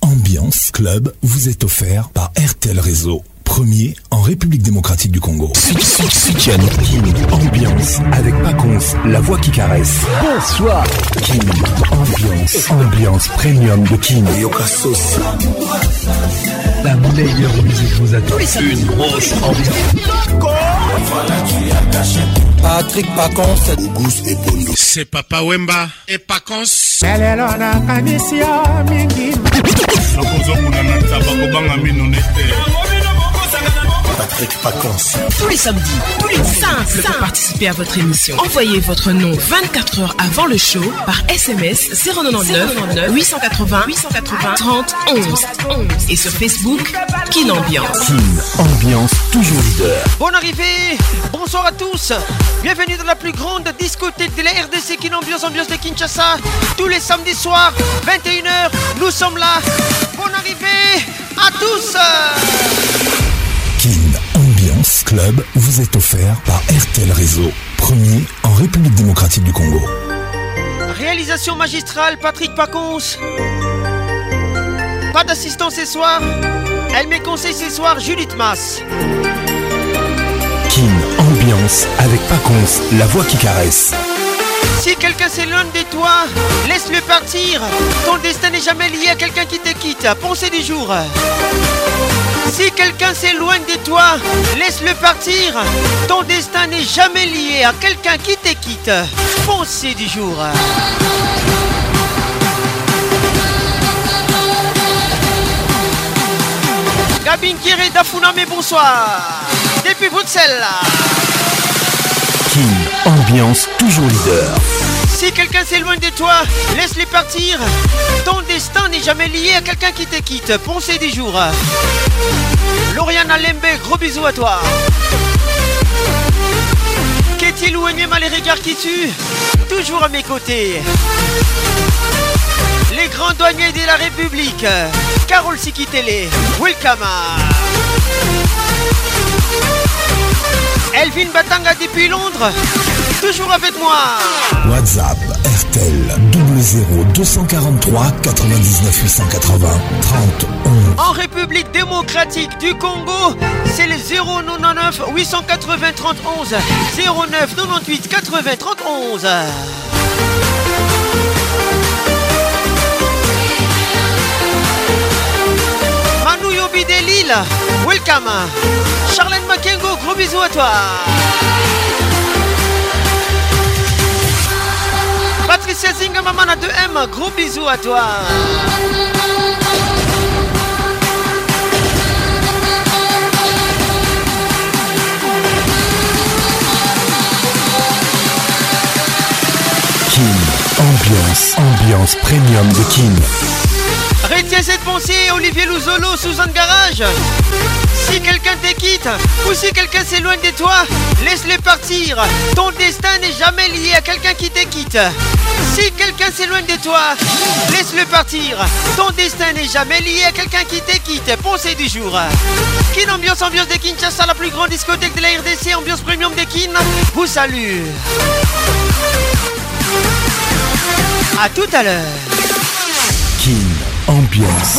Ambiance Club vous est offert par RTL Réseau premier en République démocratique du Congo. king ambiance avec Pacons, la voix qui caresse. Bonsoir. King ambiance, ambiance premium de Yoka Yokasos. La meilleure musique vous attend. Une grosse ambiance. Patrick Pacons, et C'est Papa Wemba et Pacons. Patrick vacances Tous les samedis, tous les simple pour participer à votre émission. Envoyez votre nom 24 heures avant le show par SMS 099 880 880 30 11 et sur Facebook Kin Ambiance. Ambiance toujours leader. Bonne arrivée, bonsoir à tous. Bienvenue dans la plus grande discothèque de la RDC Kin Ambiance Ambiance de Kinshasa. Tous les samedis soirs, 21h, nous sommes là. Bonne arrivée à tous vous est offert par RTL Réseau, premier en République démocratique du Congo. Réalisation magistrale, Patrick Pacons. Pas d'assistant ce soir. Elle met conseillée ce soir, Judith Mass. Kim ambiance avec Pacons, la voix qui caresse. Si quelqu'un s'éloigne de toi, laisse-le partir. Ton destin n'est jamais lié à quelqu'un qui te quitte. Pensez du jour. Si quelqu'un s'éloigne de toi, laisse-le partir. Ton destin n'est jamais lié à quelqu'un qui te quitte. Foncez du jour. Gabin Kiré Dafuname, bonsoir. Depuis Bruxelles. King, ambiance toujours leader. Si quelqu'un s'éloigne de toi, laisse-les partir. Ton destin n'est jamais lié à quelqu'un qui te quitte. Pensez des jours. Lauriane Lembe, gros bisous à toi. Qu'est-il ou mal les regards qui tuent Toujours à mes côtés. Les grands douaniers de la République, Carole Sikitele, welcome. Elvin Batanga depuis Londres, toujours avec moi. WhatsApp RTL 00 243 99 880 30 En République démocratique du Congo, c'est le 099 880 31 09 98 80 31. Manu Yobi de Lille, welcome. Charlène Makengo, gros bisous à toi. Patricia Zinga, maman à 2M, gros bisous à toi. Kim, ambiance, ambiance premium de Kim. Retiens cette foncier Olivier Louzolo, un Garage. Si quelqu'un te quitte ou si quelqu'un s'éloigne de toi, laisse-le partir. Ton destin n'est jamais lié à quelqu'un qui te quitte. Si quelqu'un s'éloigne de toi, laisse-le partir. Ton destin n'est jamais lié à quelqu'un qui te quitte. Pensée du jour. Kin Ambiance, ambiance de Kinshasa, la plus grande discothèque de la RDC, ambiance premium de Kin, vous salue. A tout à l'heure. Kin Ambiance.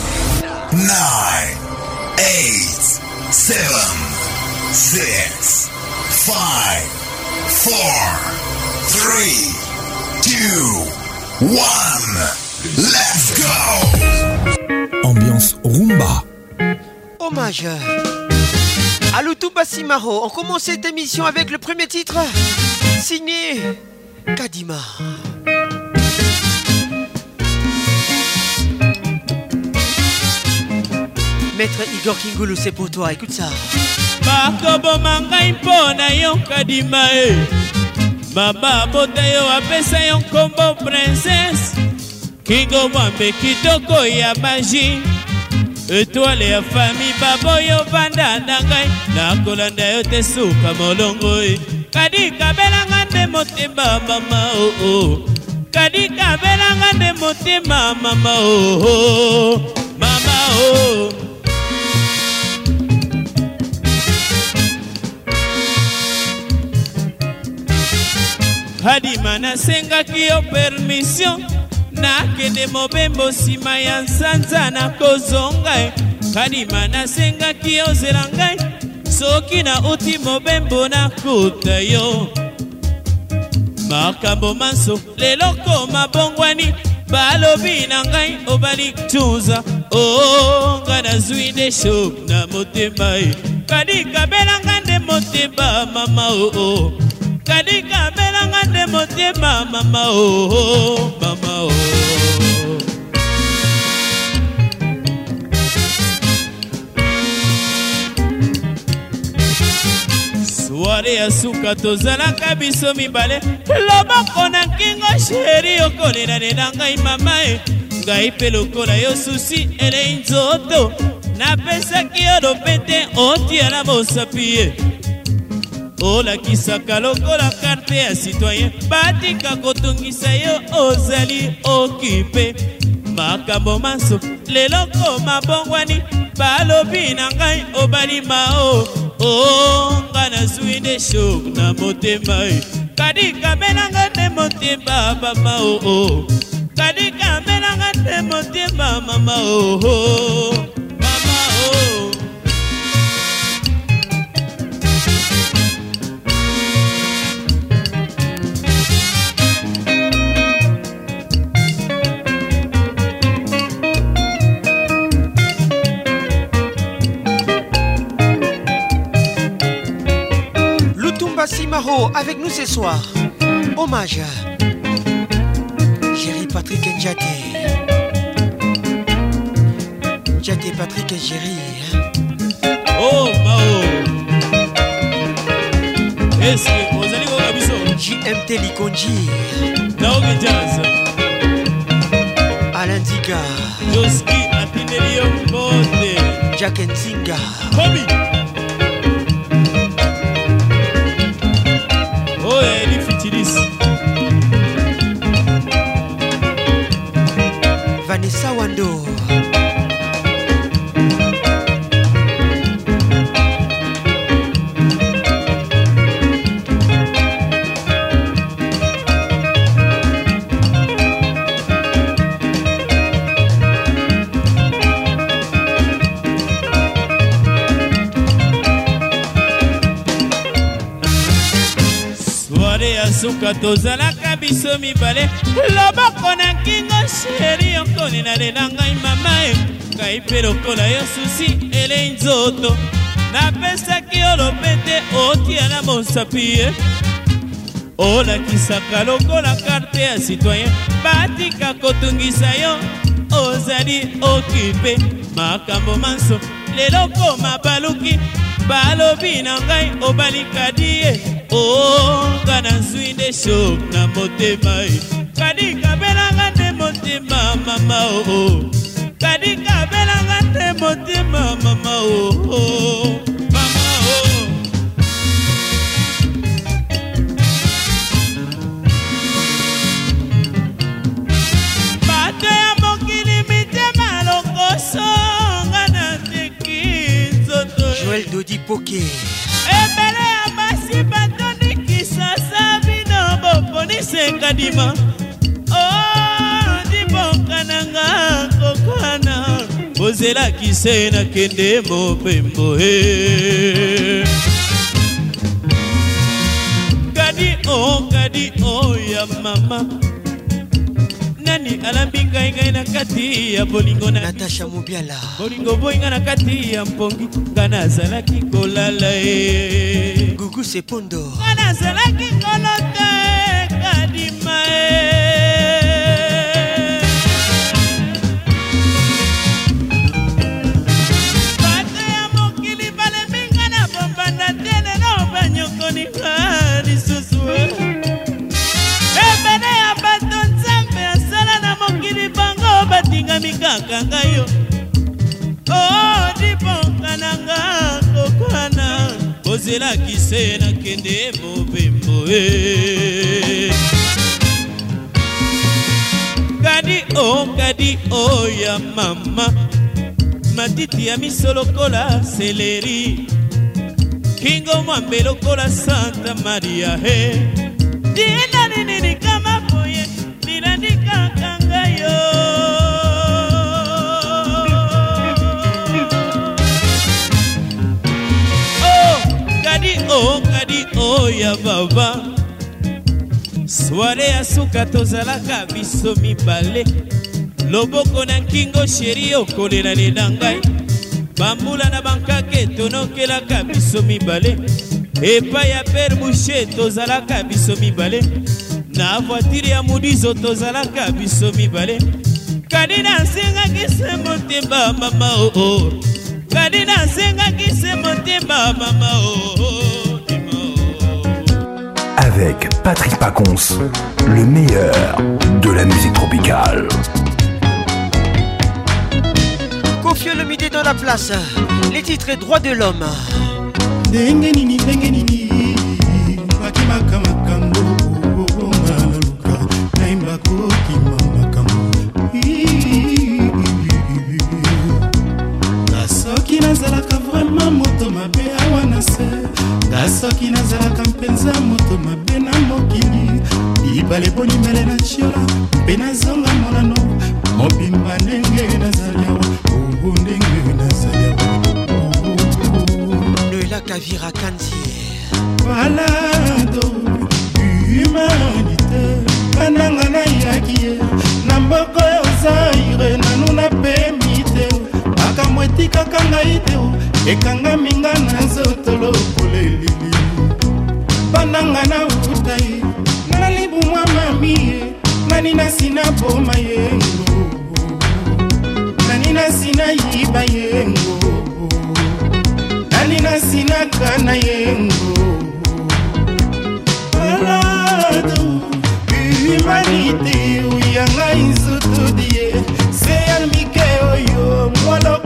9 8 7 6 5 4 3 2 1 Let's go Ambiance Roomba Hommage à On commence cette émission avec le premier titre signé Kadima. maître igor kingulu c'est pour toi écoute ça bakoboma ngai mpo na yo kadima e mama bota yo apesa yo nkombo princese kingo mwambe kitoko ya magi etwale ya fami baboyo banda na ngai nakolanda yo te suka molongo e kadikabelanga nde motema mama oo oh oh. kadikabelanga nde motema mama oo oh oh. mama oo oh. hadima nasengaki yo permisio nakende mobembo nsima ya nsanza nakozonga hadima nasengaki yo zela ngai soki nauti mobembo nakuta yo makambo manso leloko mabongwani balobi na ngai obali tunza o oh, nga nazwi nde shok na motema e kadikabelanga nde motema mama oo oh, oh. nde motema mama o mama o soare ya suka tozalaka biso mibale loboko na nkingo sheri okolelanela ngai mama e ngai mpe lokola yo susi elei nzoto napesaki yo lopete otiala mosapi ye olakisaka lokola karte ya citoyen batika kotungisa yo ozali okipe makambo maso leloko mabongwani balobi na ngai obalima o o nga nazwi nde shok na motema e kadikabe nanga nde motema mama oo kadikabe nanga nde motema mama oo Voici Maro avec nous ce soir. Hommage Jerry Patrick Ndjate. Ndjate Patrick et Jerry. Hein. Oh Maro. Est-ce que vous allez voir la JMT Likonji. Naomi Jazz. Alain Diga. Joski Atinelio Jack Singa. Bobby suka tozalaka biso mibale loboko na nkingo sheri okoni nalela ngai mama e ngai mpe lokola yo susi elei nzoto napesaki yo lopete otia na mosapi ye olakisaka lokola karte ya citoyen batika kotungisa yo ozali okipe makambo manso leloko mabaluki balobi na ngai obalikadi ye onga nazwi nde shok na motema e. kadikabelanga nde motema mama oo kadikabelanga nde motema mama oo mama oo bato ya mokili mitema lokosonga na teki nzoto e. joel dodi poke ebele ya basi bato onisenga ndima odiboka na nga kokwana bozelaki se nakende mopembo e eh. kadi o oh, kadi o oh, ya mama nani alambi ngai ngai na kati ya bolingo natasha mobiala bolingo boyinga na kati ya mpongi nga nazalaki kolala e gugu sepondo nga nazalaki kolala nami kaka ngai yo odiponga oh, na nga kokwana kozelaki se nakende mobembo e kadi o oh, kadi o oh, ya mama matiti ya miso lokola seleri kingo mwambe lokola santa maria he eh. dinanininika okadi oya baba sware ya suka tozalaka biso mibale loboko na nkingo sheri okolelane na ngai bambula na bankake tonokelaka biso mibale epai ya pere bouche tozalaka biso mibale na voitire ya modizo tozalaka biso mibale kadi nasengaki se motema mama oo oh, oh. kadi nasengaki se motema mama oo oh, avec Patrick Pacons, le meilleur de la musique tropicale. Confieux le midi dans la place, les titres et droits de l'homme. nasoki nazalaka mpenza moto mabe na mokili libala ebonimele na ciola mpe nazonga molano mobimba ndenge nazali awa obo ndenge nazali awa le lac avira kandier balado humanité bananga nayaki ye na mboko ya zaire nanuna pembe likambo etikaka ngai te ekangami nga na nzoto lokola elili bandanga na uta ye nalibumwa mami ye nani nasi na boma yengo nani nasi na yiba yengo nani nasi na kana yengo alado humanité oyangai nzoto di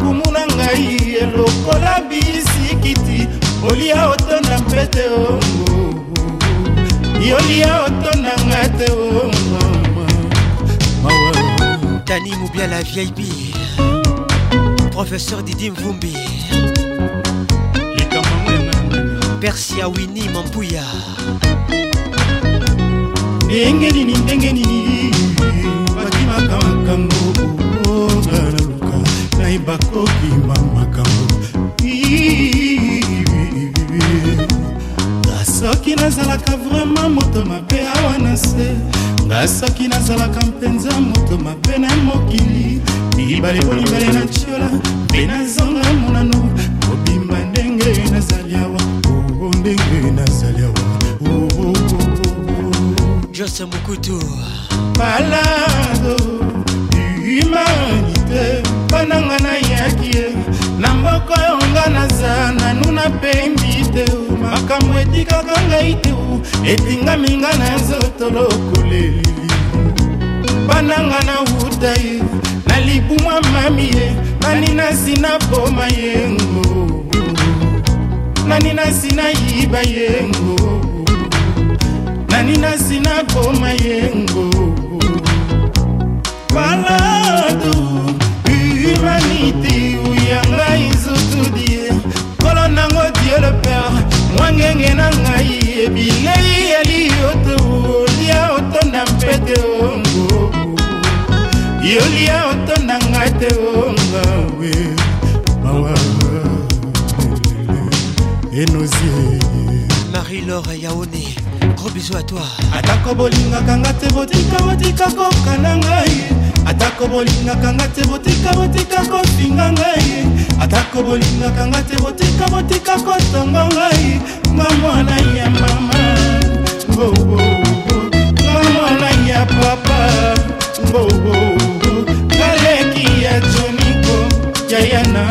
makumu na ngai elokola bisikiti olia otonda mpe te ongo yolia otondanga te omama dani mobia la vip professeur didi mvumbi persia wini mambuya ndenge nini ndenge nini bakimaka ngai bakobima makambo nga soki nazalaka vraimen moto mabe awa na se nga soki nazalaka mpenza moto mabe na mokili mibale po libale na ntiola mpe nazonga monano kobima ndenge nazali awa oo oh, ndenge nazali awa oh, oh, jose mokutu malado humanité papa nanga nayaki ye na mboko oyo nga naza nanuna pembi te makambo etikaka ngai te etingami nga na nzotolo koleleli bananga nauta ye na libumwa mami ye nani nasi naboma yengo nani nasi nayiba yengo nani nasi naboma yengo baladu l'humanité yanga izutudie kolo nango dieu le père mwangenge na ngai ebilei eliyoto lia oto na mpete ongo yolia oto na ngai te ongawe mawa eh, eh, enozie marie-laure yaone gros bisou à toi atako bolingaka nga te botika botika koka na ngai atako bolingaka nga te botika botika kofinga ngai atako bolingaka nga te botika botika kotonga ngai nga mwana ya mama nga mwana ya papa ngaleki ya joniko yayana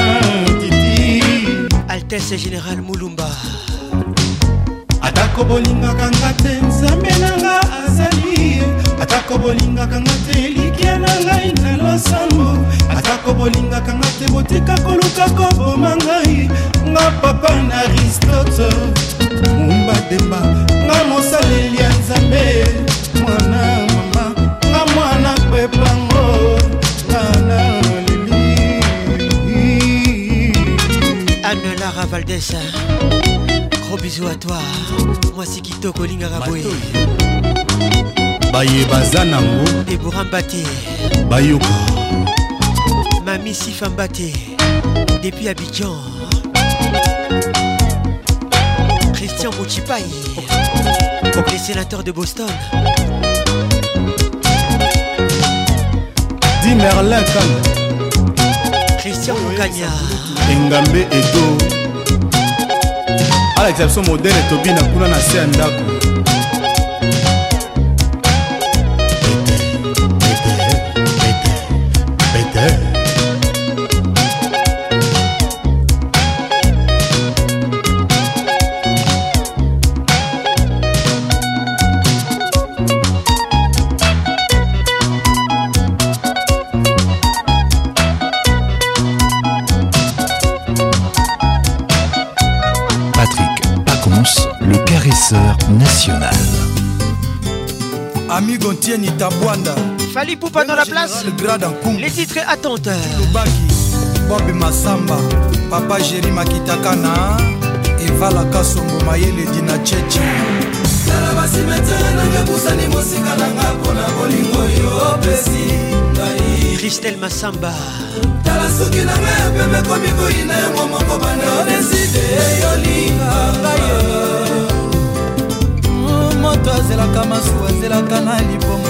titi altese général mulumba atako bolingaka nga te nzambe na nga azali atako bolingaka nga te elikya na ngai na losambo atako bolingaka nga te botika koluka koboma ngai nga papa na aristote mumba demba nga mosaleli ya nzambe mwana mama nga mwana pepango ngana leli anolara valdesa gros bisou à toi moi si kitoko olingaka boye baye baza nango debora mbate bayoka mami sifa mbate depuis abidjan christian mochipai le sénateur de boston dimerlin christian mokanya engambe edo alakisa biso modele tobina kuna na se ya ndako Ami Gontier Nitabwanda Fali Poupa dans la place grade en Les titres attentes Lubaki Bob Masamba Papa Jerry Makitakana Eva Lakasongo Mayele Dina Chechi tala basimetere nanga epusani mosika nanga mpona bolingo yo opesi ngai kristel masamba tala suki nanga ya pembe komi koyina yango moko bana odeside yolinga ngai moto azelaka masuwa azelaka na libongo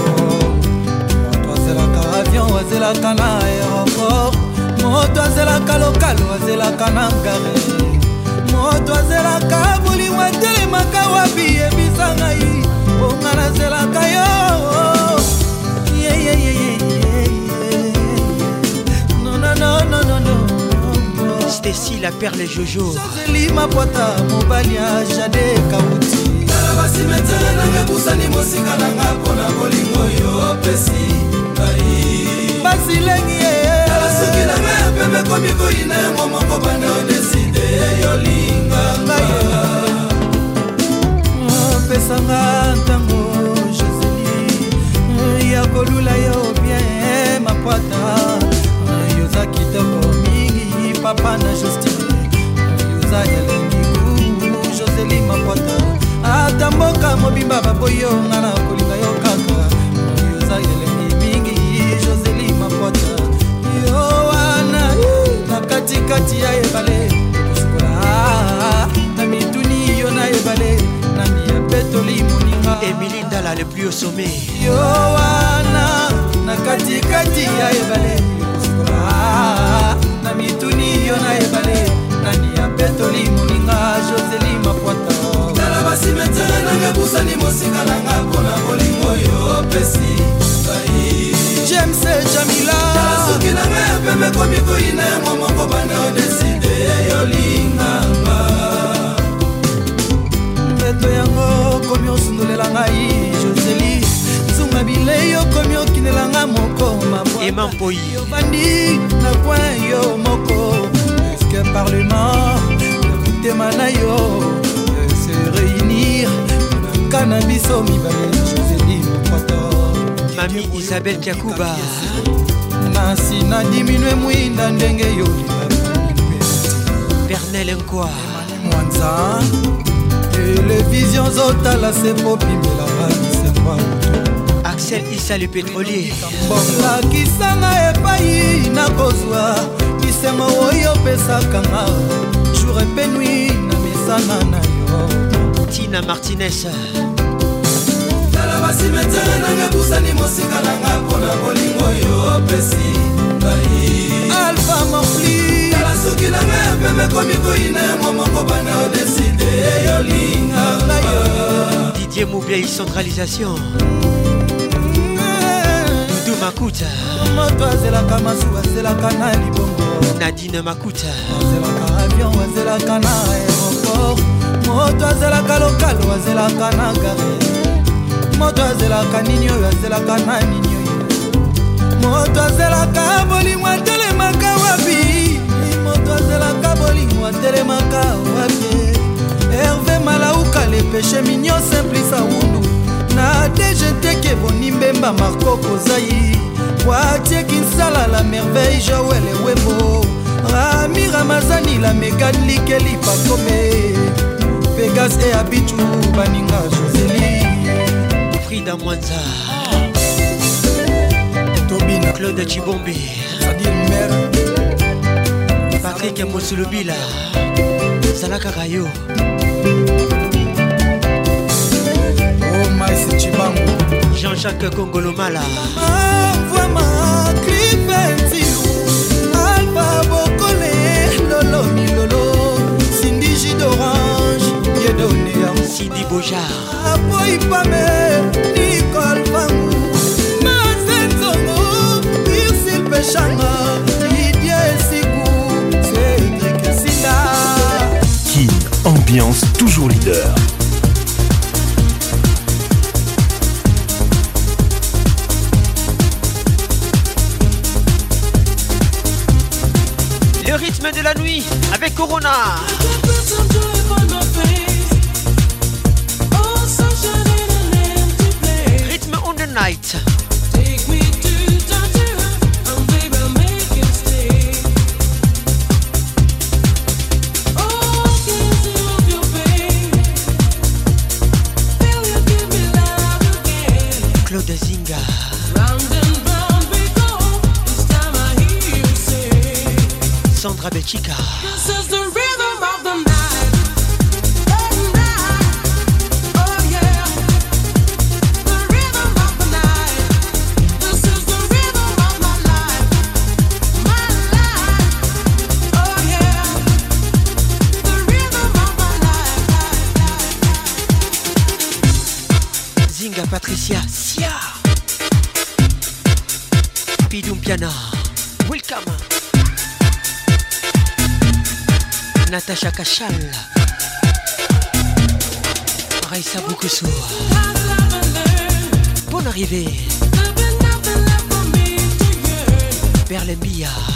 moto azelaka avion azelaka na aéroport moto azelaka lokalo azelaka na gare moto azelaka bolingo atelemaka wapi yebisa ngai ponga nazelaka yo stesi la perle jojo sozelima pwata mobali ya jade kauti basimetere nanga ebusani mosika nanga mpona bolingo yo opesi ngai basilengi tala soki nanga ya pembe komi koyina yango moko banda odeside yolinganga mm, opesanga ntango jésus ya kolula yo bien mapata yoza kitoko mingi papa na justine yoza elengi kumu joseli mapata ata mboka mobimba baboyi yo nga na kolinga yo kaka yoza eleki mingi joseli mapota yo wana na katikati ya ebale kosukola na mituni yo na ebale na miya petoli moninga emili ndala le plus au sommet yo wana na katikati ya ebale kosukola na mituni yo na ebale na miya petoli moninga joseli mapota basimetere nanga busani mosika nanga mpona bolingo yo opesi ngai james jamila soki nanga ya pembe komi koyina yango moko banda odeside yolinganga mpeto yango komi osundolela ngai joseli nzunga bilei okomi okinelanga moko mamwaemamboi ovandi na poin yo moko eske parlement nakutema na yo réunir kana biso mibale joseli mokoto mami isabel kiakuba nasi na diminue mwinda ndenge yolia pernel nkwa mwanza televizio zotala se popimela baniserwa axel isa le pétrolier mbongakisanga epai nakozwa bisengo oyo opesaka nga jour epenui na misana na yo tina martinez tala basimetere nanga kusani mosika nanga mpona bolingo yo opesi ngai alfa mofli tala soki nanga ya pembe komi koyina yango moko bana odeside yolingaa didie mobiai centralisation eh. dudu makuta moto azelaka masuwa azelaka na libongo nadine makuta azelaka avion azelaka na aéroport moto azelaka lokalo azelaka na gare moto azelaka nini oyo azelaka na nini oyo moto azelaka bolimo atelemaka wapi moto azelaka bolimo atelemaka wapi herve malauka lepeshe minio simplisa wundu na dgtke bonimbemba marko kozai watie kinsala la merveille joel wembo rami ramazani la mekanike lipakome pegas e abitu baninga joseli frida mwanza tobina claude cibombe sadir mer patrik mosulubila zala kaka yo omaisi oh, cibango jean-jacques kongolomala avwama ah, clifentiu alba bokole lolomilolo sindiji doran ye dunia sidi bojar apoi pame nikol bangu mazenzongo irsil peshanga idie esiku cedrik kin ambiance toujours leader Le rythme de la nuit avec Corona. night. pareil Cachal, Raissa Boukousou. Bonne arrivée, Berlin Billard.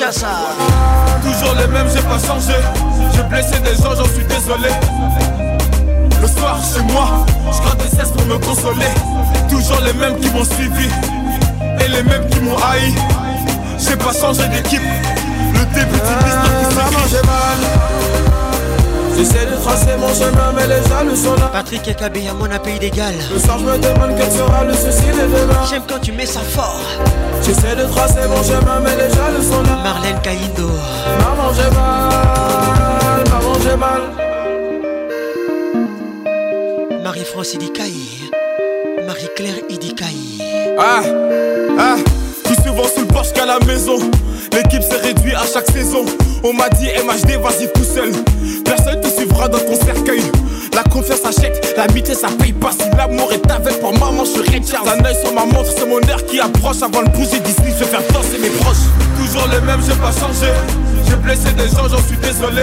Toujours les mêmes, j'ai pas changé. J'ai blessé des gens, j'en suis désolé. Le soir chez moi, je des cesses pour me consoler. Toujours les mêmes qui m'ont suivi et les mêmes qui m'ont haï. J'ai pas changé d'équipe. Le début du business qui ah, mal. J'essaie de tracer mon chemin, mais les le sont là. Patrick Ekabé, à mon pays d'égal. On m'a dit MHD, vas-y tout seul. Personne te suivra dans ton cercueil. La confiance achète, l'amitié ça paye pas. Si l'amour est avec pour maman, je serai Charles. Un œil sur ma montre, c'est mon air qui approche. Avant de bouger Disney, je vais faire danser mes proches. Toujours les mêmes, j'ai pas changé. J'ai blessé des gens, j'en suis désolé.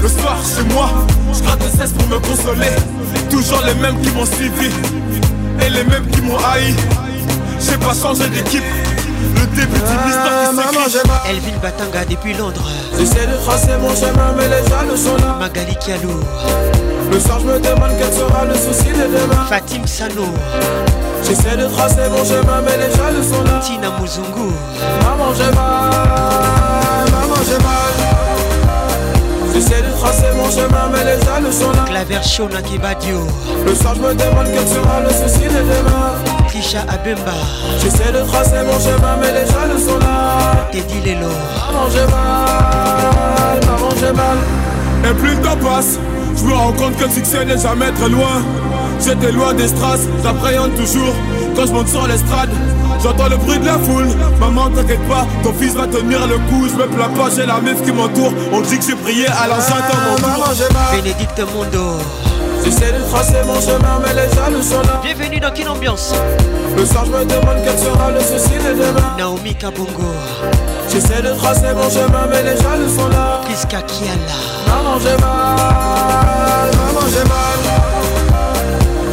Le soir chez moi, je gratte cesse pour me consoler. Toujours les mêmes qui m'ont suivi et les mêmes qui m'ont haï. J'ai pas changé d'équipe. Le début de d'une ah, histoire qui vit Elvin Batanga depuis Londres J'essaie de tracer mon chemin mais les jaloux sont là Magali Kialou Le soir je me demande quel sera le souci de demain Fatim Sano J'essaie de tracer mon chemin mais les jaloux sont là Tina Muzungu Maman j'ai mal, maman j'ai mal J'essaie de tracer mon chemin mais les jaloux sont là Claver Shona Kibadio Le soir je me demande quel sera le souci de demain je sais J'essaie de tracer mon chemin mais les jaloux sont là Teddy Maman j'ai mal, maman j'ai mal Et plus le temps passe, je me rends compte que le succès n'est jamais très loin J'étais loin des strass, j'appréhende toujours quand je monte sur l'estrade J'entends le bruit de la foule, maman t'inquiète pas, ton fils va tenir le coup, je me plains pas, j'ai la meuf qui m'entoure, on dit que j'ai prié l'enceinte j'attends mon tour. Bénédicte Mondo. J'essaie de tracer mon chemin mais les jaloux sont là dans quelle ambiance Le soir je me demande quel sera le souci de demain Naomi Kabongo J'essaie de tracer mon chemin mais les jaloux sont là Priska Kiala Maman j'ai mal, maman j'ai mal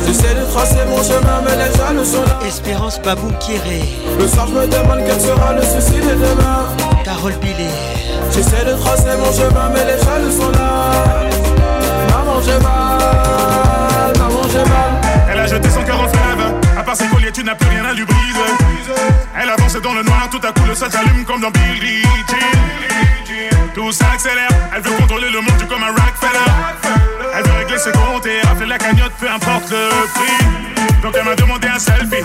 J'essaie de tracer mon chemin mais les jaloux sont là Espérance Babou Kiré Le soir je me demande quel sera le souci de demain Carole Billy J'essaie de tracer mon chemin mais les jaloux sont là Maman j'ai mal, maman j'ai mal jeter son cœur en fleuve. À part ses colliers, tu n'as plus rien à lui briser. Elle avance dans le noir, tout à coup le sol s'allume comme dans Billie Jean. Tout s'accélère, elle veut contrôler le monde, comme un Rockefeller. Elle veut régler ses comptes et rafler la cagnotte, peu importe le prix. Donc elle m'a demandé un selfie.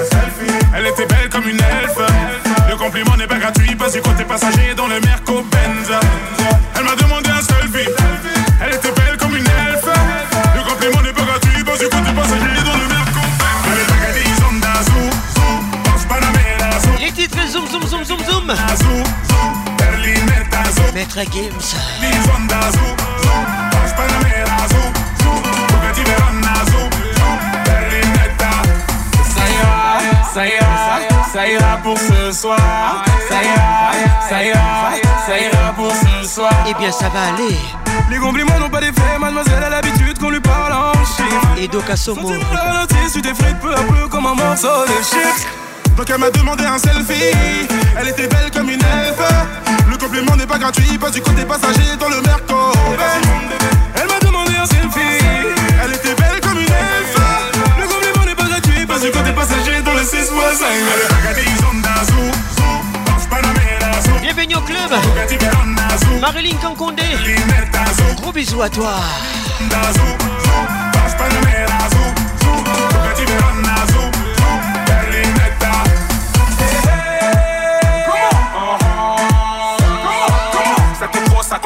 Elle était belle comme une elfe. Le compliment n'est pas gratuit, pas du côté passager dans le Merco Benz. Elle m'a demandé un selfie. zoom, zoom, zoom. Maître Games. Ça ira, ça ira, ça ira pour ce soir. Ça ira, ça ira, ça ira pour ce soir. Eh bien, ça va aller. Les compliments n'ont pas d'effet, mademoiselle a l'habitude qu'on lui parle en Et donc à peu à peu comme un morceau de chips elle m'a demandé un selfie. Elle était belle comme une elfe. Le complément n'est pas gratuit, Pas du côté passager dans le merco. Elle m'a demandé un selfie. Elle était belle comme une elfe. Le complément n'est pas gratuit, Pas du côté passager dans le 6 Bienvenue au club Marilyn Cancondé Gros bisous à toi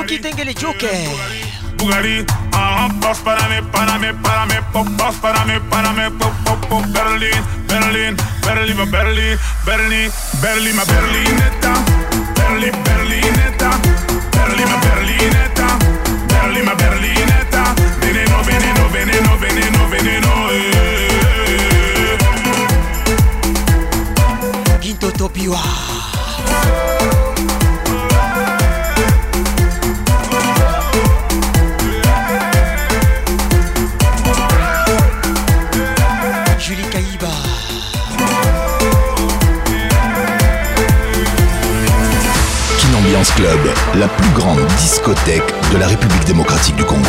туки тенгели джуке. Бугари, ага, бос параме, параме, параме, поп, бос параме, параме, поп, поп, поп, Берлин, Берлин, Берлин, ma Берлин, Берлин, Берлин, ma Berlinetta, Berlin, Berlinetta, Berlin, ma Berlinetta, Berlin, ma Berlinetta, veneno, veneno, veneno, veneno, veneno, eh. Quinto topiwa. la plus grande discothèque de la République démocratique du Congo.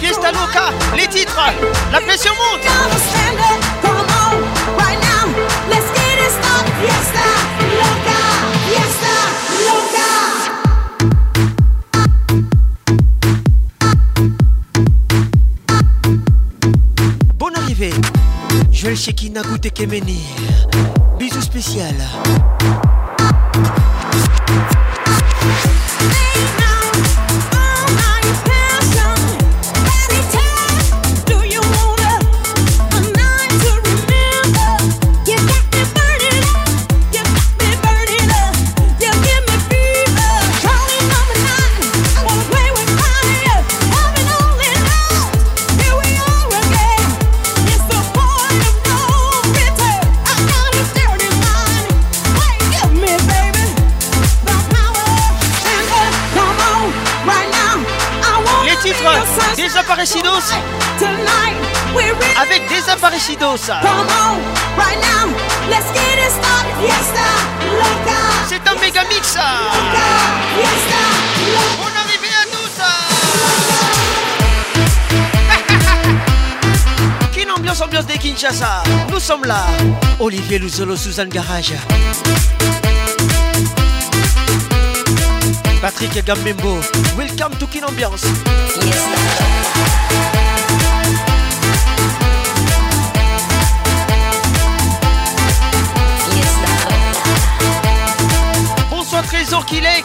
Fiesta Loca, les titres, la pression monte. utekemeni Olivier Luzolo, Suzanne Garage. Patrick Gambembo, welcome to Kinambiance Bonsoir Trésor Kilek.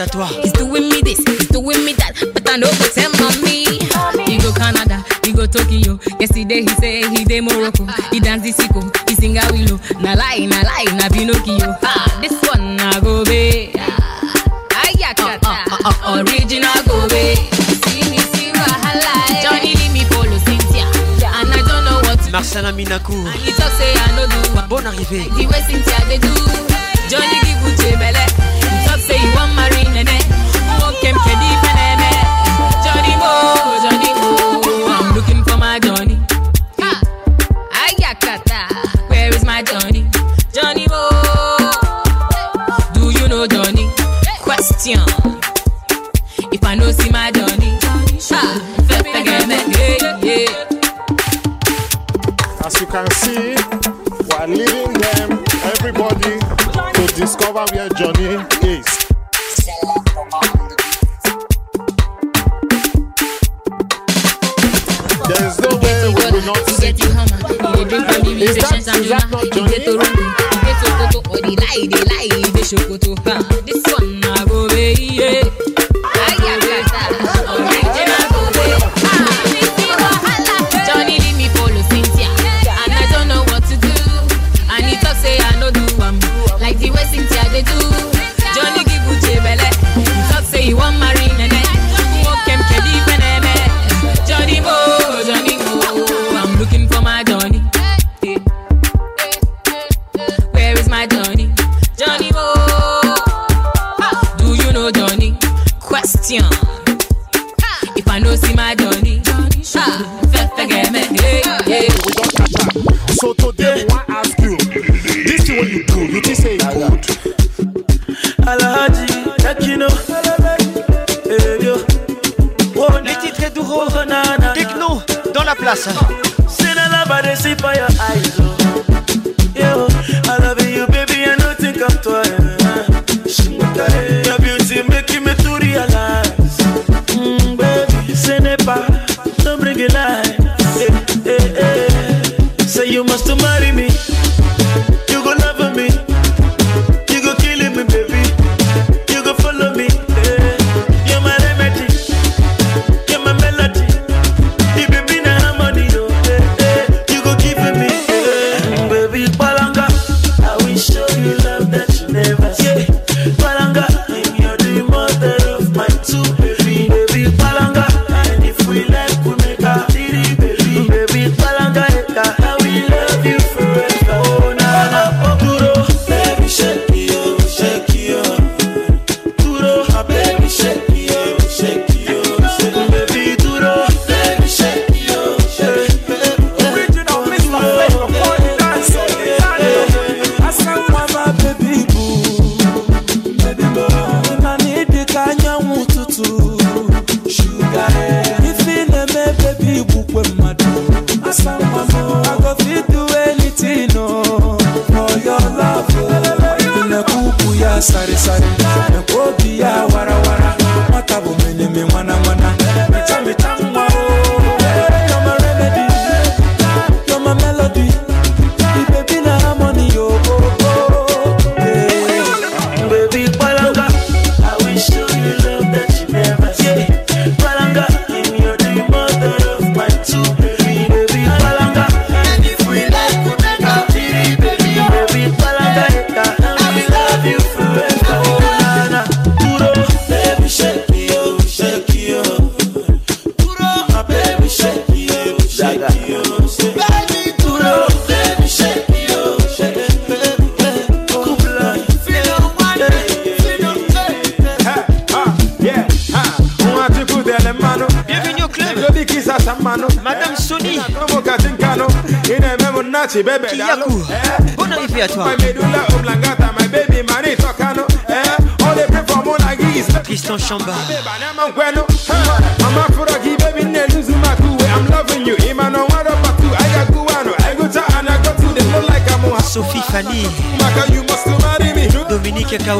à toi. see for your eyes.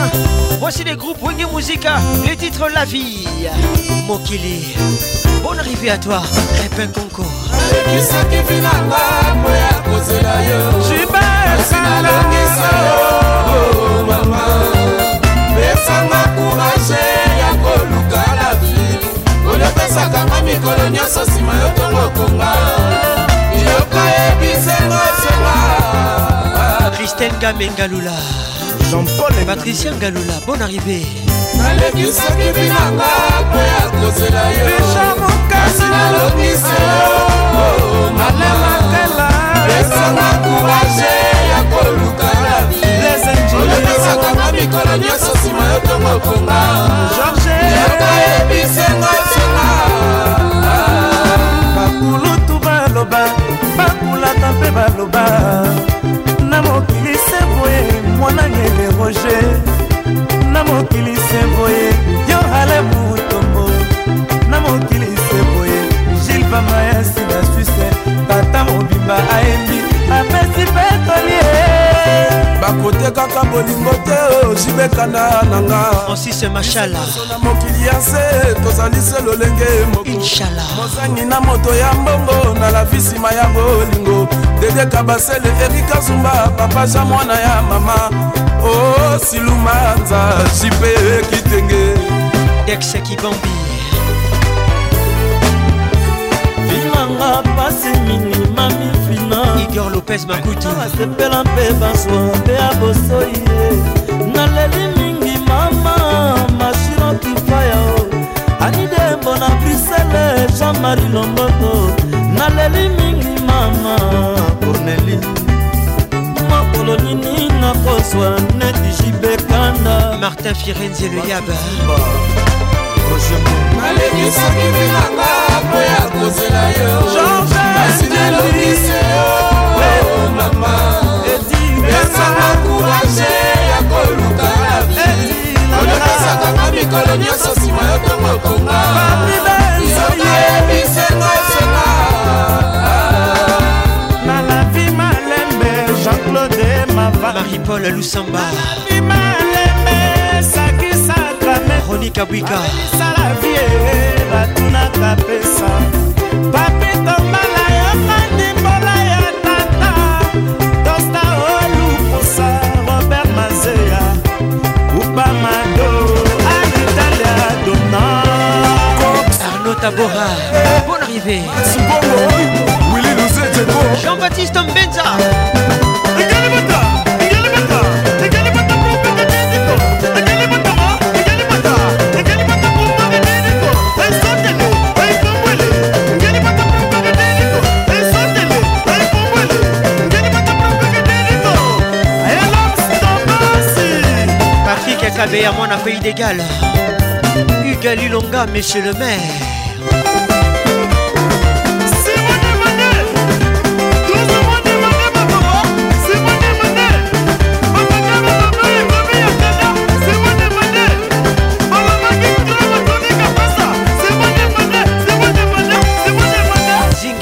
matin. Voici les groupes Wenge Musica, les titres La vie. Mokili, bonne arrivée à toi, Répin Conco. Oh, pesanga kourage ya koluka la vie oliopesakanga mikolo nyonso nsima yo tolokonga yoka ebisenga sema christine gamengalula jean-paul patricia galula bonne arrivée nalekisaki binanga po ya kozela yokasi nalobisi yo malamakala esanga kourage ya koluka na biolebisakanga mikolo nyonso nsima yo ntongo konga yoka ebisenga ntina bakulutu baloba bakulaka mpe baloba na mokili se boye mwana ngele roge na mokili se boye yo ale mutombo na mokili se boye gilbamaya bakotekaka bolingo te ozibekana nanga na mokili ya se tozali se lolenge mokomozangi na moto ya mbongo na lavi nsima ya bolingo dedeka basele erika zumba papa ja mwana ya mama o oh, silumanza jipe kitenge dexekibambi vimanga pasi mingi mami junior lopez makutu asepela mpe bazwa mpe ya bosoi ye naleli mingi mama mashiro kifayao anidembo na brisele jean-marie lomboto naleli mingi mama corneli mokolo nini nakozwa neti jibekanda martin firenze le yaba nalekisaki bilanga po ya kozela yo george nasinelobise yo esanga kourage ya koluka na vi olekasakanga mikolo nyonso nsima yo tomokonga soka yebisenga esenga nalavi malembe jean-claude mava marie-paul lusamba nalavi malembe sakisaka veronika bwika esala vie batunaka pesa papetomba bonne arrivée. Jean-Baptiste Mbenza. Patrick à mon appel d'Égal. monsieur le maire.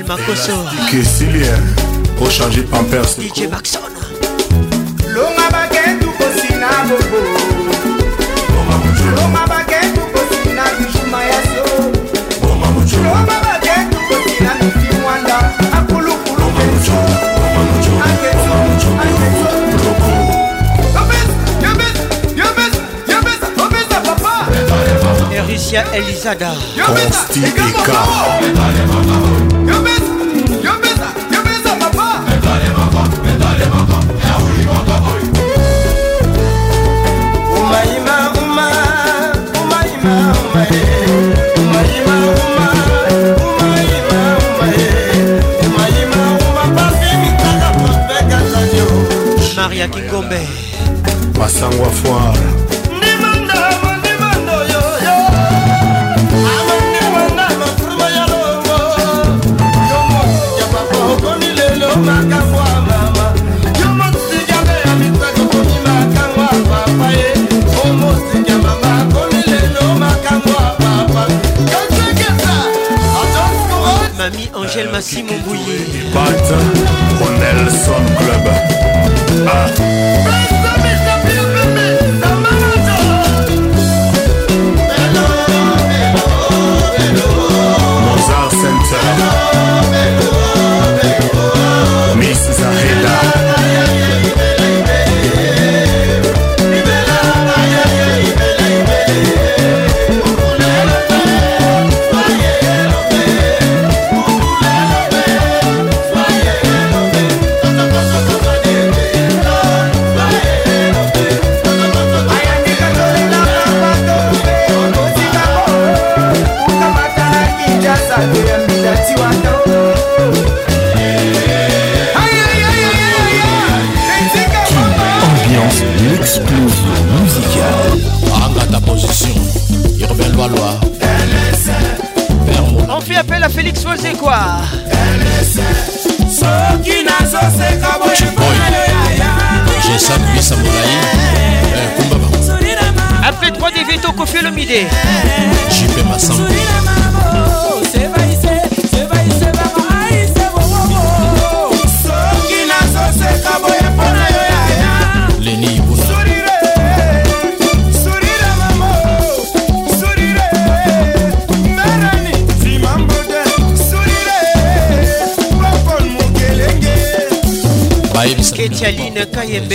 pour Makoso Que Silia Pampers Maxon bobo maria kikombe masango afoire makambo ya mama yo mosinga mpe abitaki komi makambo ya papa ye o mosinga mama akomi lelo makambo ya papa kasekesa mami angele masimo mbuyi bata o nelson club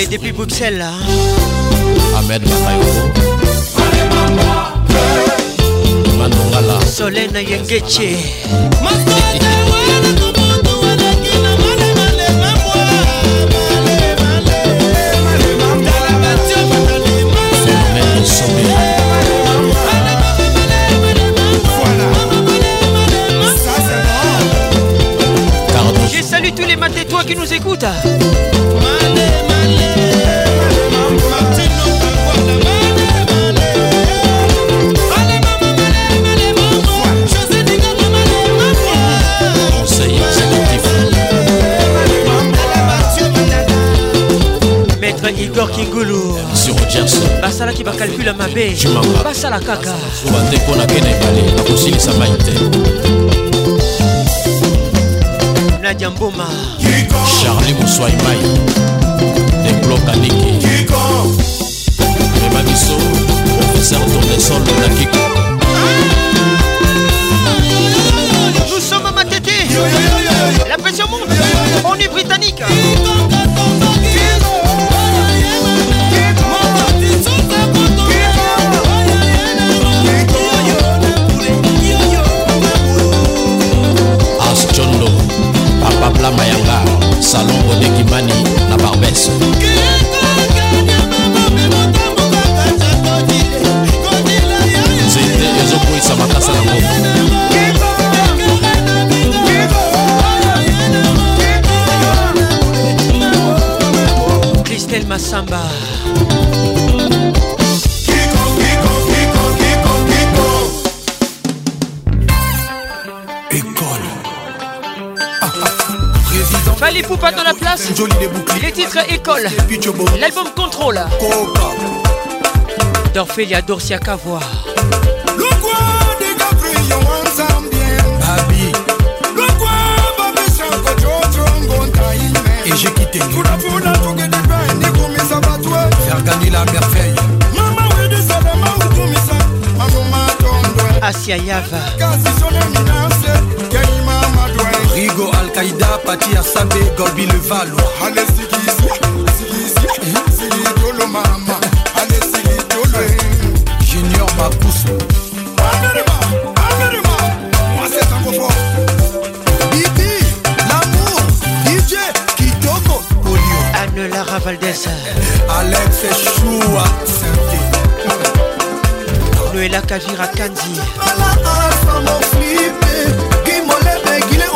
depuis Bruxelles là. Hein. Ahmed Je salue tous les matétois toi qui nous écoutes. mabe basala kaka zuba te mpo nakena ebale nakosilisa mai te nadia mboma charli moswai mai deblokaniki rema biso professeur tournesol nakiko nous sommes à Matete la pression monte on est britannique Joli les boucliers. Les titres École. L'album Contrôle. Coca. D'Orphelia Dorsia Kavoa. Et j'ai quitté. Faire gagner la merveille. Asia Yava. Digo Al-Qaïda, Pati Asante, Gorbi le Valois Allez Sigisi, Sigisi, Sigi Tolo Mama Allez Sigi Tolo Junior Mapousso Averima, Averima, moi c'est un peu fort Bibi, l'amour, DJ, Kitoko, Polio Anne Lara Valdez Alex Choua, Sainte Noëlla Kavira Kandi Voilà, ça m'a flippé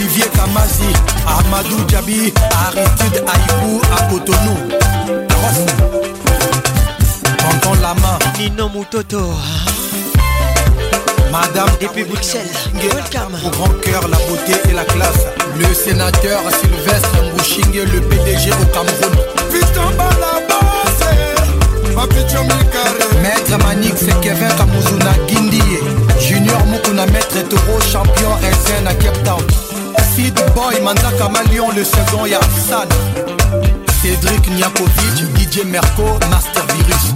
Olivier Kamazi, Ahmadou Djabi, Aristide Aïbou à Cotonou. Entends la main. Nino Moutoto. Madame depuis Bruxelles, welcome. Au grand cœur, la beauté et la classe. Le sénateur Sylvestre Mbouchingue, le PDG au Cameroun. Putain, Maître Manix Kevin Kamuzuna Guindie Junior Mukuna Maître Toro Champion SN à Cape Town Acid Boy, Manda Kamalion, le second Yarsan Cédric Niakovic, DJ Merco, Master Virus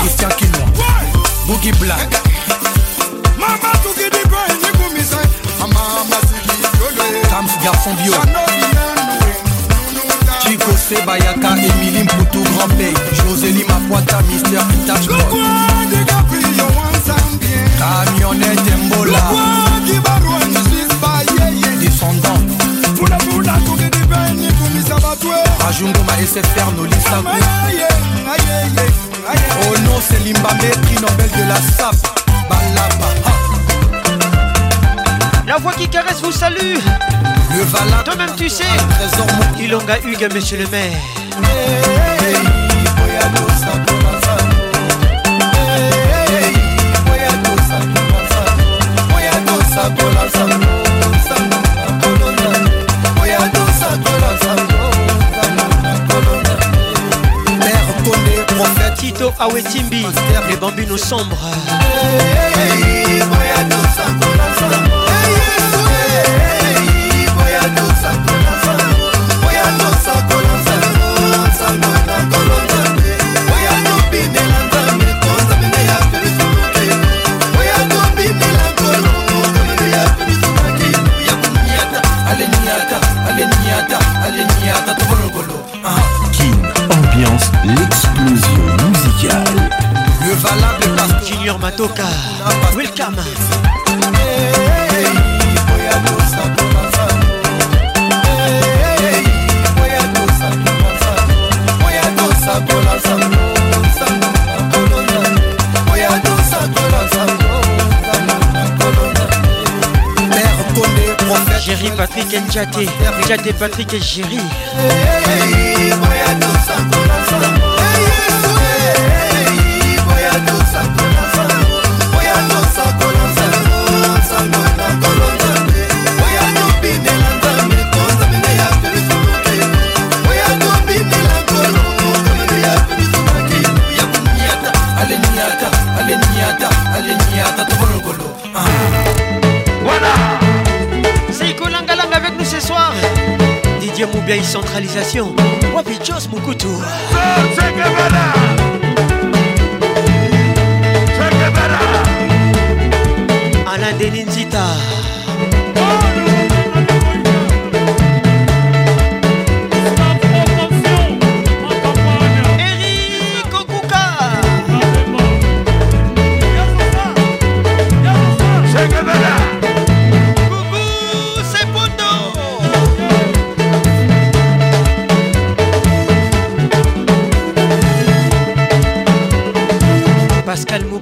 Christian Kino Boogie Black Mama Mama Tams Garçon Bio Chico Sebayaka, Emily Mputu Grand Pay Mister Pitach Camionnette Mbola kibarua nzimba yeye descendant La funafuna tukidipeni kumisa batwe Oh oh non, l'imba selimbambe qui nobel de la sable balaba la voix qui caresse vous salue le valade toi-même tu sais ilonga hugue monsieur le maire hey, tosakola sango sango akolo nane oya tosakola sango Prophète Tito Awetimbi, les bambins nous sombres. Hey, hey, hey, L'explosion musicale. Le valable partout. Junior Matoka. Welcome. Hey, hey, hey. Patrick Njate, Njate Patrick Géry. bien une centralisation Wapi Jos Moukoutou Alain Delinzita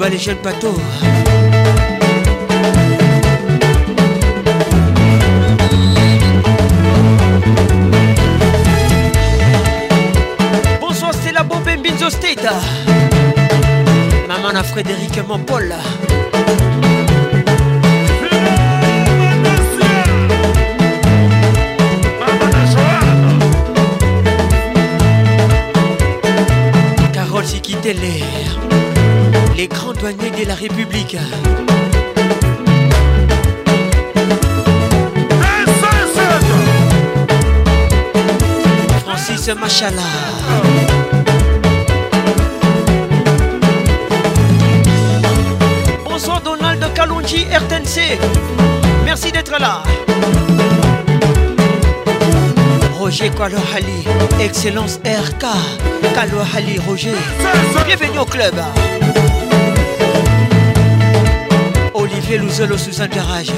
les jeunes patos. Bonsoir, c'est la bombe Binzo State. Maman à Frédéric Mampol. Carole l'air les grands douaniers de la République. Francis Machala. Bonsoir Donald Kalonji RTNC. Merci d'être là. Roger Kalohali, Excellence RK. Kalohali Roger. Bienvenue au club. Nous allons sous un garage.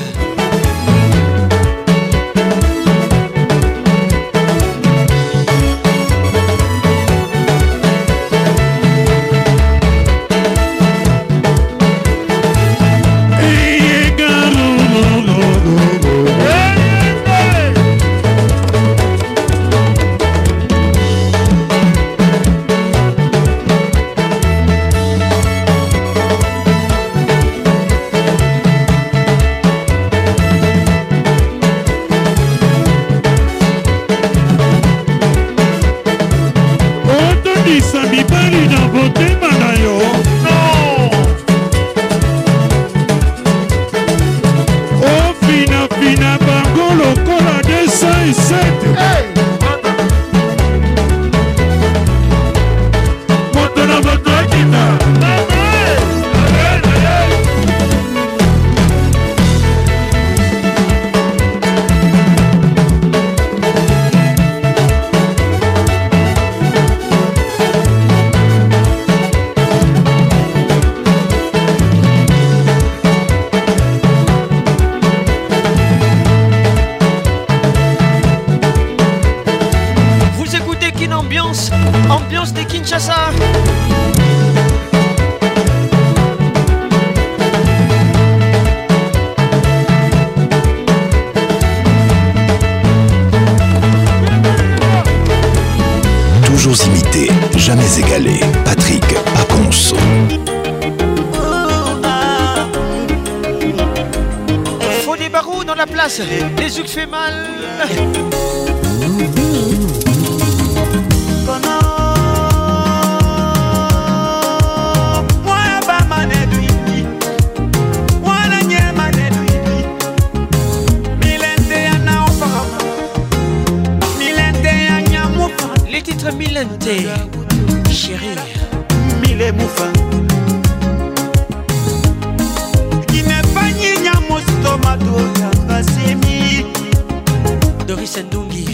jamais égalé. Patrick Paconce. Faut des barreaux dans la place, les yeux fait mal. Les titres Milente. Marie Mile Moufa Kinepanye Nyamosto Madoya Basemi Doris Ndungi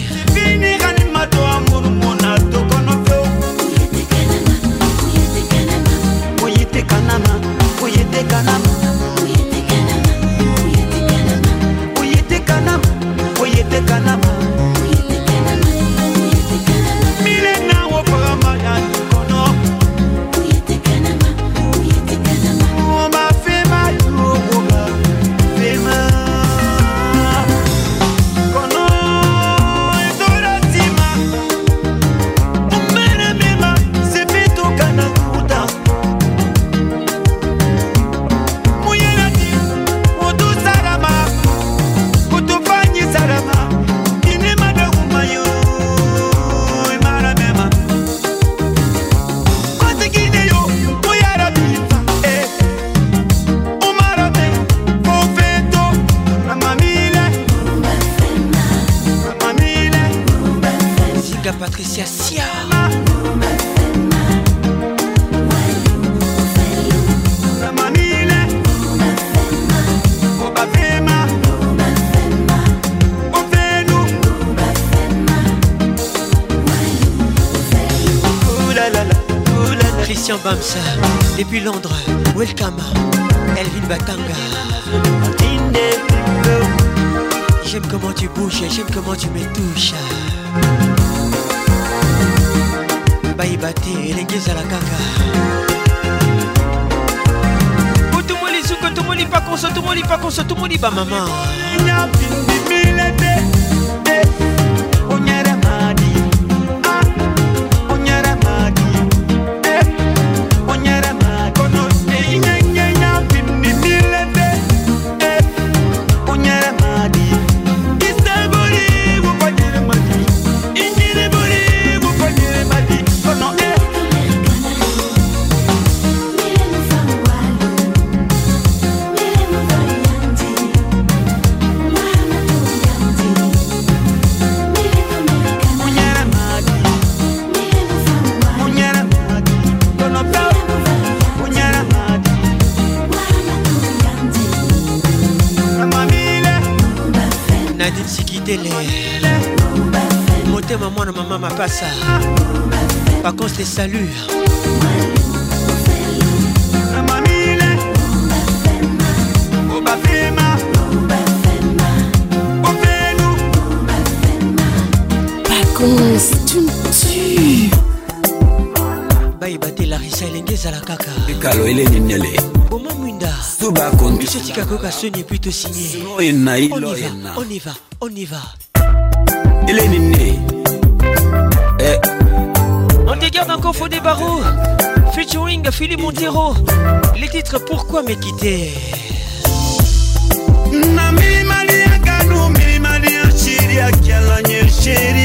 Kinshasa. Par contre, les saluts. bayebate larisa elenge ezala kaka ekalo eleli nyele boma mwinda bisotika koyoka soni epui tosinye on y va on y va on y va eleni ne Coffo des barreaux, featuring Philippe Montero. Les titres Pourquoi me quitter na mimi mali yanga nu mimi mali ya shiri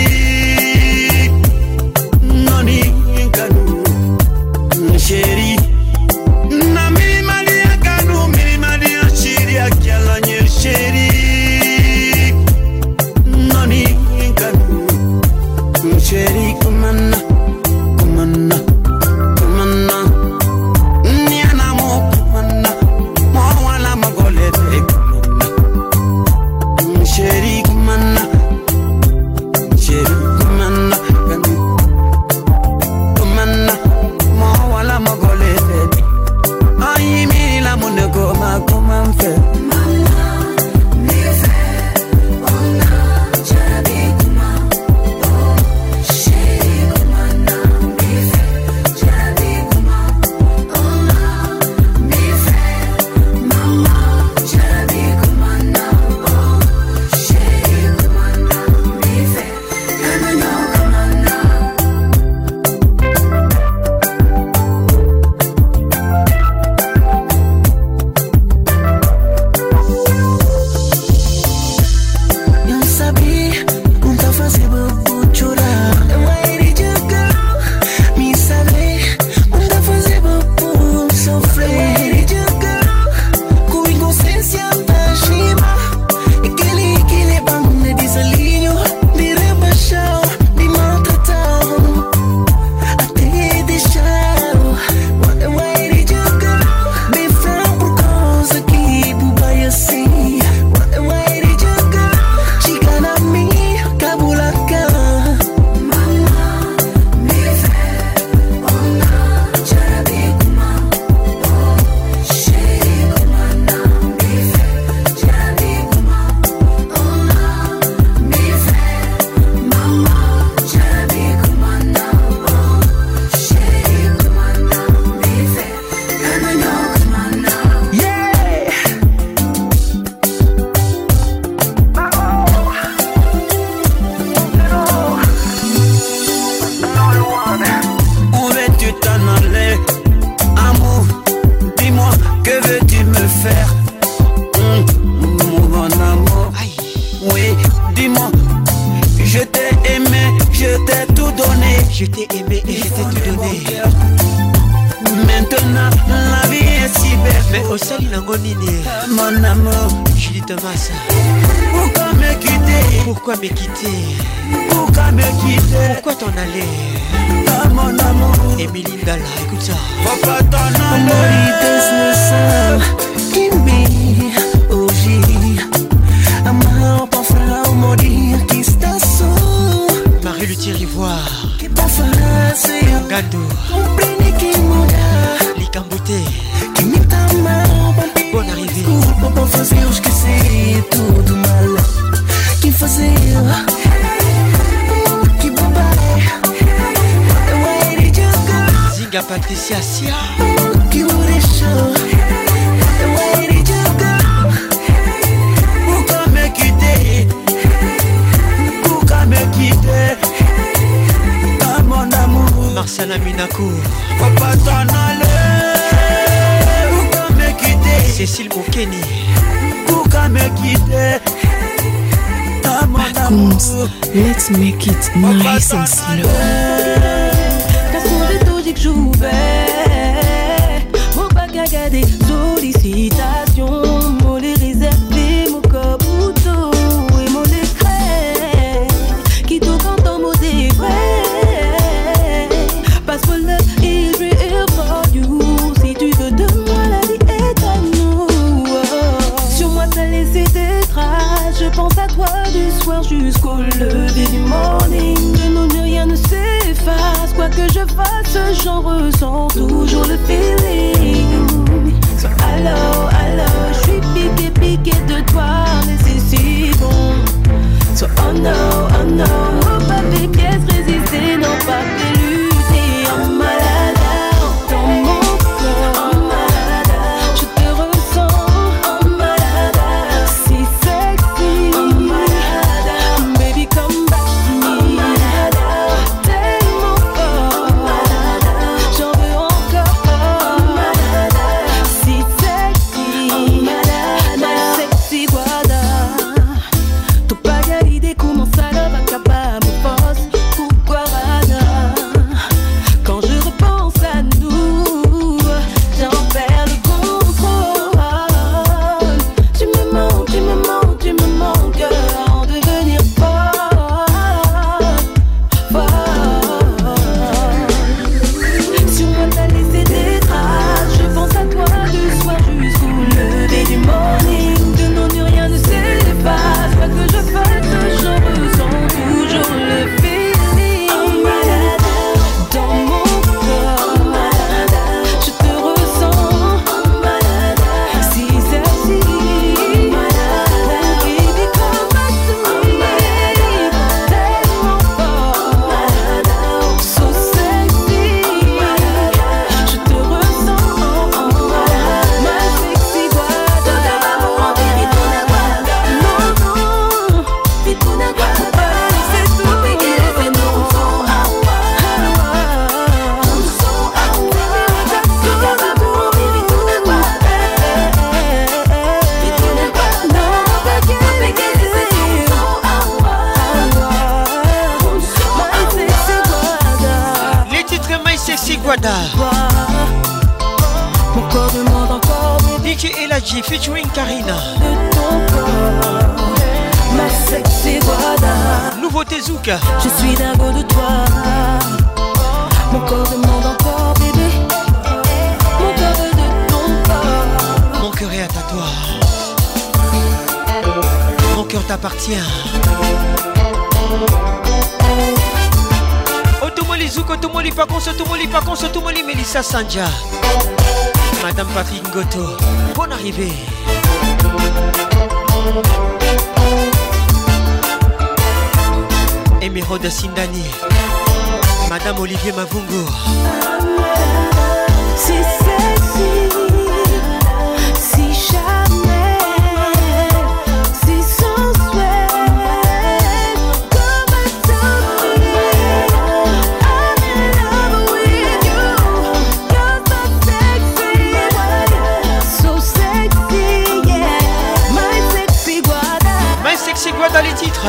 C'est quoi dans les titres.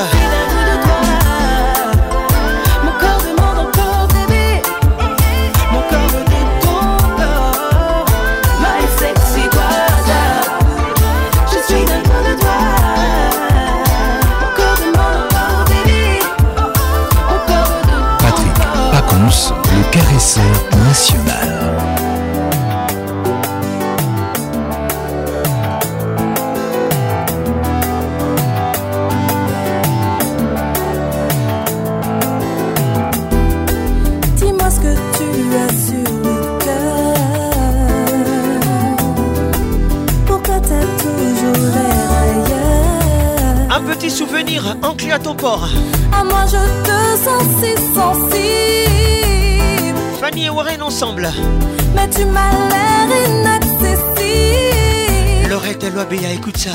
À moi je te sens si sensible. Fanny et Warren ensemble. Mais tu m'as l'air inaccessible. Lorette et Loabéa, écoute ça.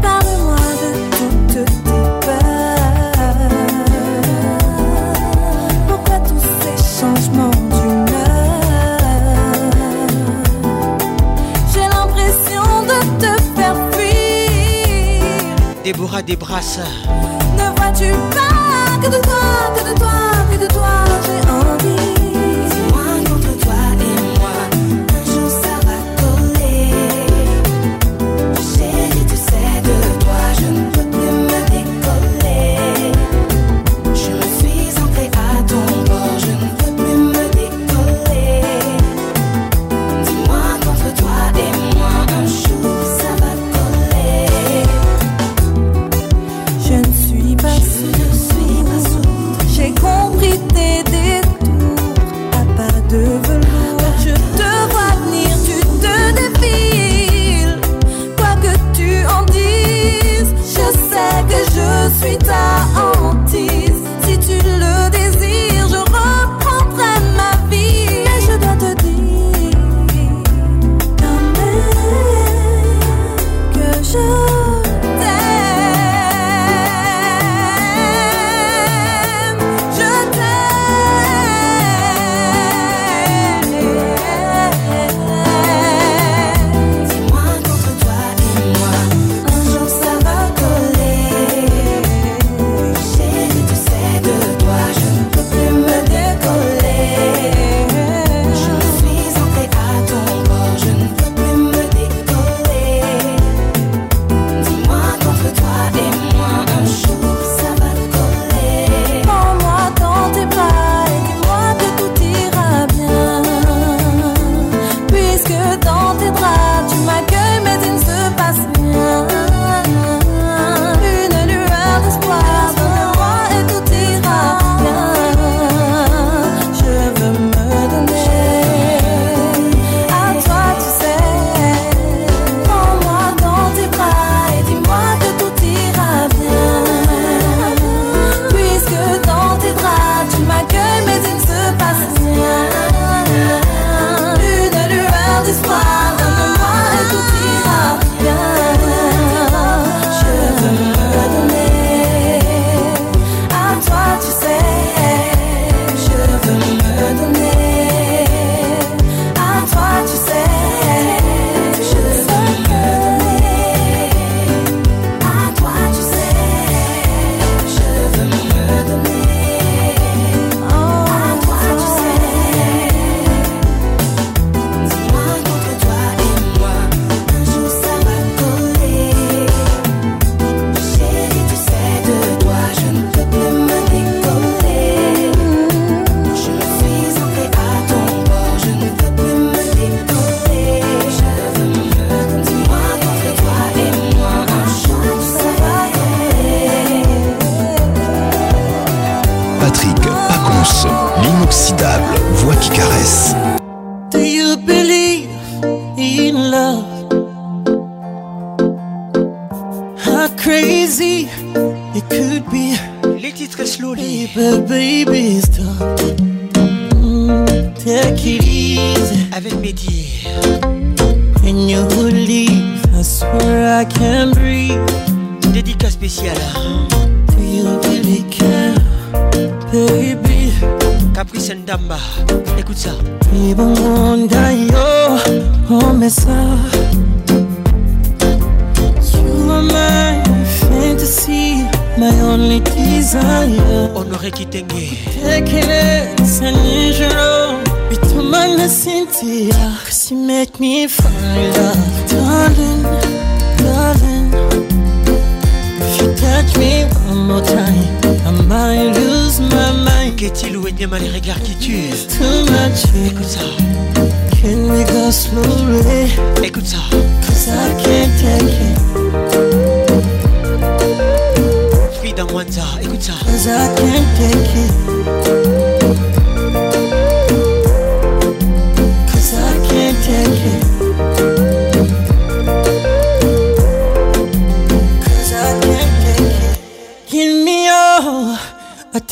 Parle-moi de toutes tes peurs. Pourquoi tous ces changements d'humeur J'ai l'impression de te faire fuir. Déborah débrasse tu parles que de toi, que de toi, que de toi j'ai envie.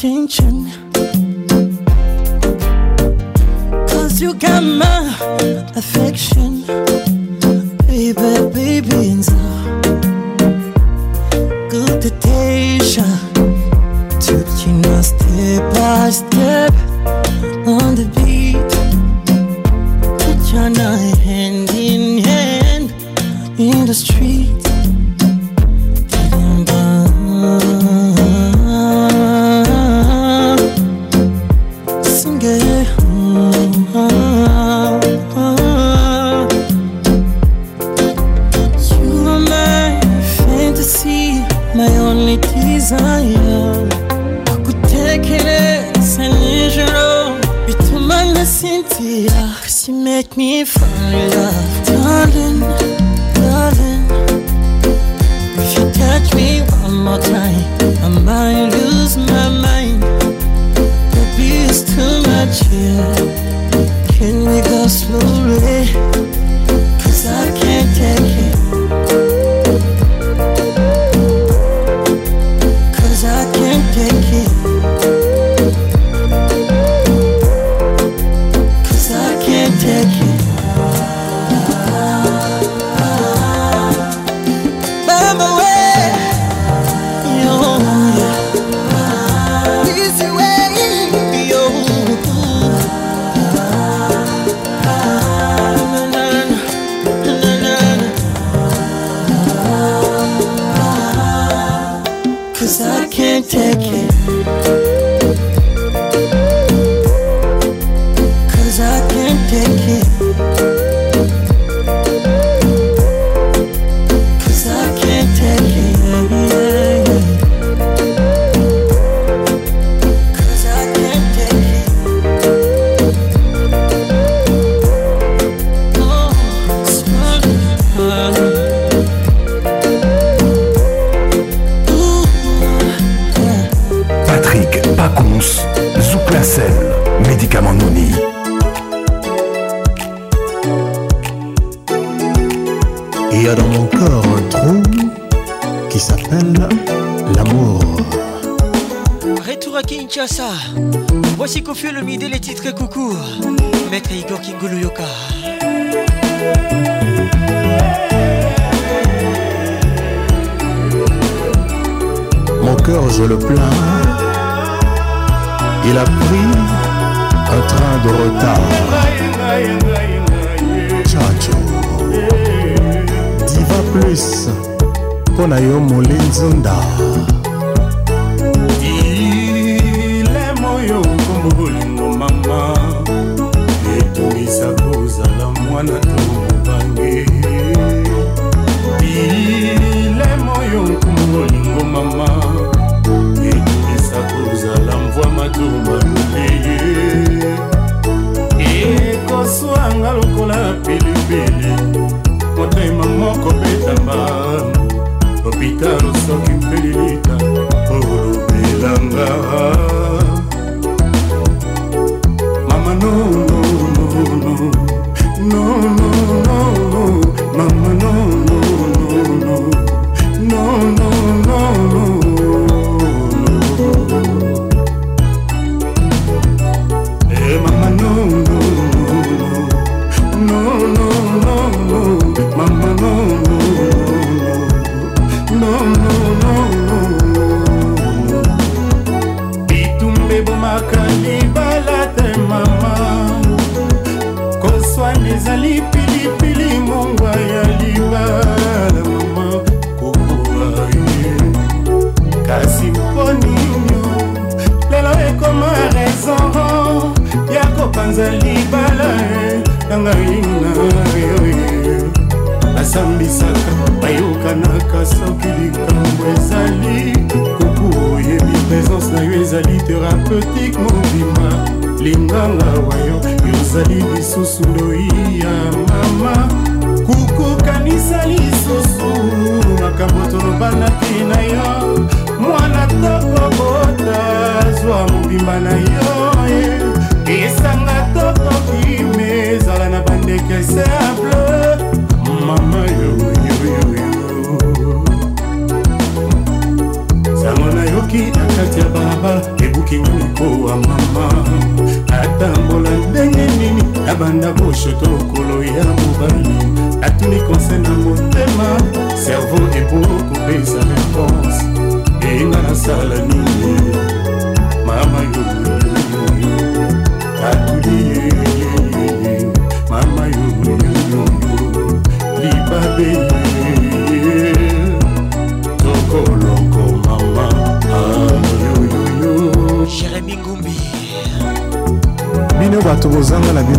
attention.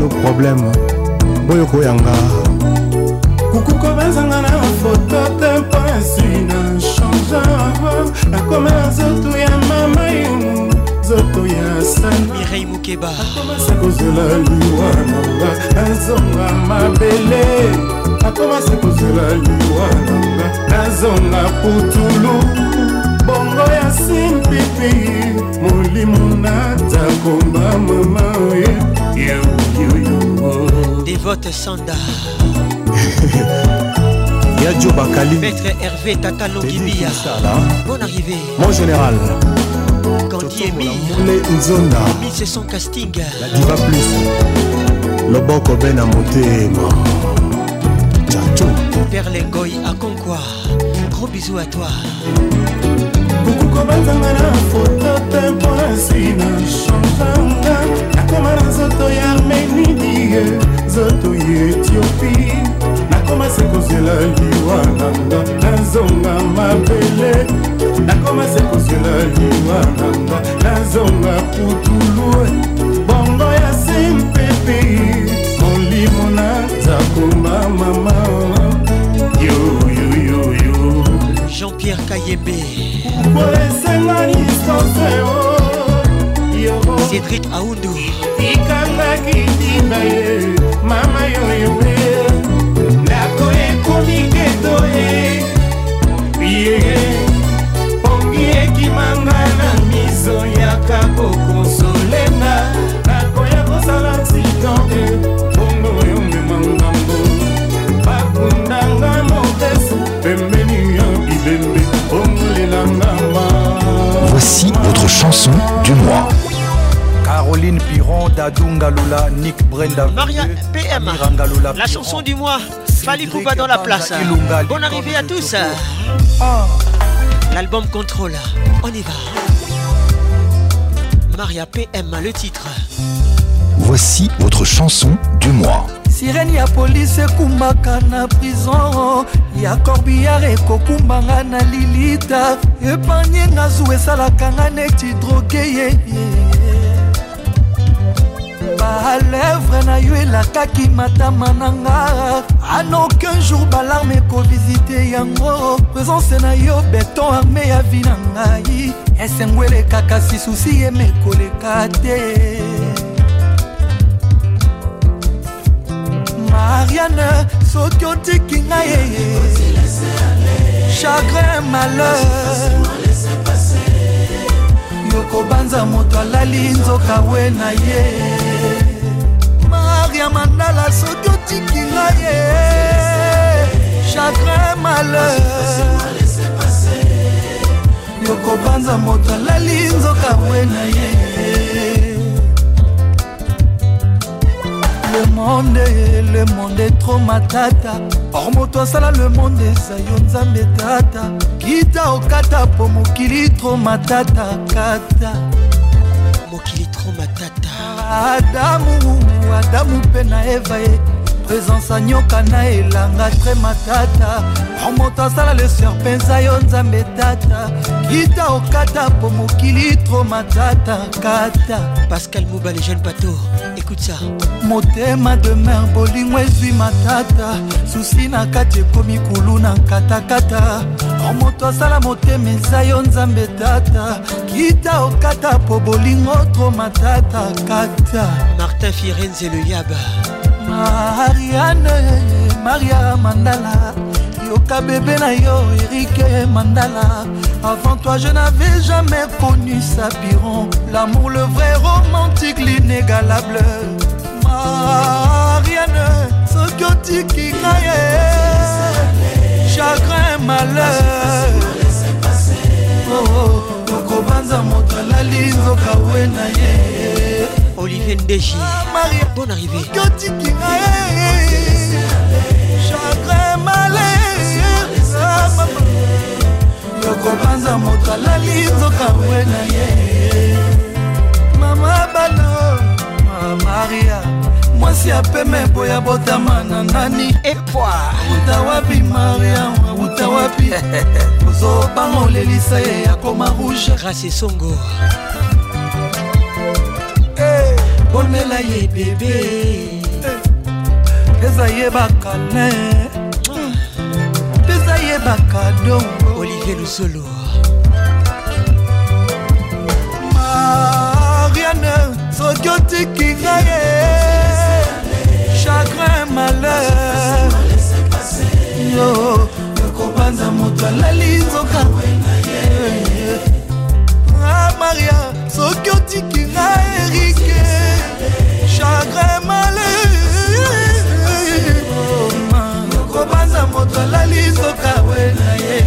no problème boyo koyanga kuku kobanzanga na foto te mpasi na change nakoma na zoto ya mama yemu nzoto ya sanmirei mokeba akomasa kozela liwa nanga nazonga mabele akomasa kozela liwa nanga nazonga putulu bongo ya simpipi molimo natakomba mama oye Devote Sanda Yadio Bakali Maître Hervé Tata Longibia Bon arrivé Mon général Kandi Emile Nzonda Emile c'est son casting La diva plus Loboko Ben Amotema Tchacho Perle Goy à Conqua Gros bisous à toi kobatanga na foto te mpo na nsina changanga nakoma na nzoto ya armeni die nzoto ya etiopi nakoma se kozela liwa nanga nazonga mabele nakoma se kozela liwa nanga nazonga putulu bongo ya simpepi molimo na zakoma mama yoyoyoyo jean-pierre kayebe koesenga lisanseo cédrik aundu tikangaki ntina ye mama yoyo ndako ekomi keto e ye pongi ekimanga na miso yaka kokonsolenga nakoya kosala titan e Voici votre chanson du mois. Caroline Piron, Dadunga Nick Brenda. Maria PM, la chanson du mois. Fali Pouba dans la place. Bonne arrivée à tous. Ah. L'album Contrôle, on y va. Maria PM, le titre. Voici votre chanson du mois. sirene police et prison ya lilita epanye nga zu esalaka nga neti droge ye balevre na yo elakaki matama na nga anaucun jour balarme ekovisite yango présence na yo beton arme ya vi na ngai esengo elekaka si susi yeme koleka te mariane soki otiki ngai chagrin malheur yokobanza moto alali nzoka we na ye maria mandala soki otikinga ye chagrin malheur yokobanza moto alali nzoka we na ye le monde le monde etro matata or moto asala le monde eza yo nzambe tata kita okata mpo mokili tro matata kata mokili tro matata adamu adamu mpe na eva ye présence anyoka na elanga tre matata or moto asala le serpin eza yo nzambe tata kita okata mpo mokili tro matata kata pascal mobale jeune bateau écoute ça motema demer bolingo ezwi matata susi na kati ekomi kulu na katakata or moto asala motema eza yo nzambe tata kita okata po bolingo tro matata kata martin firenze le yaba mariane maria mandala yoka bebe na yo erike mandala avant toi je n'avais jamais connu sapiron l'amour le vrai romantique l'inégalable mariane soki otikinga ye chagrin malheur oh, oh. tokobanza moto alali nzoka we na ye olivier ndeji bon arrivé otikinga ye yokobanza moto alali nzoka we na ye mama balo maria mwasi apeme boya botama na nani euta wapi mariama uta wapi ozobangolelisa ye yakoma rouge grace songo eh. bonela ye bebe eh. eza ye bakale bakado olivier lusolo mariane soki otiki ngaye chagrin malheur yo yokobanza moto alali nzoka eh, eh. Ah, maria soki otiki nga erike chagrin malheur moto alali soka we na ye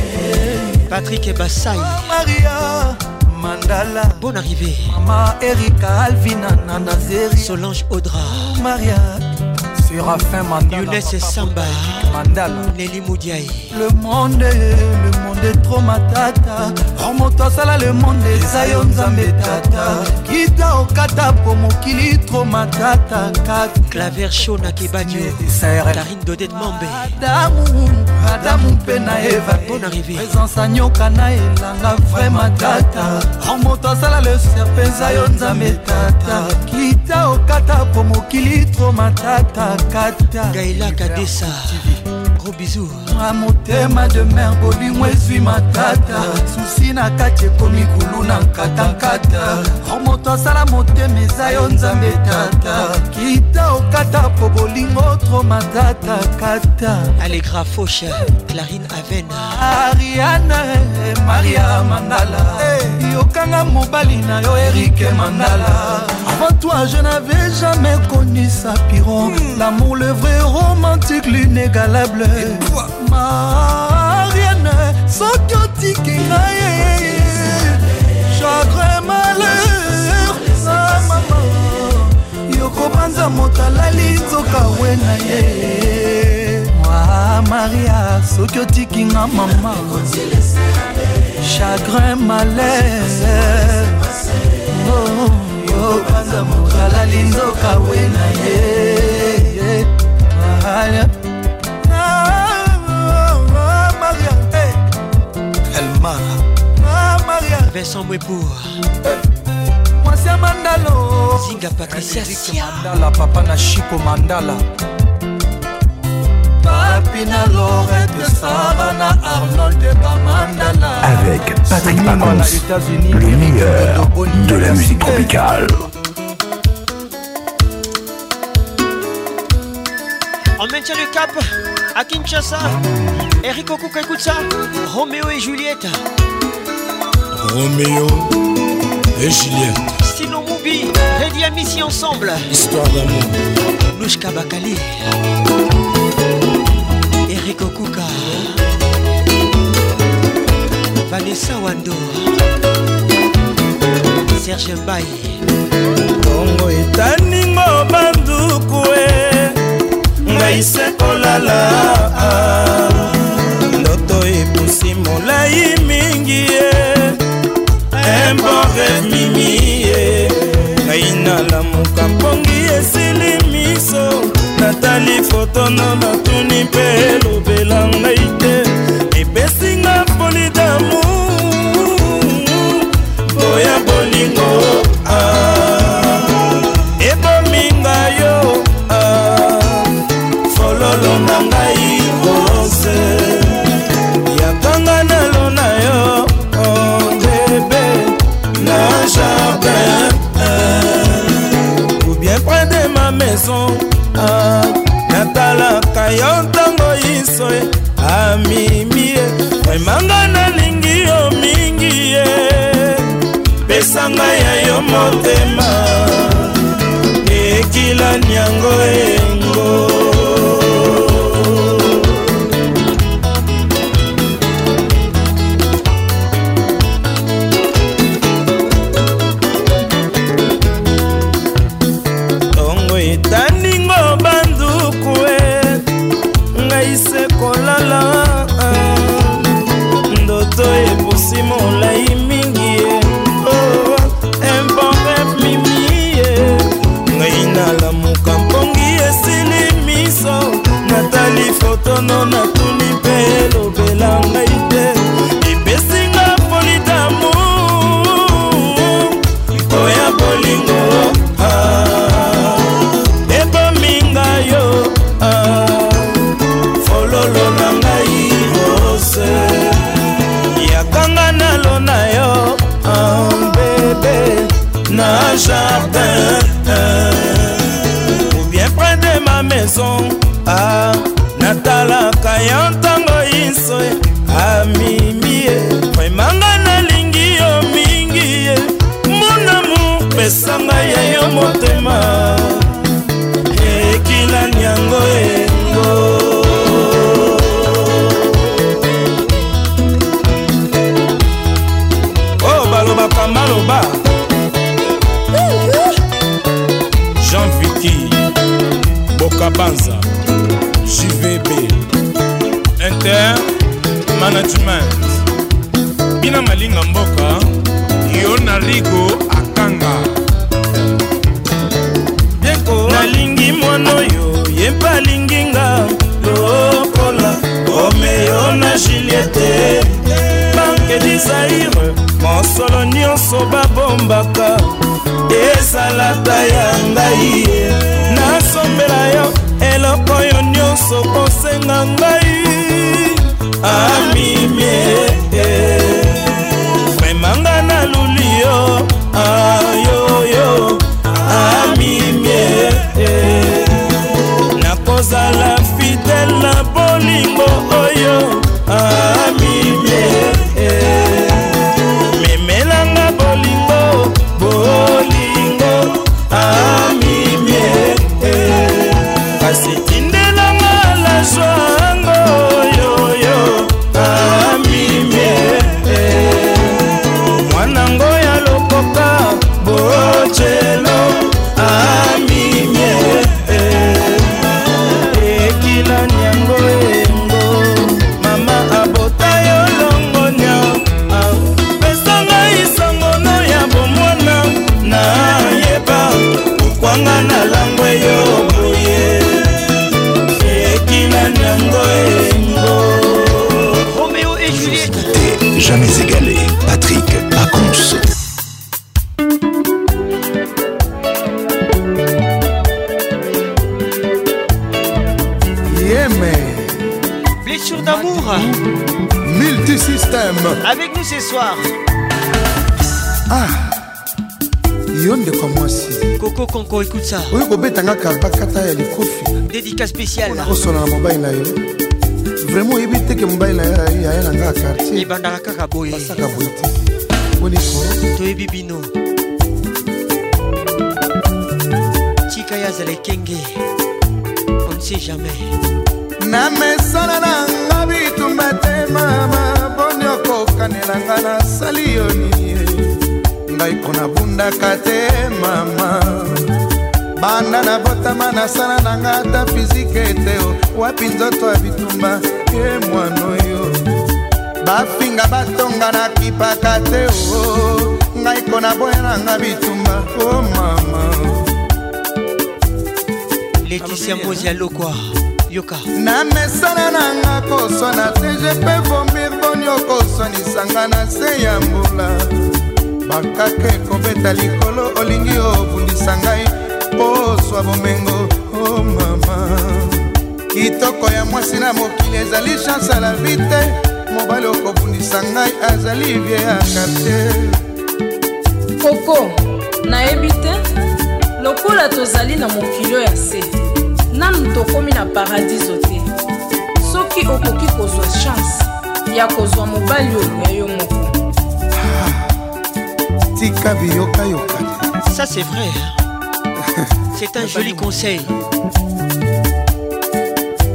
patrik basai maria mandala bon arrivé mama erika alvina na nazeri solange audra maria Séraphin Mandala Younes Samba Mandala Nelly Moudiaï Le monde, le monde petro matata romoto asala le monde eza yo nzambe tata kita okata po mokili tro matata claver show na kebanio karine dodet mombe adamu adamu mpe na eva bon arrivé présence anyoka na elanga vrai matata romoto asala le serpe eza yo nzambe tata kita okata po mokili tro matata kata gaila kadesa gros bisou na motema de mer bolingo ezwi matata susi na kati ekomi kulu na nkatankata moto asala motema eza yo nzambe tata kita okata po bolingo tro matata kata alegra foshe clarine aven ariane maria mandala hey. yokanga mobali na yo erike mandala Avant toi, je n'avais jamais connu ça, Piron. Hmm. L'amour, le vrai romantique, l'inégalable. mariane soki otiki ngai chagrin malheur na mama yokobanza moto alali nzoka we na ye maria soki otiki nga mama chagrin malheur oh, yokobanza moto alali nzoka we na ye mama mamaria ah, vincent mwebour eh, mwasi ya mandalo zinga patricia Mandala papa na shiko mandala papi na lorete sara na arnold Mandala avec patrick pacons le meilleur de la musique tropicale on maintient le cap à Kinshasa mmh. Eric Okuka, écoute ça. Roméo et Juliette. Roméo et Juliette. Sinon Moubi, Rédi Amici ensemble. Histoire d'amour. Louchka Bakali. Eric Okuka. Vanessa Wando. Serge Mbaye. Kongo etaningo banduku ngai se kolala ah. epusi molai mingi ye emboreve mimi ye ngai nalamuka mpongi esili miso natali fotono natuni mpe elobela ngai te epesinga poli damu boya bolingo miso ye amimi ye emanga nalingi yo mingi ye pesa ngai ya yo motema ekilani yango engo me management bina malinga mboka yo na rigo akanga bieko nalingi mwana oyo yempe alingi nga lokola romeo na juliete banke disaire mosolo nyonso babombaka ezalaka ya ngai nasombela yo eloko oyo nyonso kosenga ngai nalingaka te mama banda nabotama nasala na nga ata fizike ete wapi nzoto ya bitumba ye mwana oyo bafinga batonga nakipaka te o ngai ko naboyelanga bitumba o mama leticia mbozi ya eh. lokwa yoka na mesana na nga koswana te je mpe vomir boni okoswanisanga na se ya mbula bakaka ekobeta likolo olingi obundisa ngai ozwa bomengo o mama kitoko ya mwasi na mokili ezali chanse ya la vi te mobali okobundisa ngai azali vie ya kartier koko nayebi te lokola tozali na mokilo ya se nanu tokomi na paradiso te soki okoki kozwa chance ya kozwa mobali oyo ya yo moko tika biyokayokani ça c'est vrai c'est un joli conseil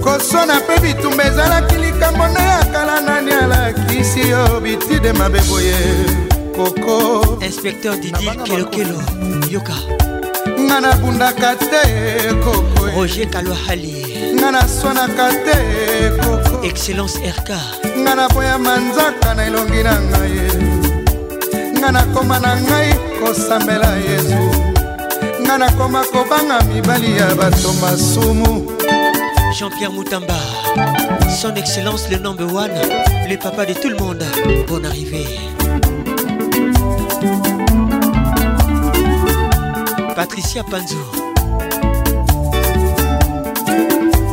kosona mpe bitumba ezalaki likambo nde ya kala nani alakisi yo bitide mabe boye koko inspecteur didil kelokelo yoka nga nabundaka te koko roger kalohali nga naswanaka te koko excellence rk nga naboyama nzaka na elongi na ngai nga nakoma na ngai kosambela yesu nga nakoma kobanga mibali ya bato masumu jean-pierre moutamba son excellence le number one le papa de tout le monde bonne arrivée patricia panzo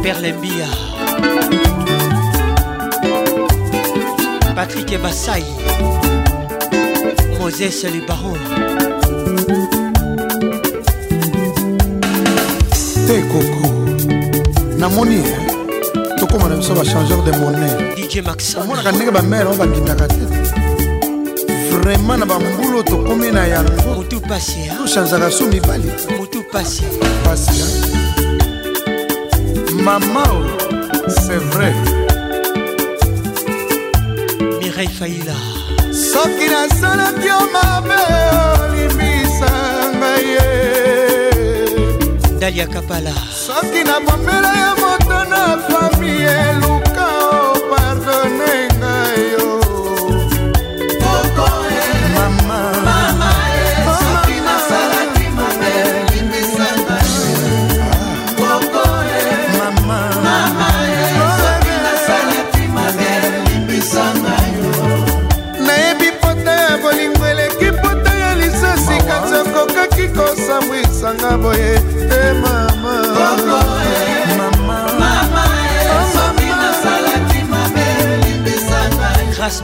perlembia patrick ebasai Moses le baron te koko namoni tokóma na biso bachangeur de monnaie dj maxomonaka ndenge bamere oyo bakitaka te vraimen na bambulu tokómi na yango motu pasia tochanzaka so mibali motu pasia pasia mama oh, c'est vrai mireille faila soki nasalaki yo mabe olimisa ngai ye dalia kapala soki nabomela ye moto na fami elu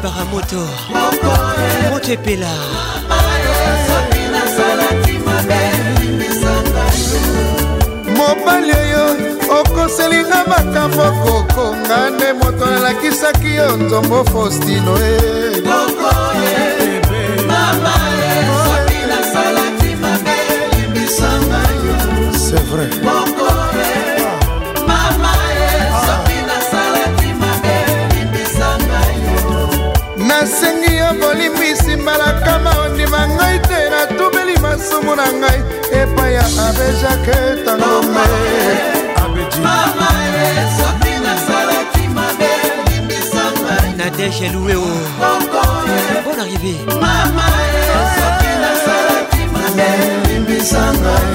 baramoto moto epela mobali oyo okoselinga makambo kokonga nde moto alakisaki yo nzombo faustino e c'est vrai yo bolimwisi malaka maondima ngai te natubeli masumu na ngai epai ya abe jake tangome e, nadege loueo bon e. arrivé Mama, eh, olimbisa ngai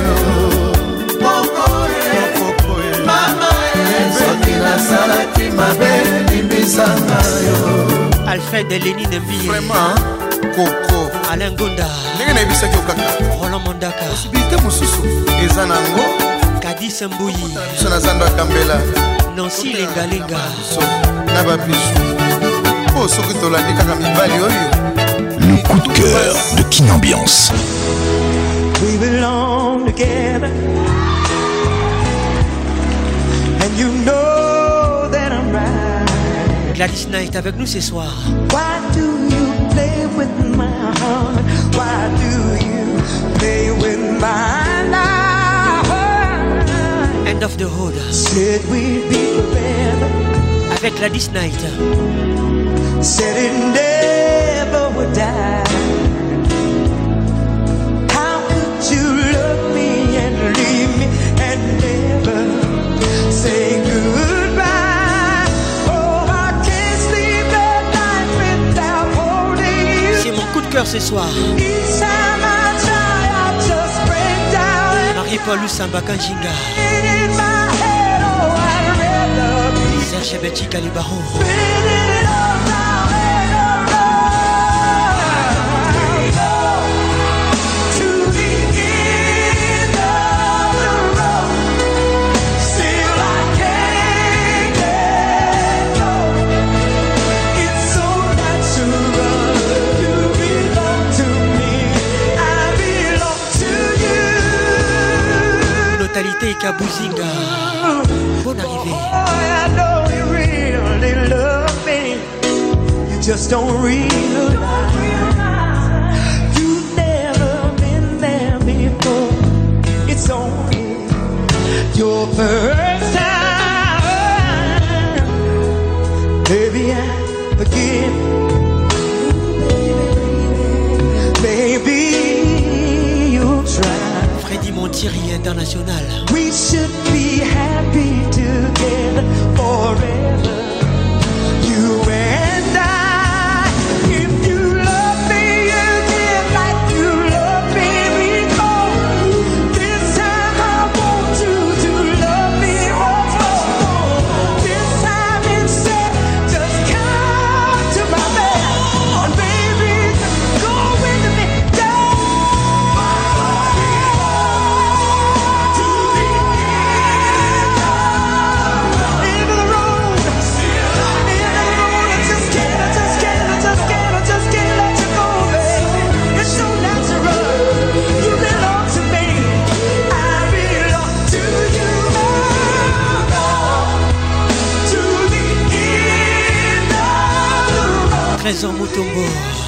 soki nasalaki mabe limbisa e. ngai alfred lenine mbirima koko alain gonda ndenge nayebisaki yo kaka roland mondaka posibilité mosusu eza na yango kadis mbuyi biso na zando akambela nansi lengalenga na babisu mpo oh, soki tolandi kaka mibali oyo le coup de cœur de kinambiance We belong together And you know Gladys Knight avec nous ce soir. Why do you play with my heart? Why do you play with my heart? End of the road. Said we'd be forever. Avec Gladys Knight. Said it never would die. pleure ce soir. Marie-Paul Lusamba Kanjinga. Serge Betty Calibaro. qualité Kabuzinga. Oh, oh, me. You Just don't realize you've never been there before. It's only your first time, baby. I forgive. Crédit international. We should be happy together forever. mais um mutumbo.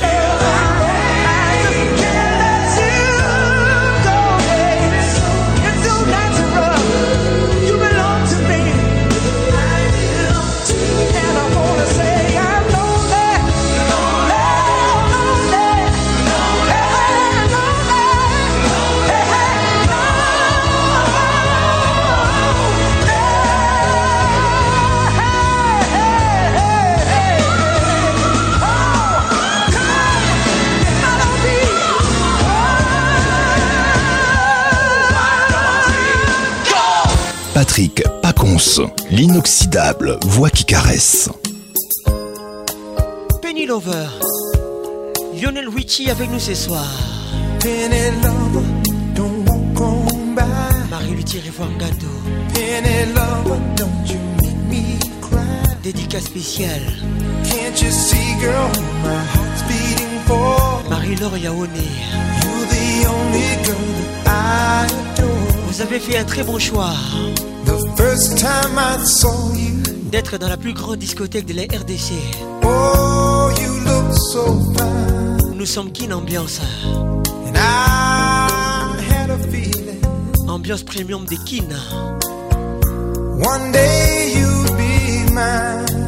Patrick Pacons, l'inoxydable voix qui caresse. Penny Lover, Lionel Richie avec nous ce soir. Penny Lover, don't walk on back Marie-Luthier Rivangado. Penny Lover, don't you make me cry. Dédicace spéciale. Can't you see, girl, my heart's beating for. Marie-Laure Yaone. You're the only girl that I adore. Vous avez fait un très bon choix. D'être dans la plus grande discothèque de la RDC. Oh, Nous sommes qu'une ambiance Ambiance premium de Kin. One day you'll be mine.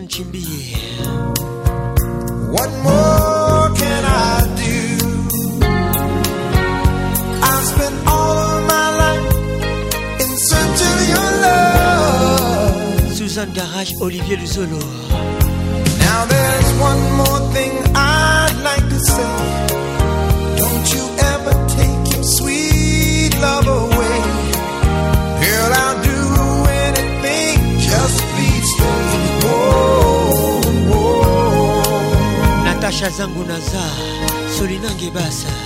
Vivian Chimbier. What more can I do? I've spent all of my life in search of your love. Suzanne Garage, Olivier Luzolo. Now there's one more. kasha zangu naza solinangebasa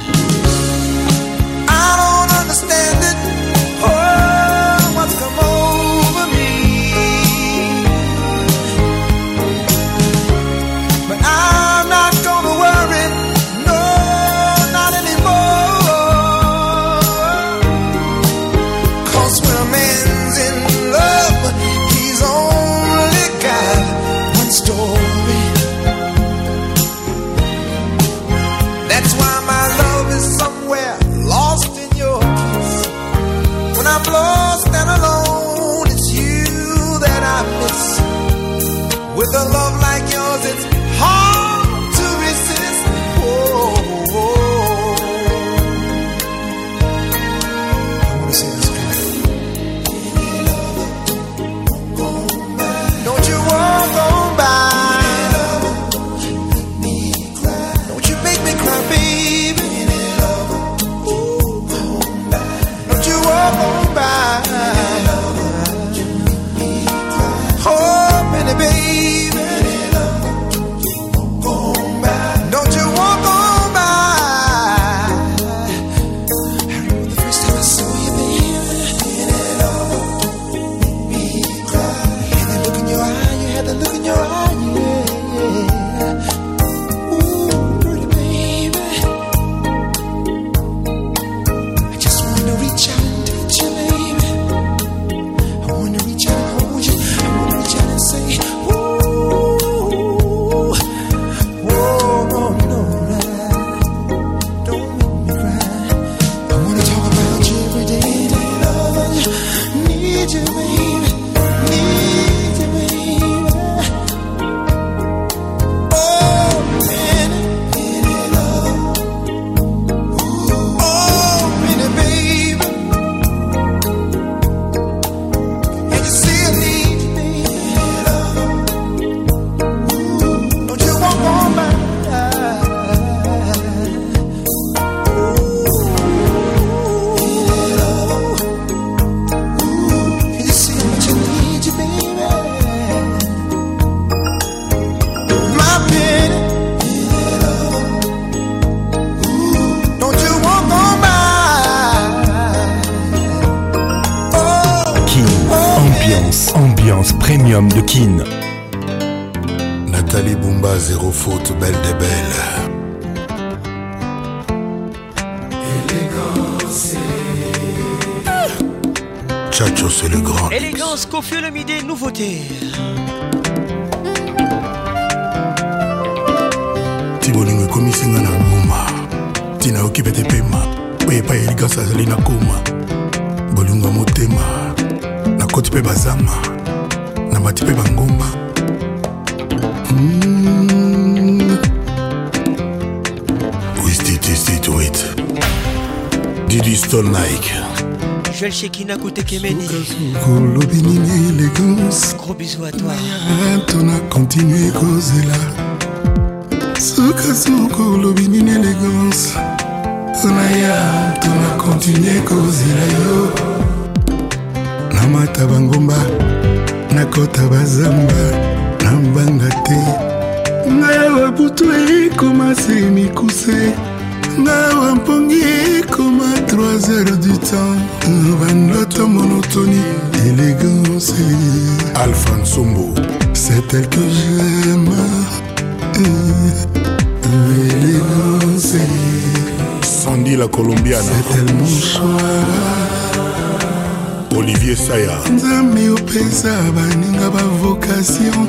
homme de kin. Stone Nike. Joël Shekina côté Kemeni. Kolobi nini élégance. Gros bisous à toi. On a continué kozela. Sukasuko lobi nini élégance. Tonaya, tona continue kozela yo namata bangomba nakota bazamba nambanga te ngai awa butu ekoma se mikuse ngawa mpongi ekoma 3 heures du temps bandoto monotoni élégance alphonsombo c'est elle que j'aime élégance sandi la colombiana c'est elle mon choix olivier saya nzambe opesa baninga bavocation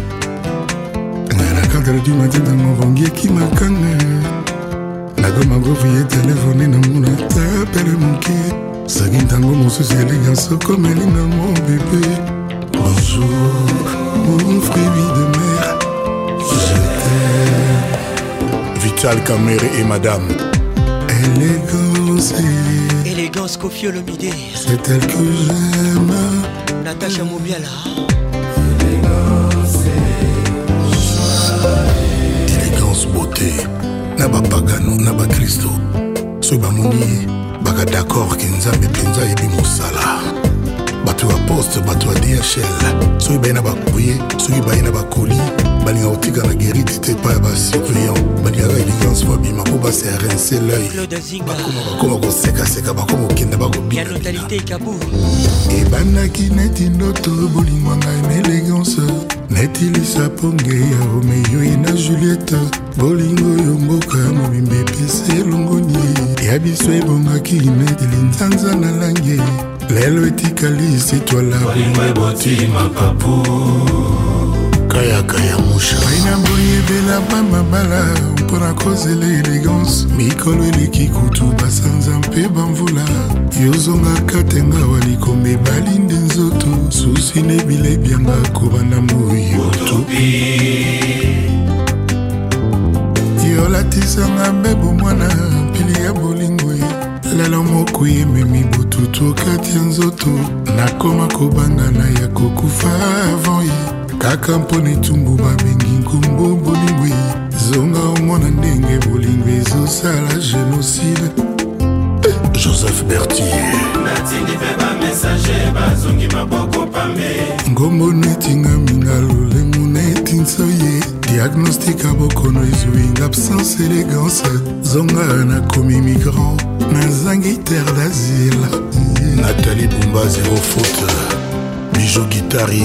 perdu matindango vongieki makanga nakoma govriye telefone namona tapele moke soki ntango mosusu elinga sokomelinga mo bebe bonjour mon fruit de mer jete vital camere et madame élégance élégance kofio lomide c'est elle que j'aime natacha mobiala élégance dilegance beauté na bapagano na bakristo soki bamoni baka dakord ke nzambe mpenza ayebi mosala bato ya poste bato ya dhl soki baye na bakoye soki baye na bakoli balinga kotika na geriti te epai ya basurveillant balingaka elegance po abima mpo basi arense l'œil bakoma kosekaseka bakoma kokenda bakobinaebanaki neti ndoto bolingwa ngai na elegance natilisa ponge ya romeo na juliete bolingo yo mboka mobimba epesi elongoni ya biso ebongaki netili nzanza na lange lelo etikali sitwala bolingo eboti mapapu kayaka ya musha pai na boyebela bamabala mpo nakozela elegance mikolo eleki kutu basanza mpe bamvula yozongaka tenga walikomba ebali nde nzoto susi na ebila ebyanga kobanda moyoto yolatisanga mbebo mwana mpili ya bolingo ye lelo moko yememi bututu okati ya nzoto nakoma kobangana ya kokufa avant ye kaka mpona etumbu babengi nkombo bolingwi zonga omona ndenge bolingo ezosala génocide joseph bertier ngombo netingami na lolemo netinso ye diagnostik abokono ezwing absence élégance zonga nakomi migrant nazangi terre d'asile nathalie bumba zero faute bijo gitari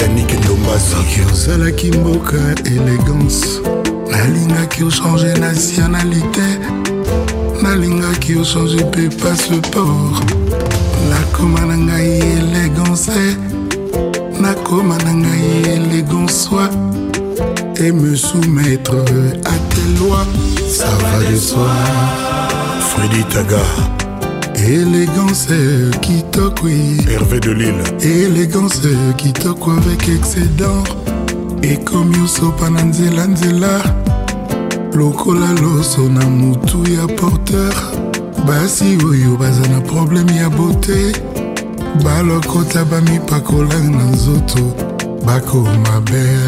yannik ndombasi ozalaki mboka élégance qui a changé nationalité nalingaki ochange mpe passeport nakoma na ngai élégance nakoma na ngai et me soumettre à tes lois ça va de soi Freddy Taga Élégance qui toque, Hervé de Lille. Élégance qui toque avec excédent ekomiosopa na nzelanzela lokola loso na motu ya porteur basi oyo baza na probleme ya bote balokota bamipakola na belle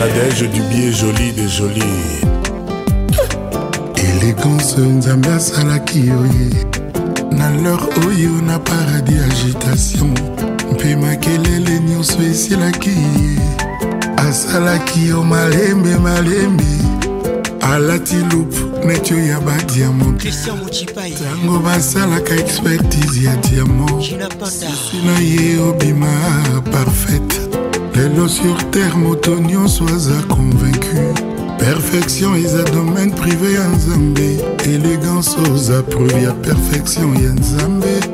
La déje du joli de joli elegance nzambe asalaki oye na lor oyo na paradis agitation mpe makelele nyonso esilaki ye asalaki yo malembe malembe alati lupe neti oyo ya badiamontango basalaka expertise ya na ye obima parfaite lelo sur terre moto nyonso aza convaincu perfection un domaine privé en nzambe élégance oza preuve ya perfection en Zambie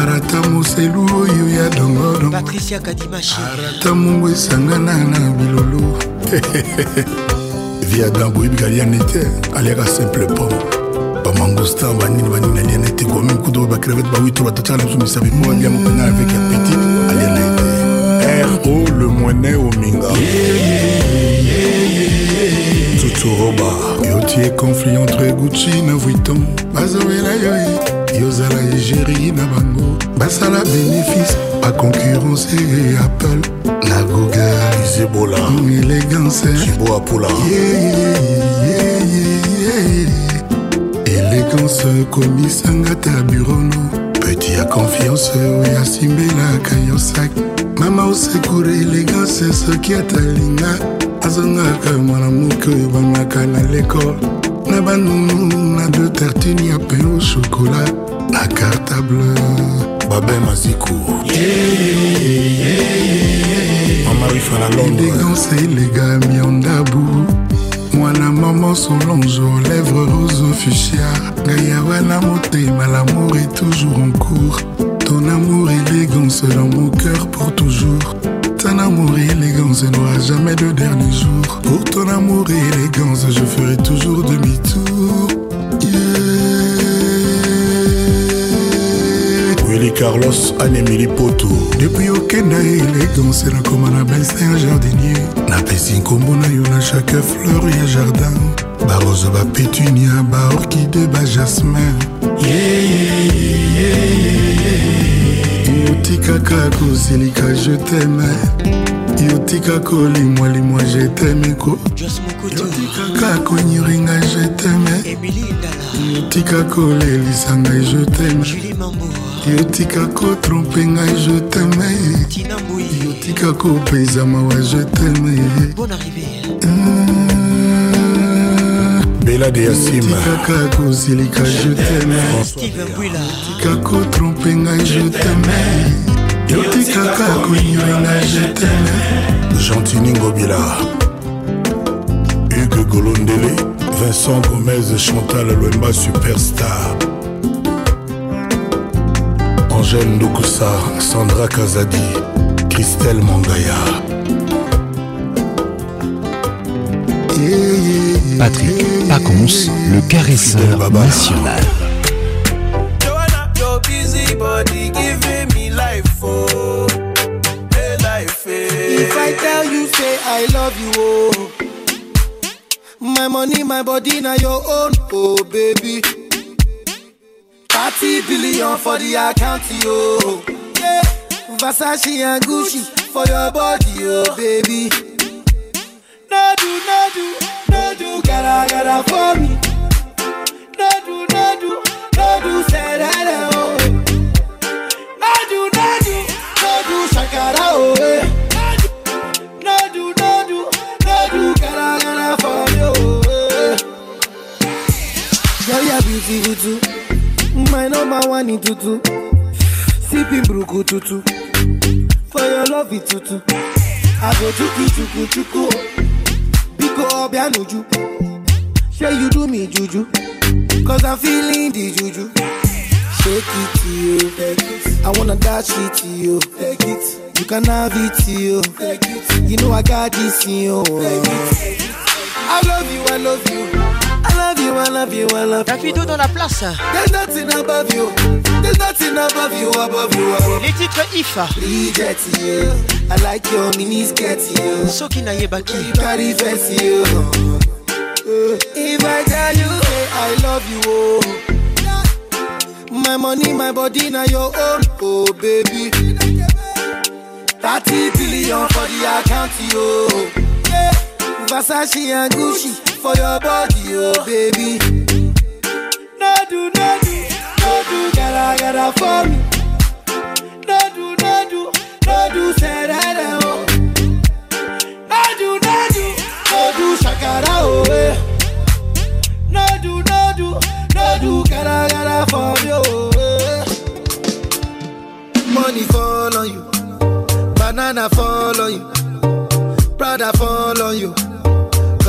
arata moselu oyo ya dongodopatricia kadimashi arata mongo esangana na bilolo via blanc boyebika liane te aliaka simple pom bamangostan banini banini aliana ete komi kudo oyo bacrevete bawitro batatiaka na biso misapi mpo aliama pena avec apetit aliana ete ro le moine ominga tutoroba yoti e conflit entre gucci na vuitton bazobela yo yozala egérie na bango basala bénéfice baconcurrence apple na google zebola élégance ciboapula élégance komisanga ta burono petit ya confiance oyo asimbelaka yo sak mama osekure élégance soki atalinga azongaka mwana moke oyo bamaka na lekole na banunu na deux tartine ya pe au chocolat La carte bleue, babé Mazikou. Yeah, yeah, yeah, Maman Rifala la Dégancé les gars, Miandabou. mwana mama Lèvres roses rose fuchsia ngai ya wana l'amour est toujours en cours ton amour élégance dans mon cœur pour toujours ton amour élégance n'aura jamais de dernier jour pour ton amour élégance je ferai toujours demi-tour emeli carlos anemeli poto depuis okenda elegance nakoma na bestin jardinier napesi nkombo na yo na chaque fleur ya jardin barose bapetunia baorkide bajasmin yotikaka kosilika je teme yotika kolimwalimwa je teme ko yotikaka konyiringa je teme yotika kolelisa ngai je teme yotika kotrompe ngai je teme yotika kopesa mawa je teme mm. belade ya nsimatikaka kosilika je euh, temetika kotrompe ngai je teme yotikaka koinyoi ngai je teme gentiningobila hugue golondele vincent gomez chantal loemba superstar Angèle Dokusa, Sandra Kazadi, Christelle Mangaya. Patrick Pacons, le caresseur national. Oh. If I tell you, say I love you, oh. My money, my body, now your own, oh, baby. thirty billion for the account yo. Yeah. Versace and Gucci for your body oh baby. No do, no do, no do, gara gara for me. No do, no do, no do, say that oh. No do, no do, no do, shakara oh. Eh. No do, no do, no do, gara gara for me oh. Eh. Girl, My number one in tutu. Sipping bruku tutu. For your love it tutu. I go chuku chuku chuku. Biko obia nuju. Say you do me juju. Cause I'm feeling the juju. Shake it to you. It. I wanna dash it to you. Take it. You can have it to you. Take it. You know I got this in you. I love you, I love you love you, I love you, I love you. dans la place. There's nothing above you. There's nothing above you, above you, above Les titres IFA. Reject you. I like your minis, get you. Sokina Yebaki. Everybody vest you. If I tell you, I love you, oh. My money, my body, now your own, oh baby. 30 billion for the account, yo. Yeah. Versace and Gucci for your body, oh baby. No do, no do, no do, gotta, gotta for me. No do, no do, no do, said I do No do, no do, no do, shakara, oh eh. No do, no do, no do, gotta, gotta for me, oh eh. Money fall on you, banana fall on you, brother fall on you.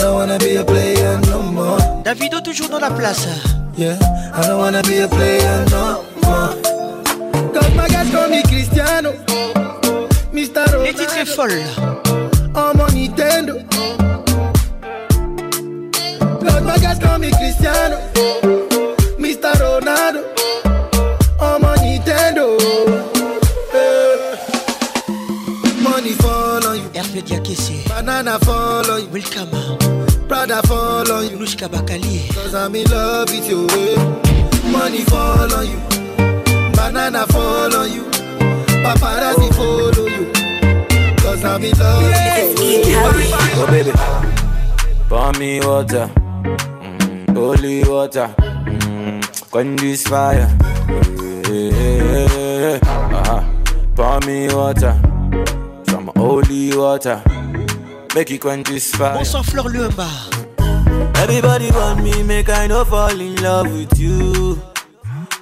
I don't wanna be a player no more. Davido toujours dans la place. Yeah, I don't wanna be a player no more. Comme ma gars comme Cristiano, Mr. Ronaldo. Les titres est folle. Oh mon Nintendo. Comme ma gars comme Cristiano, Mr. Ronaldo. Oh mon Nintendo. Eh, money fall on you. RP Diakessi. Banana fall on you. Welcome. I fall on you. Lushka Bakali. Cause I'm in love with you. Money fall on you. Banana fall on you. Paparazzi follow you. Cause I'm in love yes, with you. Oh, baby. Pour me water. Mm, holy water. Mm, when this fire. Uh-huh. Pour me water. Some holy water make it quench this fire. Bonsoir Fleur Lumba. Everybody want me, make I no fall in love with you.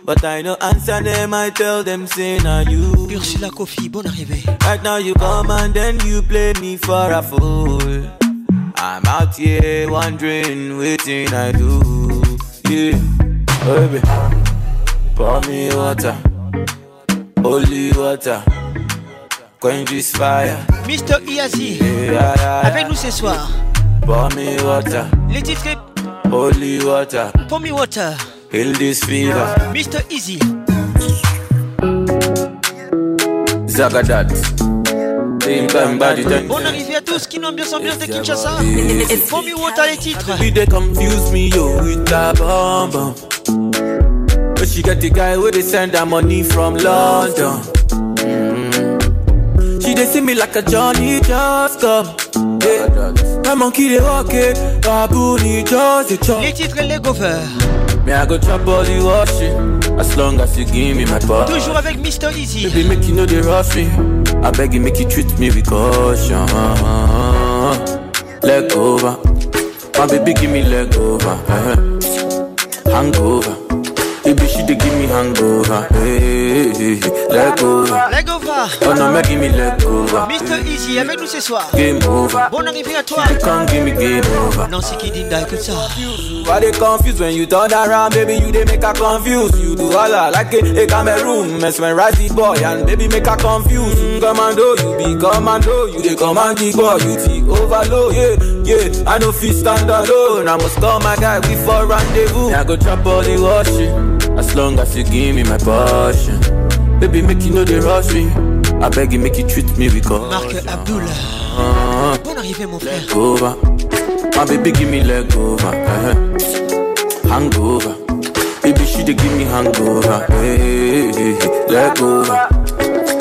But I no answer them, I tell them say na you. Ursula Kofi, bon arrivée. Right now you come and then you play me for a fool. I'm out here wondering waiting I do. Yeah, oh, baby, pour me water, holy water. Mr. fire. Mister Iazi. Avec nous ce soir. Pour water. Les Holy water. Pour me water. Heal this fever. Mr. Easy. Zagadat. Bonne arrivée à tous qui n'ont bien bien de Kinshasa. Pour me water les titres. they confuse me yo with the bomb But she got the guy who they send money from London. They me like a Johnny just come. Les titres les Mais I go chop all the as long as you give me my part. Toujours avec Mr. Easy. Baby, make you know the me, I beg you, make you treat me with caution. Leg over, my baby, give me leg over. Hangover, baby, she dey give me hangover. let go. Let go, va. Oh non, mais give me let go. Va. Mr. Easy avec nous ce soir. Game over. Bon arrivé à toi. You can't give me game over. Non, c'est qui dit écoute ça. Why they confused when you turn around, baby? You they make a confuse. You do all that like a, a Cameroon. Mess when risey boy and baby make a confuse. Mm, commando, you be commando. You they command the boy, you take overload. Yeah, yeah. I know fit stand alone. I must call my guy, we for rendezvous. I go drop all the washing. As long as you give me my portion. Baby, make you know they rush me. I beg you, make you treat me because. Marc Abdullah. Ah, Bonne arrivée, mon frère. Leg My ah, baby, give me let go Uh eh, -huh. Eh. Hangover. Baby, she the give me hangover. Let eh, go hey, leg over.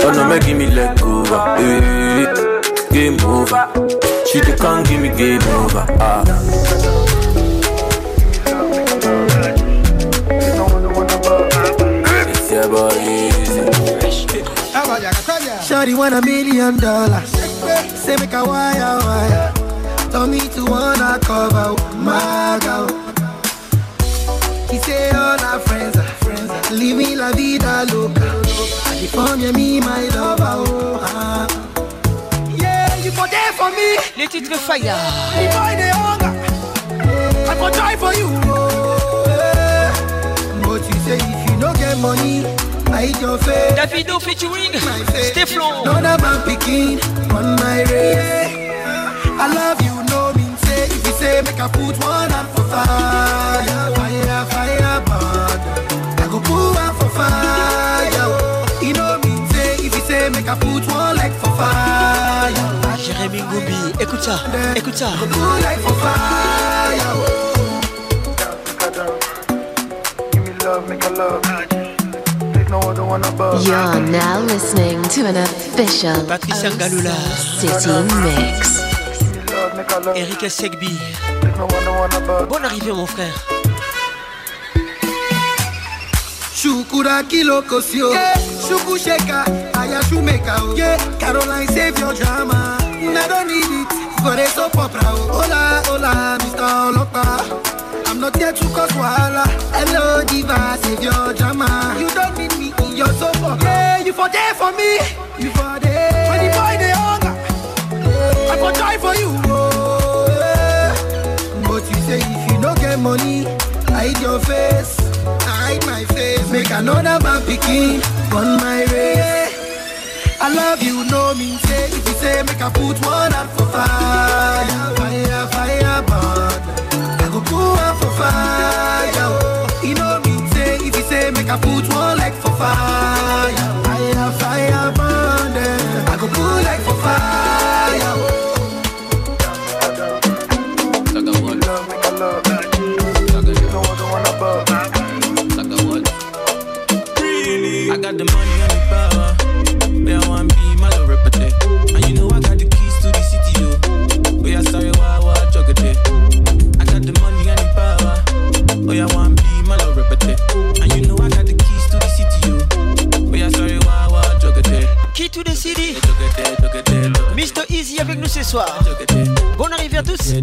Oh give me leg over. Hey, game over. She the can't give me game over. Ah. Shorty want a million dollars. Say make a wire wire. Tell me to wanna cover my girl. He say all our friends are friends. Living la vida loca. I deform me my lover. Oh, ah. Yeah, you for there for me. Let it titre fire. The boy the hunger. I for die for you. But you say if you no get money. hide your face. Davido featuring Steflon. Don't have my picking on my race. I love you, no mean say. If you say, make a put one like for fire, fire, fire, but I go put one for fire. You know me, say. If you say, make a put one like for fire. Jérémy Gobi, écoute ça, écoute ça. go like for fire. Give me love, make a love. You're now listening to an official Patricia Galula City Mix. Eric Segbi. Bonne arrivée mon frère. Shukura kilo kosio. Shuku sheka. Ayashumeka. Caroline save your drama. I don't need it. For eso popra. Hola, hola, Mr. Olopa. I'm not there to cause wahala. Hello, diva, save your drama. You don't need me in your sofa. Yeah, you for there for me. You for there. When the boy they hunger, yeah. I for try for you. Oh, yeah. But you say if you no get money, hide your face, hide my face. Make another man picking on my way. I love you, no mean say. If you say make I put one out for fire, fire, fire. fire fire. Oh. You know me say if you say make a put one leg for fire. Fire, fire, burn them. I go put leg for fire. Oh. I got the money Oh, yeah, one be my love repete. And you know I got the keys to the city, you Oh, yeah, sorry, why, why, jogate. Key to the city. Mr. Easy avec nous ce soir. Bonne arrivée à tous.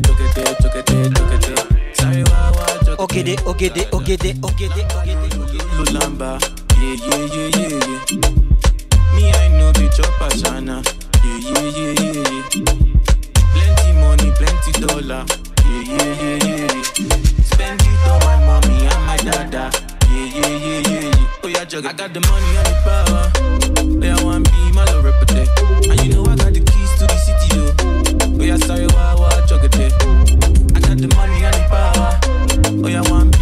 Ogede, ogede, ogede, ogede, ogede. Lulamba, yeah, yeah, yeah, yeah, yeah. Me, I know the chopper, Shana. Yeah, yeah, yeah, yeah, yeah. Plenty money, plenty dollar. yeah, yeah, yeah, yeah. Spend it on my mommy and my dada. Yeah, yeah, yeah, yeah, yeah. Oh yeah, jug, I got the money and the power. Oh yeah, one be my little repete. And you know I got the keys to the city, though. Oh yeah, sorry, why, why, jug it I got the money and the power. Oh yeah, one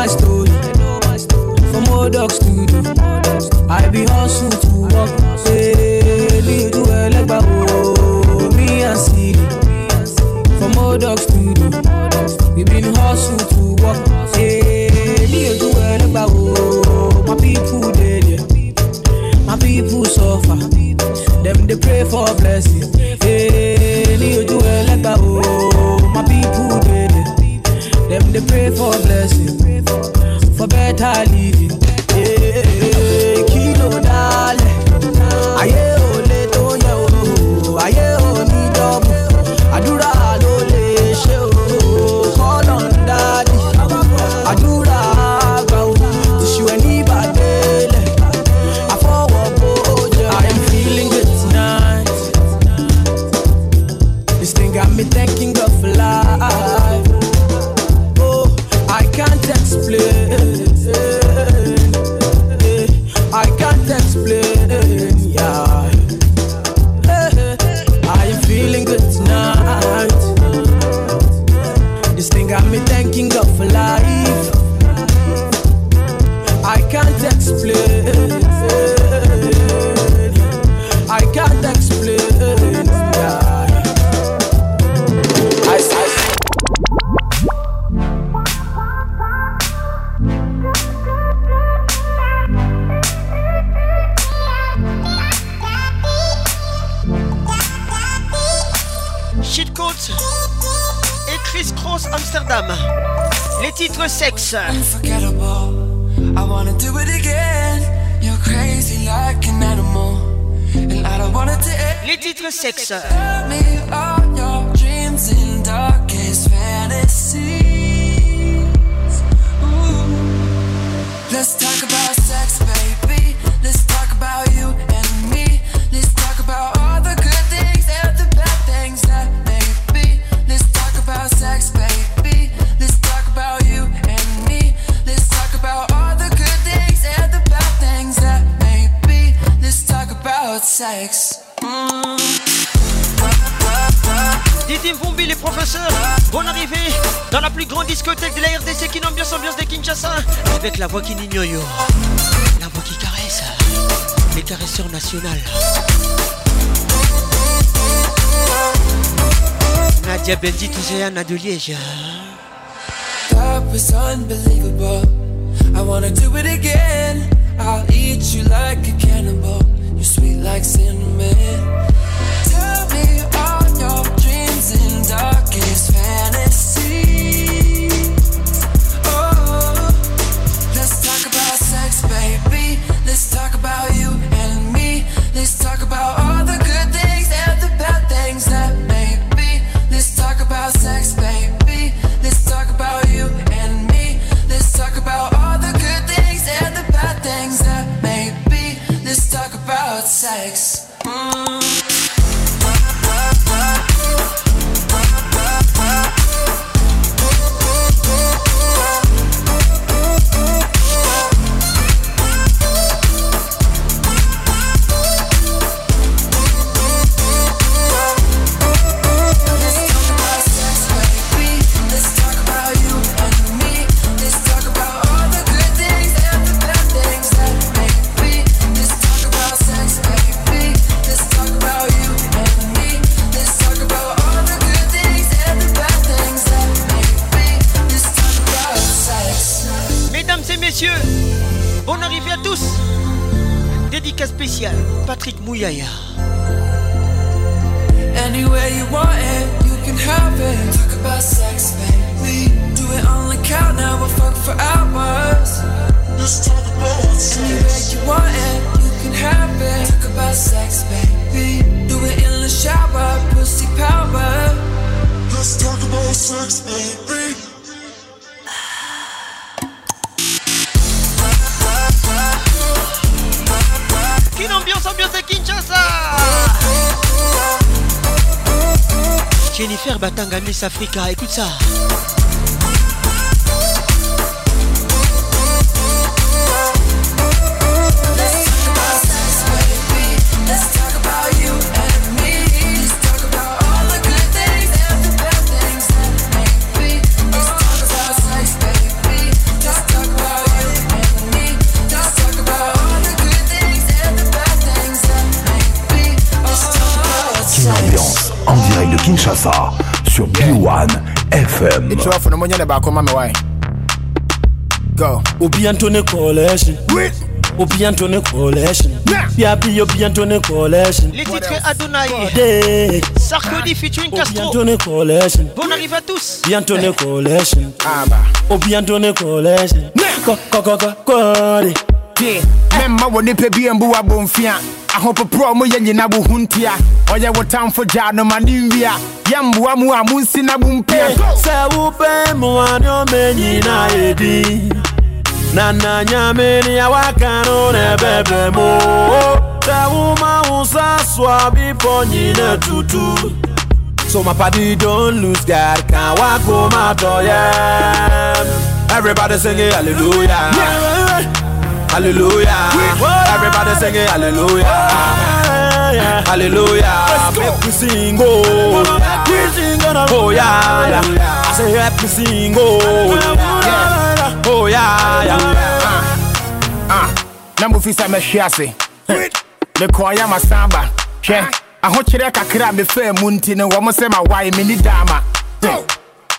my story. From old dog studio, I be hustling to work. Baby, you do a leg oh, Me and for more dogs to do. we been hustling to work. Baby, you do a leg oh, My people dead, My people suffer. Them they pray for blessing. Hey, you do a leg oh, My people dead, Them they pray for blessing better living. side. la voix qui n'ignore, la voix qui caresse, les caresseurs nationales. Nadia Bendy, Touzeana de Liège. That was unbelievable. I wanna do it again. I'll eat you like a cannibal. You sweet like cinnamon. Tell me all your dreams in darkness Westafrika monye ne baako ma me wae go obi Antony collection wait obi Antony collection yeah obi Antony collection les titres Adonai Sarkozy ah. featuring Castro obi antone collection bon arrive à tous obi antone collection ah bah obi Antony collection ko ko ko ko Yeah. Memma wo nipa bi mbu abomfia ahopoprɔ mo yɛ nyina wo ho ɔyɛ wo tamfo gyaa no nwia Yambu amu munsi na bumpe sɛ mu moane ɔmɛnyi na edi na na nyame ni waka no ne bebe mo sɛ woma wo sa soa bepɔ tutu So my body don't lose God, can't walk home at yeah. Everybody singing hallelujah. Hallelujah. Everybody singing hallelujah. yeah. Hallelujah. Make we sing, oh. Make we oh, yeah. I say, make we oh. Yeah. Oh, ah, uh, uh. na mufisa meshiase. Mekwaya masamba. Hwɛ, ahokyerɛ kakra a mefɛɛ mu nti no wɔm sɛ mawae menni daama.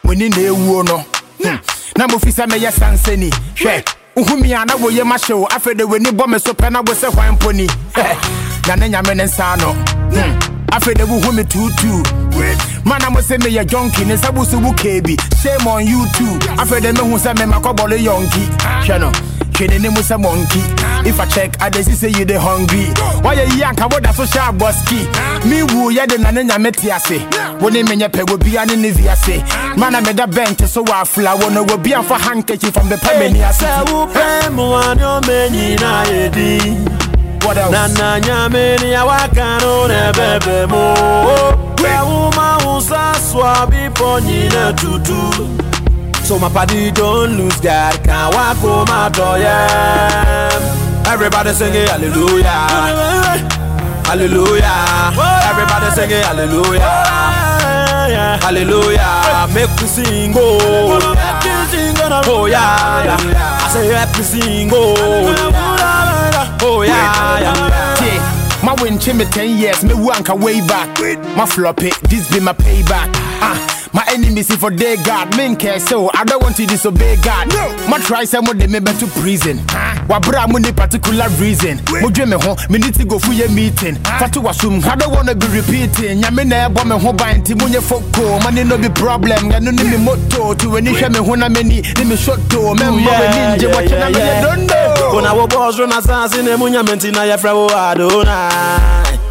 Muni na ewuo no. Na mofi sɛ meyɛ sansani. Hwɛ, wohu mia na woyɛ mahyɛ wo afei de w'ani bɔ me oh. hmm. so pɛ na wo sɛ hwan mpo ni. Ah nane nyame ne nsa no hmm. afei de wohu me tutu mana mo sɛ meyɛ jonki ne nsa busu bu keebi shame on you afei de mehu sɛ memakɔbɔle yɔnki hwɛ no hwɛ ne mu sɛ mɔnki if i check i dey see say you hungry wɔyɛ yi anka woda so hyɛ abɔ ski me wu nyame te ase wo ne menyɛ pɛ wɔ ne ne vi ase mana meda bɛnte so wɔ afla no wɔ bia mfa hankakyi fa mbɛpɛ m'ani ase What else? Nana nyame ni ya wakano nebebe mo Kwe uma usaswa bipo nyine tutu So my party don't lose God Can wako madoyem Everybody sing it hallelujah Hallelujah Everybody sing it hallelujah Hallelujah Make me sing oh Oh yeah I say me sing, oh yeah. yeah. My win me 10 years, me wank way back. My floppy, this be my payback. Ah, my enemies see for day God. Men care so I don't want to disobey God. No. My try some of them to prison. Huh? Ah. Wabra muni particular reason. Mo dream home, me need to go for your meeting. Ah. Fatu wasum, I don't wanna be repeating. Yamina bomb ho bind timunya foko. Money no be problem. Yanu ni me moto to any shame hona many ni me shot to member ninja watching yeah, yeah. don't know. When I was born, I in the munya mentina ya frawo adonai.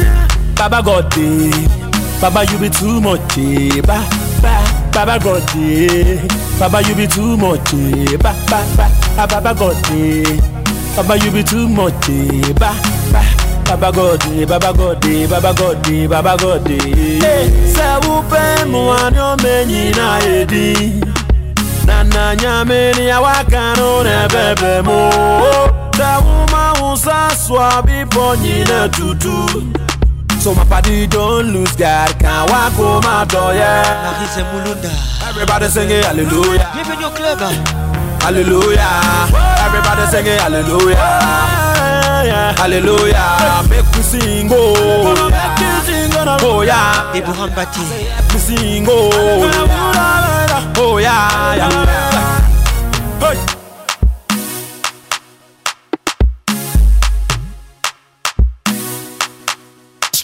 baba god baba you be too much eh, ba ba baba god baba you be too much eh, ba ba ba baba god baba you be too much eh, ba ba baba god dey baba god baba god dey baba god dey. sẹ́wúpẹ́ mu àníọ́mẹ́yìn náà èdè nana nyamini awakanu nebebe mu sẹ́wúmáwùsá sọ àbíbọ̀ yìí náà tutù. So my body don't lose God. Can't walk home after ya. Everybody sing it, hallelujah. Even your club. Hallelujah. Everybody sing it, hallelujah. Hallelujah. Make me sing, oh. Oh yeah, Abraham Bati. Me sing, oh. Oh, oh, oh yeah, yeah. Hey.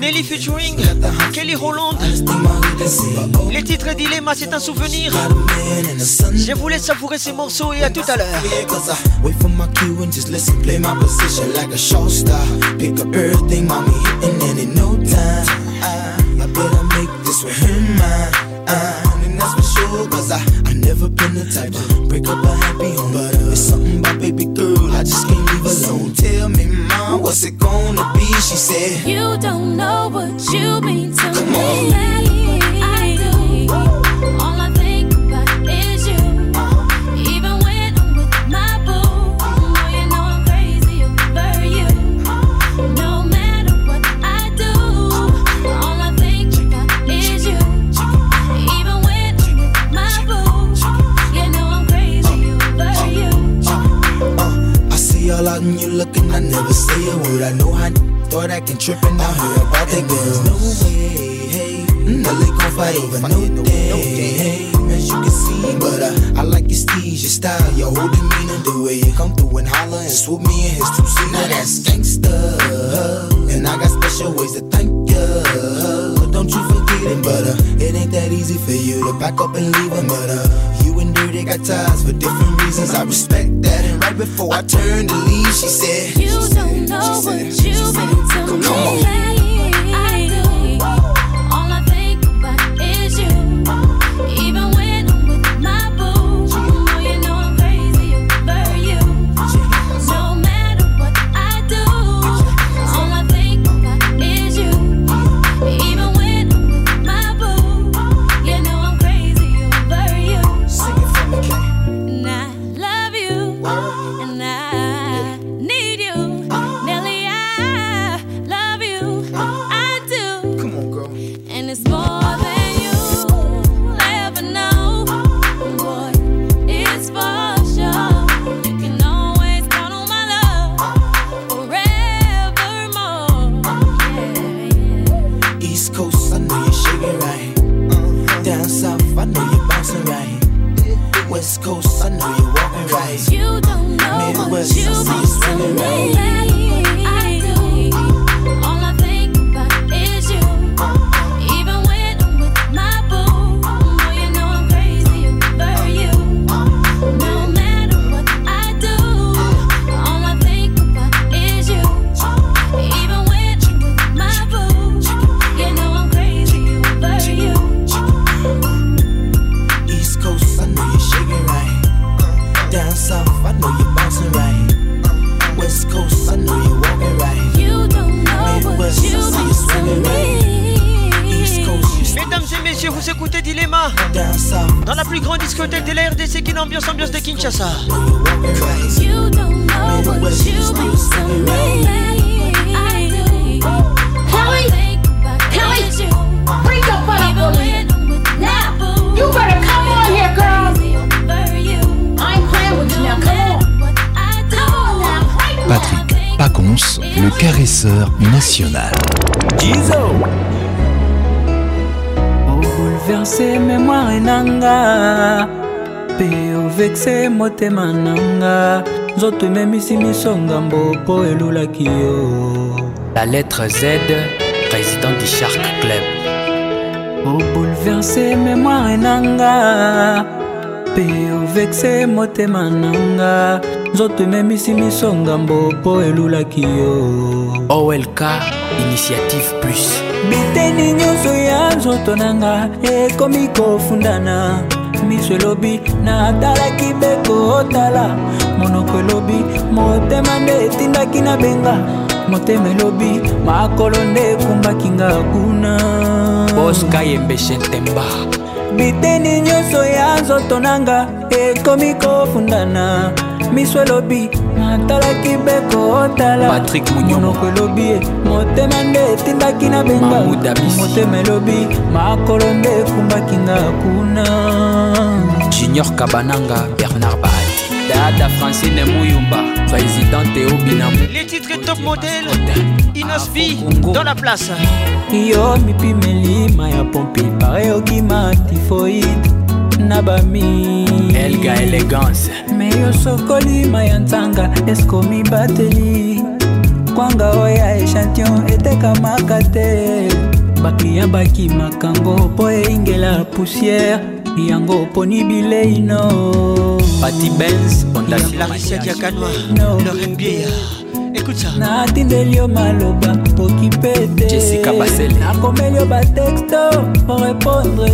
Nelly featuring Kelly Holland. Les titres Dilemma, c'est un souvenir. Je vous laisse savourer ces morceaux et à tout à l'heure. that's for sure. Cause I, I never been the type to break up a happy home. But uh, it's something about baby girl, I just can't leave alone. Tell me, What's it gonna be? She said, You don't know what you mean to Come me. On. all out and you looking. I never say a word. I know I thought I can trip and I hear about that There's No way, hey. no LA gon' fight over no, no day, Hey, as you can see, but uh, I like your steez, your style, your whole demeanor, the way you come through and holler and swoop me in his two seater. Now that's gangsta, and I got special ways to thank you. Don't you forget but uh, It ain't that easy for you to back up and leave a mother. You and Dirty got ties for different reasons. I respect that. And right before I turned to leave, she said, You don't know what you've been to me. Come on. motema na nga nzoto ememisi miso ngambo mpo elulaki yo la lettre z président du shark club obouleverse mémoire nanga mpe ovexe motema na nga nzoto ememisi miso ngambo mpo elulaki yo olk initiative plus biteni nyonso ya nzoto na nga ekomi kofundana miso elobi natalaki beko otala monoko elobi motema nde etindaki na benga motema elobi makolo nde ekumbaki nga kuna boska yembeshentemba biteni nyonso ya nzoto nanga ekomi kofundana miso elobi natalaki beko otalamonoko elobi motema nde etindaki na benga motema elobi makolo nde ekumbaki nga kuna junior kabananga bernard baati data francine moyumba présidente obinamu les titres top modèle inosvi dans la place yo mipimelima ya pompi pare okima tifoide na bami elga elegance me yosokoli ma ya nzanga eskomi bateli kwanga oya echantion etekamaka te bakiya bakimaka ngo mpo eingela poussière yango oponi bileino pati bens natindeli yo maloba poki petenakomeli yo batexto orépondre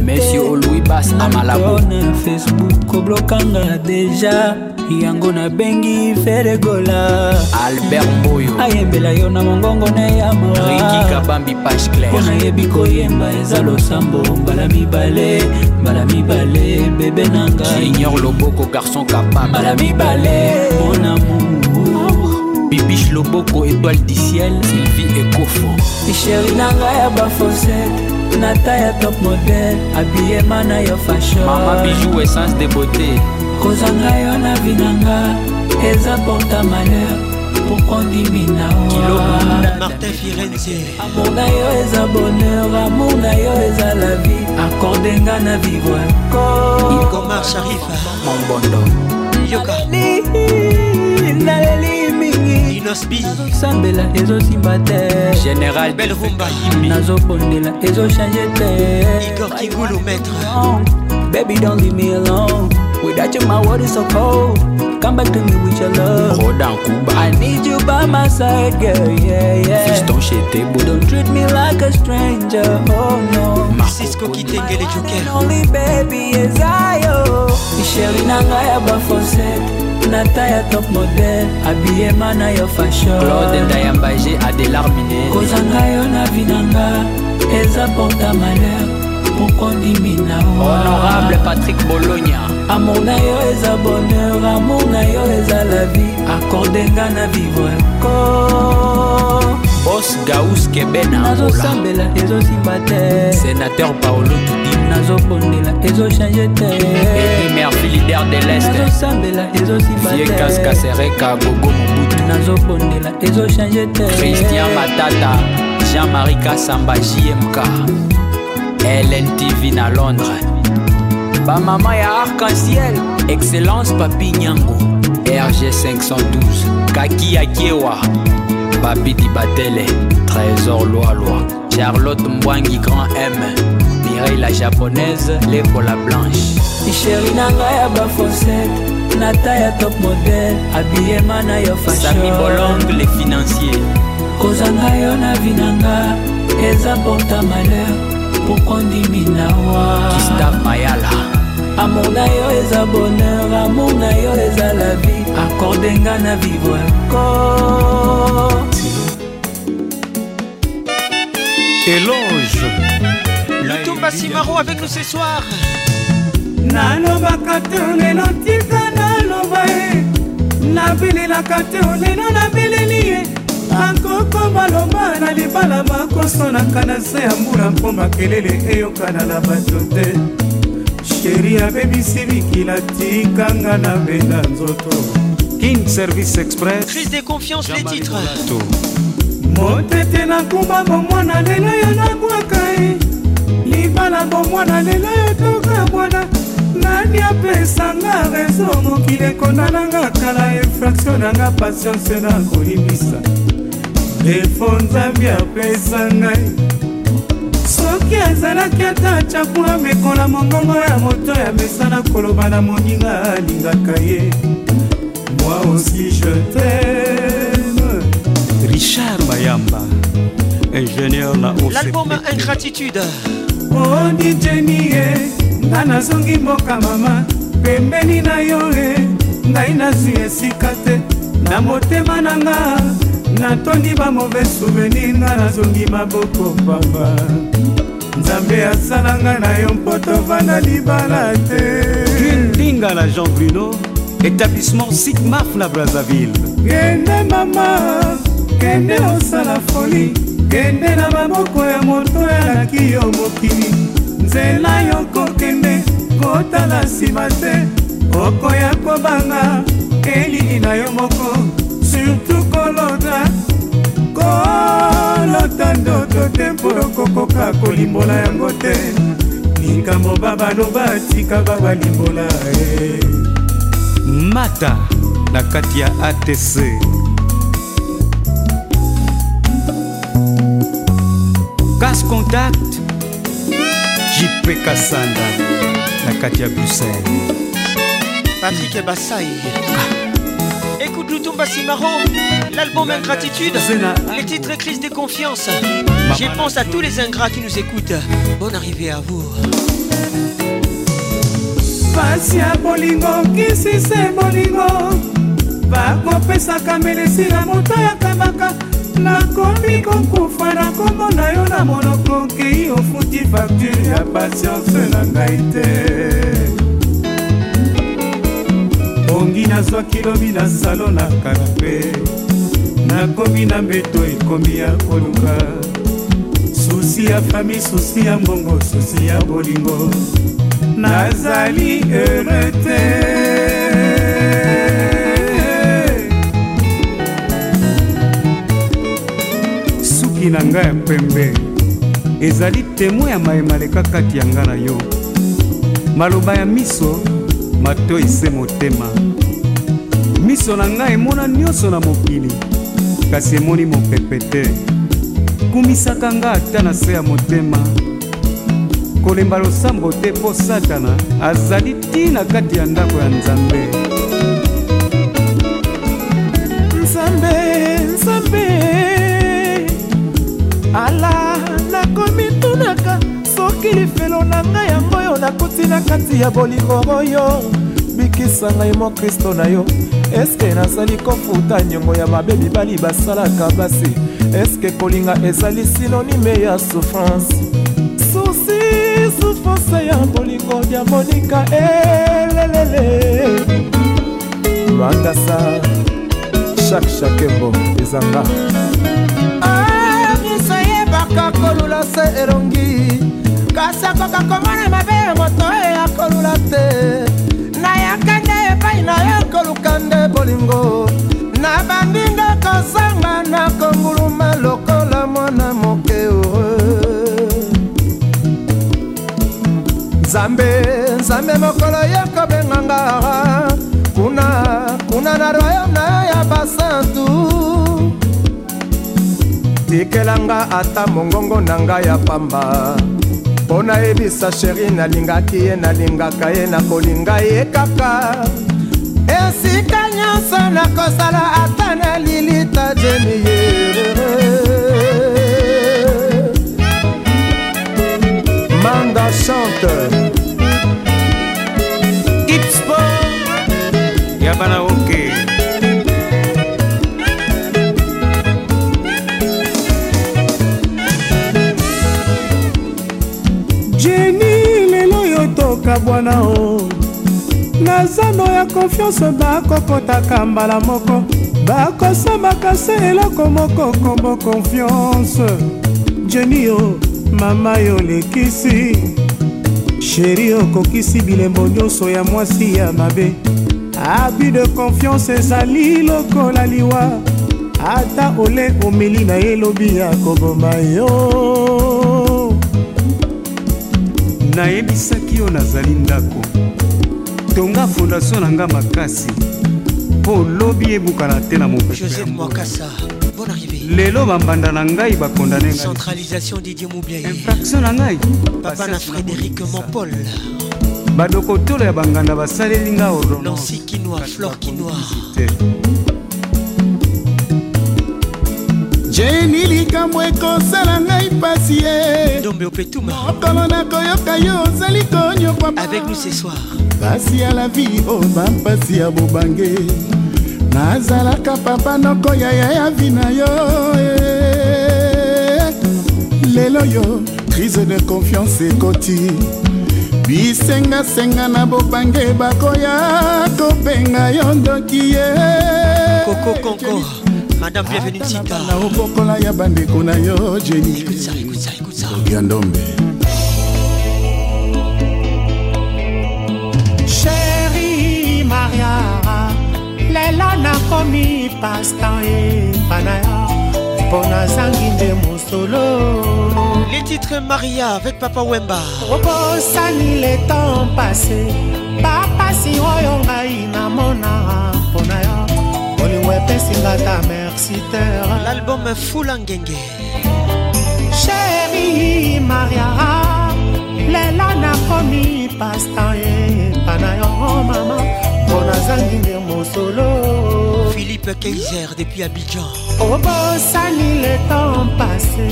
te facebook koblokanga deja yango nabengi feregola albert mboyo ayembela yo na mongongo na ya mawaikikabambi page clair mpo nayebi koyemba eza losambo mbala mibale mbala mibale bebe na ngaijunior loboko garçon capable mbala mibale mon amour bibiche loboko étoile du ciel sylvie ekofo sheri na ngai ya bafosete nata ya top model abiyema na yo fashion mama bijou essence de beauté kozanga yo na vinanga eza porta malheur pourkoi ndiminaamour na yo eza bonheur amour na yo eza la vie akorde nga na vivre naleli mingi nazosambela ezosimba te général belrumba yimbi nazobondela ezochange te bebi don limi alone Without you, my world is so cold. Come back to me with your love. Hold on, Cuba. I need you by my side, girl. Yeah, yeah. Fish ton shit table. Don't treat me like a stranger. Oh no. Marcisco Kitengele Joker. Only baby is I. Oh. Michelle nanga ya bafonset. nata ya top model abiyema na yo fashonlode ndayambage adelarmine kozanga yo na vinanga eza porta malheur moko ndimi na honorable patrik bologna amour na yo eza bonheur amour na yo eza la vie akorde nga na vivre ko bos gaus kebena nazosambela ezosimba te sénateur paolo kidi nazobondela ezochange te emer filider de lestnazosambela ezosimbakasereka gogo mobutu nazobondela ezochange te christian matata jean-marie kasamba jmk LNTV na Londres bamama ya arc-en-ciel excellence papi nyango rg 512 kaki akiewa papi dibatele trésor loaloi charlotte mbwangi grand m mireille la japonaise lekola blanche isheri na ngai ya bafoncete nata ya top model abiyema na yo fasami bolong le financier kozanga yo na vinanga eza porta malheur pourquoi ndimi nawakistav mayala amour na yo eza bonheur amour na yo eza la vie akorde nga na vivre encore éloge lutumba simaro avec nous ce soir nalobaka te lelo tika naloba ye nabililaka te lelo nabilili ye akokomba lomba na libala makosonaka na se ya mbula mpo makelele eyokana na bato te sheri abebisi bikila tikanga na benda nzoto king service express crise de confiance les titres motete nakumba bomwana lelo yo nakwaka ye libala bomwana lelo yo toka bwana nani apesanga rezo mokili ekondananga kala infraction nanga patience nakoyibisa defo nzambe apesa ngai soki azalaki ata cakula mekola mongongo ya moto ya mesana koloba na moninga alingaka ye moi aussi je t'aime richard mayamba ingénieur na l'album ingratitude odi oh, jeni ye nga nazongi mboka mama pembeni na yo e ngai nazwi esika te na motema na nga natondi bamove souvenir nga nazongi maboko pamba nzambe asala nga na yo mpo tovanda libala te linga na jean bruno établissement sigmaf na brazzaville kende mama kende osala foli kende na maboko ya moto elaki yo mokili nzela yo kokende kotala nsima te okoya kobanga elili na yo moko surtout kolota kolota ndoto te mpo okokoka kolimbola yango te likambo babano batika babalimbola e mata na kati ya atc gas contact jp kasanda na kati ya bruxelles patrik basai ah. Mutumba Simaro, l'album Ingratitude, les titres et crise Confiances. confiance. Je pense à tous les ingrats qui nous écoutent. Bonne arrivée à vous. pasi ya bolingo kisise bolingo bakopesaka melesi na moto yakabaka nakomi kokufa nakomona yo na monoko okei ofuti facture ya patience na ngai te bongi nazwaki lobi na salo na kape nakomi na mbeto ekomi ya koluka susi ya fami susi ya mbongo susi ya bolingo nazali heureux te suki na ngai ya pembe ezali temo ya mayema leka kati ya ngai na yo maloba ya miso matoi se motema miso na ngai emona nyonso na mokili kasi emoni mopepe te kumisaka nga ata na se ya motema kolemba losambo te mpo satana azali tina kati ya ndako ya nzambe nzambe nzambe ala nakomitunaka soki lifelo na ngai yango oyo nakuti na kati ya bolingo oyo bikisa ngai mo kristo na yo eske nazali kofuta niongo ya mabe mibali basalaka basi eske kolinga ezali sinonime ya souffrance susi souffrance ya bolingo ya monika elelele mandasa shak shakembo ezanga amisa ah, yebaka kolula se elongi bakosakoka komona mabe moto oyo akolula te nayaka nde epai na yo koluka nde bolingo nabandi nde kozanga na konguluma lokola mwana moke heureux nzambe nzambe mokolo ye kobenganga kuna kuna na royaume na yo ya basantu tikelanga ata mongongo na ngai ya pamba mpo nayebisa sheri nalingaki ye nalingaka ye nakolinga ye kaka esika nyonso nakosala ata na lilita jeni ye bakotaka mbala moko bakosambaka se eloko moko kombo konfiance jeni o mama yo lekisi sheri okokisi bilembo nyonso ya mwasi ya mabe abi de confiance ezali lokola liwa ata ole omeli na ye lobi ya koboma yo nayebisaki yo nazali ndako tonga fondation na nga makasi Lobby et boucanaté mon père. Joseph Mokassa. Bonne arrivée. Les lobes en bandanangaï va condamner. Centralisation des diomes oubliaires. Infraction en aïe. Papa Frédéric Monpaul. Badokotou la bandana va saler lingao. Nancy Kinoa, Flor Kinoa. Jenny Ligamoué. Quand ça l'a naï pas si est tombé au pétoum. Comme on a coeur caillot, salitogne. Avec nous ce soir. Pas à la vie. Oh. Pas si à vos nazalaka papa nokoya ya yavi na yo eh. lelo yo crise de confiance ekoti bisengasenga na bobange bakoya kobenga yo ndoki ye eh. kokokonko madame bienvenue tita na okokola ya bandeko na yo jeni ya ndombe lelo nakomi pasta epanaya mpo nazangi nde mosolo les titres maria avec papa wemba obosani le temps passé bapasi oyo ngai namona mpona yo molingo epesinga ta merci terre l'album fula ngenge sheri maria lelo nakomi pasta epa na yo oh mama mpo nazangi nde mosolo philippe kaiser depuis abidjan obosani le temps pase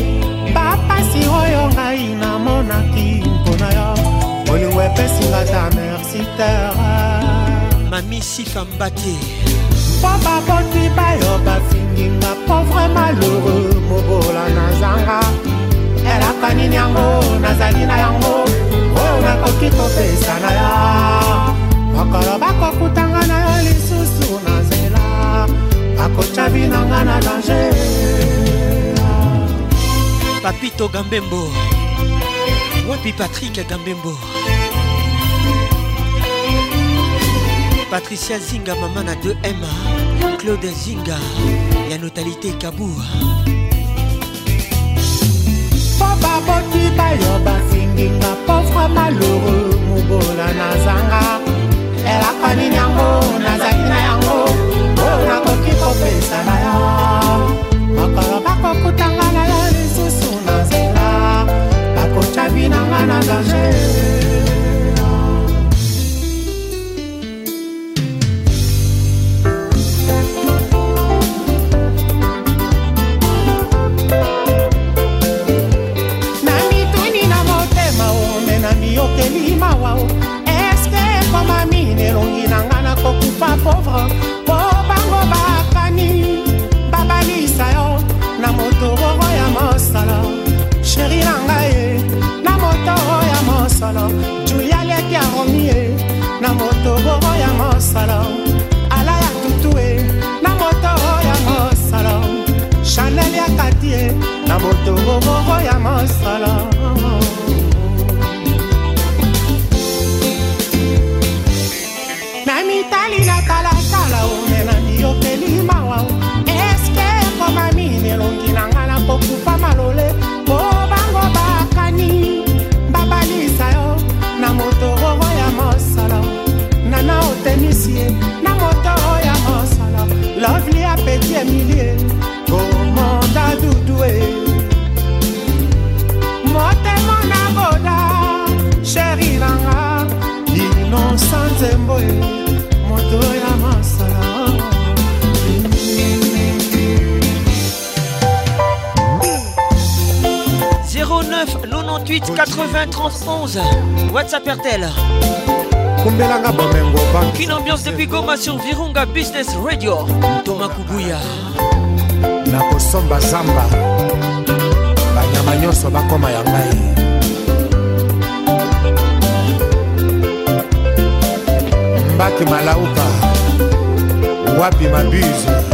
bapasi oyo ngai namonaki mpona yo molingo epesinga ta merci terre mami sifambate mpo baboti bayo bafinginga mpo vraimen lheureux mobola nazanga elaka nini yango nazali na yango oyo oh, nakoki kopesa na yo mokolo bakokutanga na lisusu na nzela bakotya binanga na danger papito gambembo wepi patrik gambembo patricia zinga mama na 2m claude zinga ya notalité kabua po babotika yo basinginga pauvre malheureux mobola na zanga elaka nini yango nazali na yango po nakoki kopesa na yo mokolo bakokutanga na yo lisusu na nzela bakotya binanga na danger pauvre po bango bakani babalisa yo na motororo ya mosolo sheri na ngai na motoro ya mosolo julia leki ya romie na motororo ya mosolo ala ya tutue na motoro ya mosolo chanel ya katie na motororo ya mosolo emilie komanda dudue motema na boda sheri nanga inosa nzembo e moto ya masala WhatsApp 88 80 31 WhatsApp RTL kumbelanga bomengo banki l'ambiance depuis goma sur virunga business radio tomakubuya nakosomba zamba banyama nyonso bakoma ya ngai mbaki malauka wapi mabuse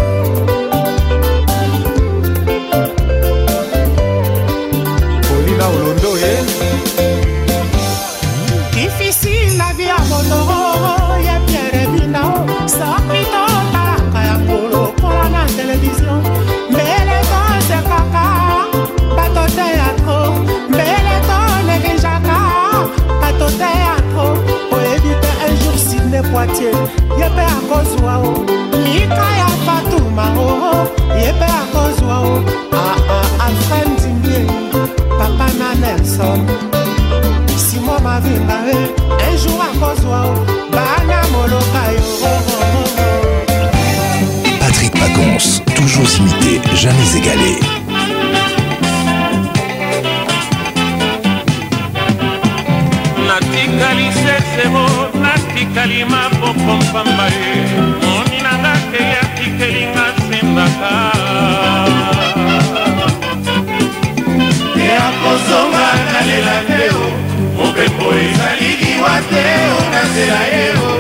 akozwa o lika ya fatuma o ye mpe akozwa o alfred ndimbie papa na nelson simo mavinga e un jour akozwa o bana moloka yo patrick pacons toujours imité jamais égalé natikali sesemo tikali maboko pamba ye moni na nga keya tikelinga sembaka ya kozonga nalela te o mobembo ezali liwa te o nasela ye o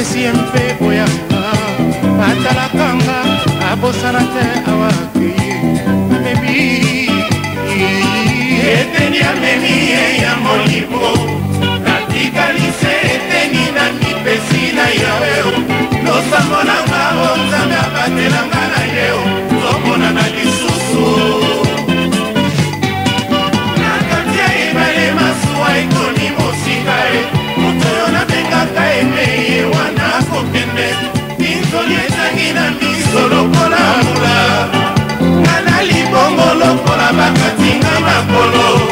apesi ye mpe oya atalaka nga abosana te awakeye amebi eteni amemi ye ya molimo natikalise eteni na mipesi na yawe losambo nanga o nzambe abatelanga na ye o zomonana ye wana kokende minzoli ezangi na miso lokola mbula nga na libongo lokola bakatinga makolo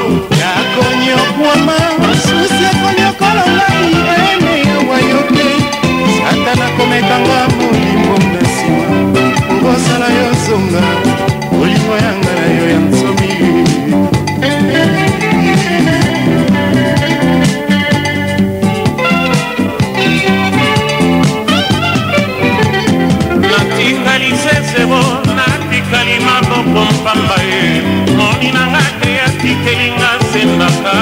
mokili na nga kreatikeli nga nzembaka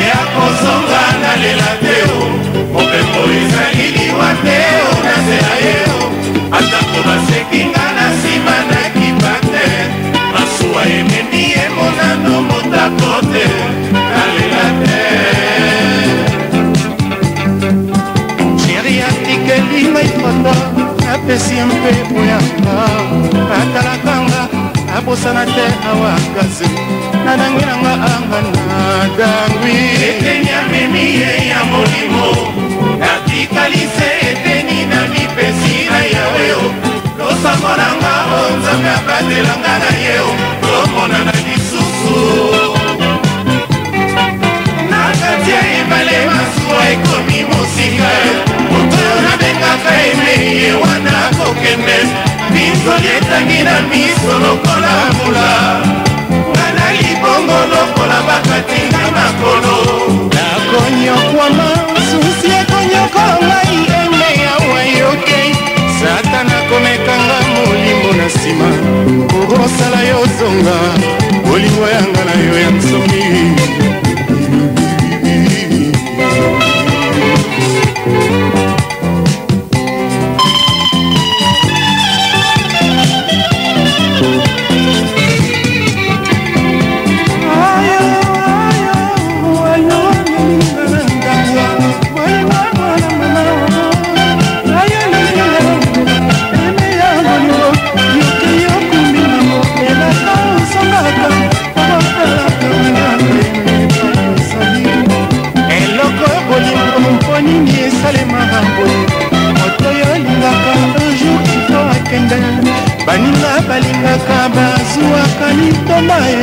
eya kozonga na lela teo mobembo ezali liwa teo na nzela yeo atako baseki nga na nsima na kipa te masuwa ememi emonano motako te apesi ye mpe poyanga atalakanga abosana te awa gaze nadangwi nanga anga nadangwi eteni amemi ye ya molimo natikalise eteni na mipesi na yawe o losambo nanga o oh, nzambe abatelanga na ye o tomonana kaka eme ye wana kokende miso yetangi na miso lokola mbula nga na libongo lokola bakati nga makolo nakonyokwama susi ekonyokola ngai eme yawa yoke satana komekanga molimo na nsima kokosala yo zonga koliwa yanga na yo ya nsoki ngoma e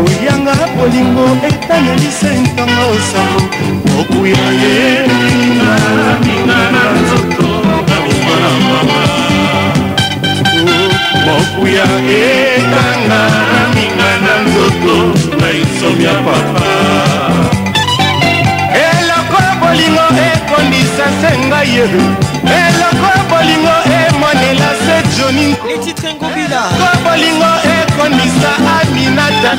oyanga bolingo etanelisa ntonga osango okuya ye mokuya etanga minga na nzoto na insomi ya papa eloko bolingo ekondisa se ngai ye eloko bolingo emonela se joninko bolingo akomisa aminata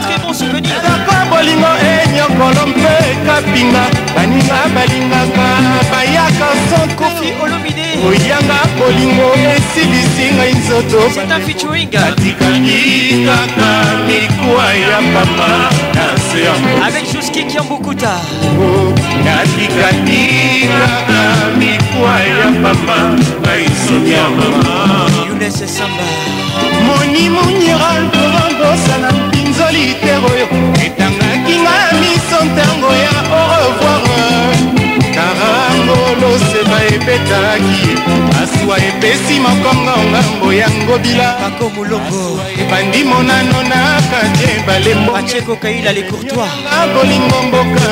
papa bolingo enyokolo mpe kapinga baninga balingaka bayaka sonkokoyanga oh, bolingo esilisi ngai nzoto atikaki kaka mikwa ya pamba na se yangoatikaki oh, kaka mikwa ya pamba ngai soni ya mama agnes samba monimo niral kovambosa na mpinzoli ter oyo etangaki nga ya miso ntango ya orevoir karangoloseba ebetalaki masuwa epesi mokongo ngambo ya ngobila ebandi monano na kati ebale mboakokaila lecourtois bolingo mboka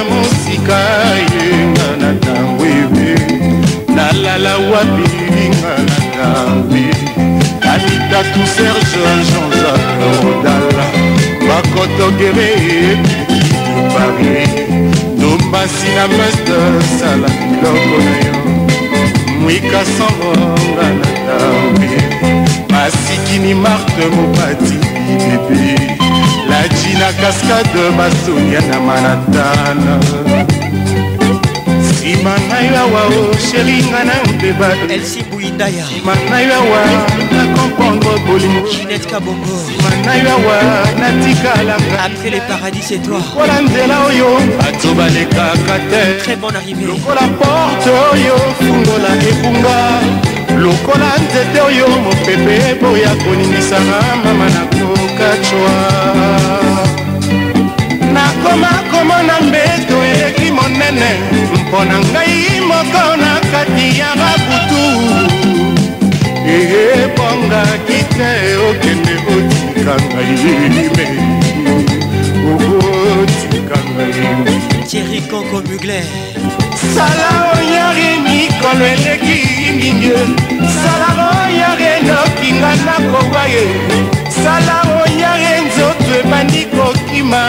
ngere pari tombasi na meste sala biloko na yo mwika sangonga na tawe masikini marte mopati ebe laji na kaskade basonia na manatana nsima na yo awa o sheringa na mbeba ndaya ginette kabongo après les paradis c'est toi très bonne arrivée lokola nzete oyo mopepe eboya koningisanga mama na kokacwa nakoma komona mbeto eyeki monene mpo na ngai moko na kati ya babutu ebongaki te okende otika ngai me okotika ngai tieri koko mugler sala oyare mikolo eleki mingi sala oyare nokinga nakoba ye sala oyare nzoto ebandi kokima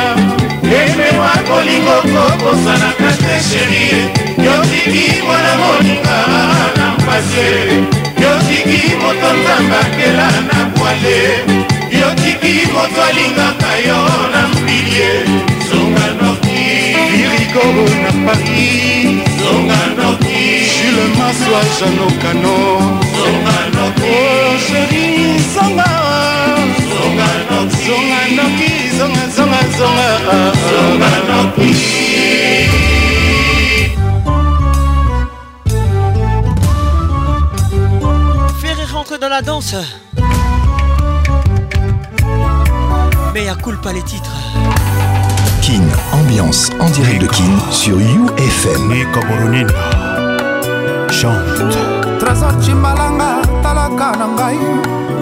emewa kolingo kokosanaka te sherie yotiki mwana moninga na mpasi yotiki moto nzambe akela na bwale yotiki moto alingaka yo na mbilie zonga noki irikoro na paris zonga noki jule maswa janokano zonga noki sheri zonga zonga noki zonga noki zonga zonga zonga zonga noki la danse. Mais à pas les titres. Kin, ambiance en direct de Kin sur UFM. Nico chante. Trésor Chimbalanga, talaka na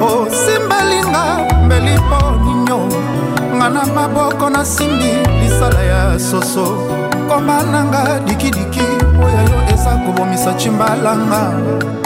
Oh, simbalinga, Melipo po ninyo. Ngana maboko na simbi, soso. Koma nanga, diki diki, oya yo eza kobomisa Chimbalanga.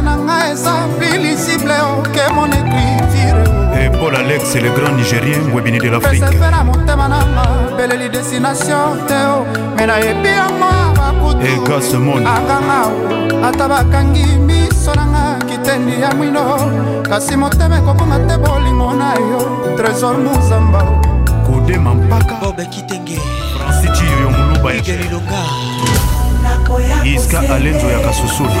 ezali na ngai eza pilisible oke mon écriture et eh, paul alex le grand nigérien webini de l'afriqepe na motema nanga beleli destination te o me nayebi yango ya bakutu akanga eh, ata bakangi miso nanga kitendi ya mwino kasi motema ekobonga te bolingo na yo trésor muzamba kodema mpaka bobekitenge franciti yoyo moluba igelilonga iska alenzo ya kasusuna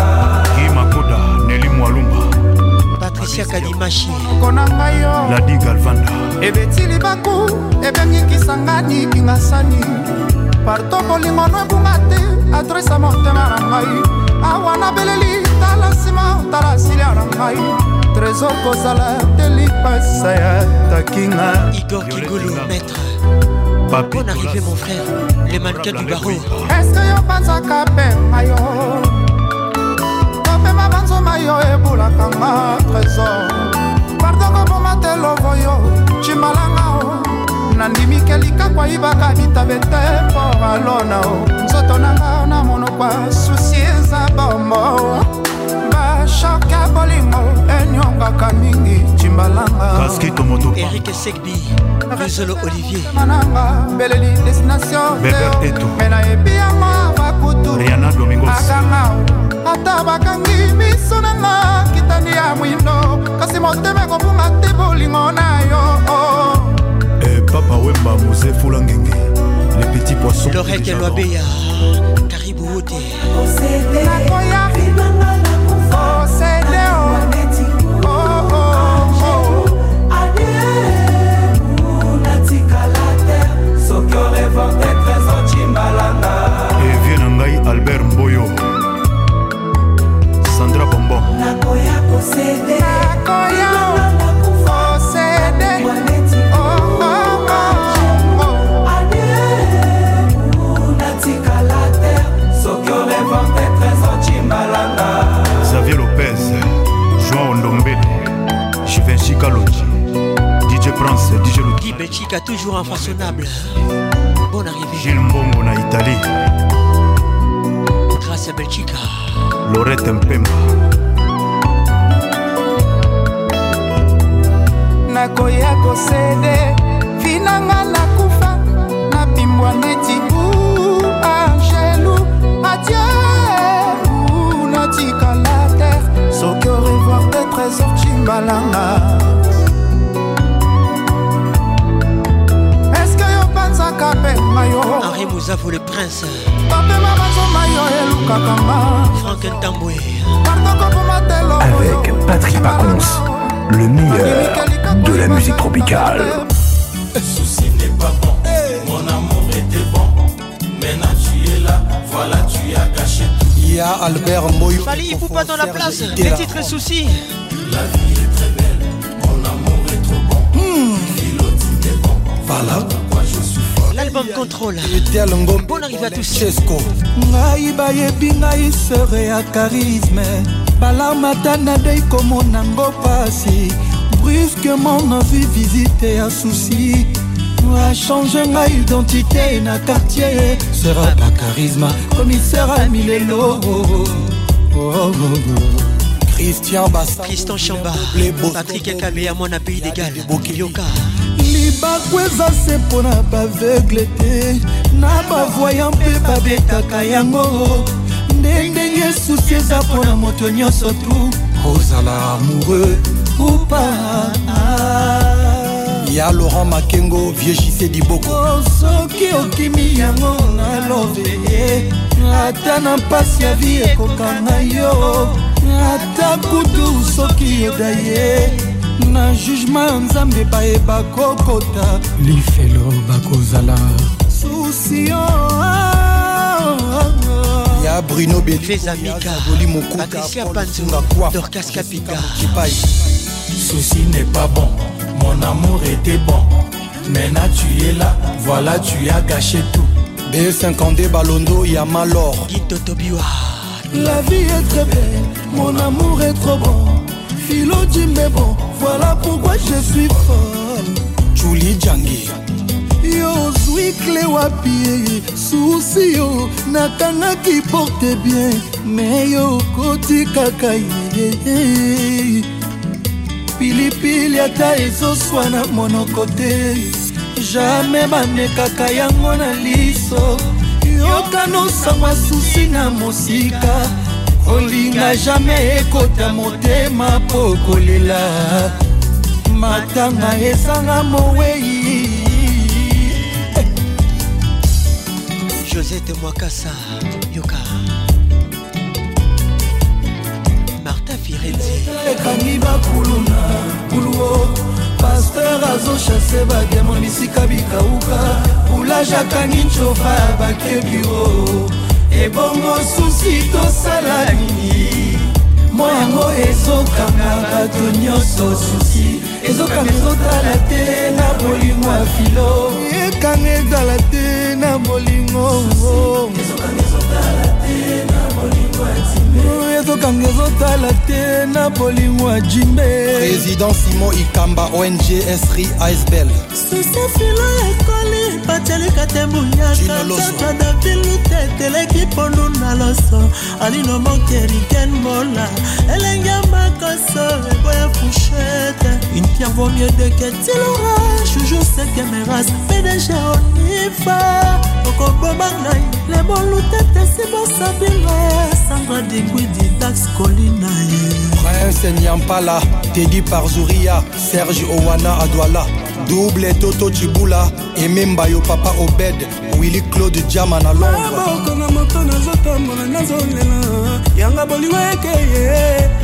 patricia kadimashi ladi galvanda ebetili baku ebengikisanga nikinga sani parto bolingo no ebunga te adresa motema na ngai awa nabeleli tala nsima tala silia na ngai trésor kozala telipasa ya takinga igor kingulu maître bon arrivé mon frère le mannequin du barreau est ce que yo banzaka mpe ngai yo mopema banzoma yo ebulaka ma trésor pardoko mpo matelovo yo cimalanga o nandimike likakwa yibaka bitabe te mpo alona o nzoto nanga na monokwa susi eza bombo bashoke ya bolingo enyongaka mingi cimbalangaerik segbi rizolo oliviermananga beleli destination me nayebi yango abakutu aganga ata bakangi miso na nga kitani ya mwindo kasi motema ekobunga te bolingo na yo oh, oh. Eh, papa wemba mose fula ngenge le petit poisson loreke lwabeya karibu wote nakoya osede soki orevante nakoya kosede nakoya xavier lopez joan ondombele jivenchi kalonji dj prince dj lukibechika toujours infaçonnable bon arrivé gilles mbongo na italie grâce à belchika lorette mpemba nakoya kosede vinanga nakufa nabimbwa neti u angelu adieu natikala te soki orevoir te trésor cimbalanga elukaka pema yo henri mozavo le prince bapema banzoma yo elukaka nga frank ntambwe pardoko bomatelo avec patrik pacons le meilleur de la musique tropicale. Ceci n'est pas bon, mon amour était bon. Maintenant tu es là, voilà tu as caché tout. Il y a Albert Moyo. Fali, il faut pas dans la place, les titres soucis. La vie est très belle, mon amour est trop bon. Mmh. est bon, voilà pourquoi je suis fort. L'album contrôle. Bonne arrivée à tous. Ngai bayebingai serait à charisme. balarmata nadei komonango pasi brusquement nazwi visite ya susi achange ngai identité na quartier sera bacharisma commissaire amilelo oh, oh, oh. christian basa christian chamba patrik akameya mwana pays degal yoka libaku eza se mpo na baveugle te na bavoya mpe babetaka yango nde ndenge susi eza mpo na moto nyonso tu ozala amoureux ou pas ya laurent makengo viegise diboko oh, soki okimi yango na love ye ata na mpasi ya vi ekokanga yo ata kutu soki yeda ye na jugema ya nzambe bayeba kokota lifelo bakozala susi yo Bruno Béli, Fezamika, Dorcas Kapika. Ceci n'est pas bon, mon amour était bon. Maintenant tu es là, voilà tu as gâché tout. B52 Balondo, Yamalor. Guido La vie est très belle, mon amour est trop bon. Philo dit mais bon, voilà pourquoi je suis folle. Julie Djangi. mikle wapi susi yo nakangaki porte bien me yo okoti kaka ye pilipili ata ezoswa na monoko te jamai bamekaka yango na liso yokanosangwa susi na mosika kolinga jamai ekota motema mpo kolela matanga ezanga mowei josette mwakasa yoka marta firenziekani bakuluna kuluo paster azoshase badiamo bisika bikauka boulage akangi ncofa ya bakebiro ebongo susi tosala nini mwa yango ezokanga bato nyonso susi ezokanga ezotala te na bolingo ya filo ekanga ezala te na bolingo ezokanga ezotala te na bolingo ajimbe président simon ikamba ong sri icebel susefilo ekoli batialika te buyakatata davilute eteleki pondu na loso alino mokeriken mola elenge makoso eboya fush cachette Une pierre vaut mieux de que l'orage Toujours ce que mes races PDG onifa okoboma ngai lemolu tete sibosabila sandra dingwidi dax kolina ye prince nyampala tedi par zuria serge owana adwala double toto cibula ememba yo papa obed willi claude jama na londremaboko ah, na moto nazotambola nazolela yanga bolingo ekeye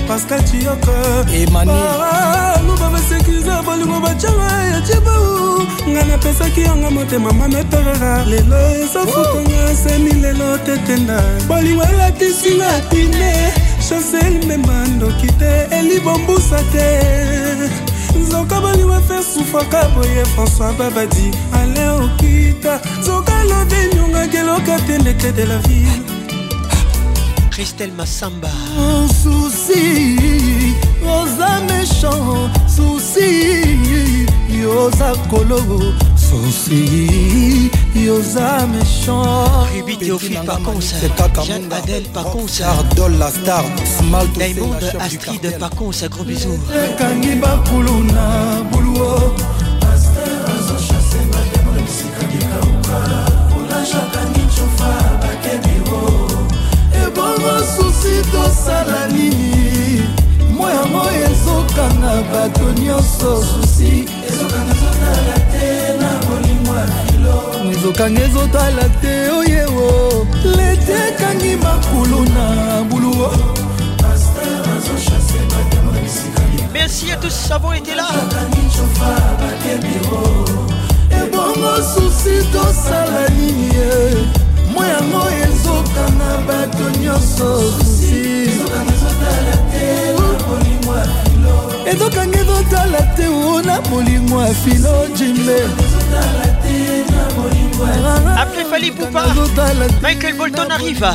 pascal ciyoko emaniluba basekize bolingo bacanga ya cibau nga napesaki yanga motema mametorera lelo ezofutanga semi lelo tetenda bolingo elatisinga pine chancel mema ndoki te elibombusa te nzoka bolingo efe sufaka boye françois babadi mabele okita zokala denyonga keloka tendete de la ville christelle masamba oh, susi oza méchant susi yoza kolo susi yoza méchantjeanne adel paconsardol la star smaltdaimonde astrid paconsa gros bisou ekangi bakulu na buluo tosala nini moya moya ezokanga bato nyonso susi ezokanga ezotala te oyewo lete ekangi makulu na buluo merci à tous avons été là ebongo susi tosala nini moyango ezokanga bato nyonso susi ezokanga ezotala te na ya filo jimbe Après Fali Poupa, Michael Bolton arrive.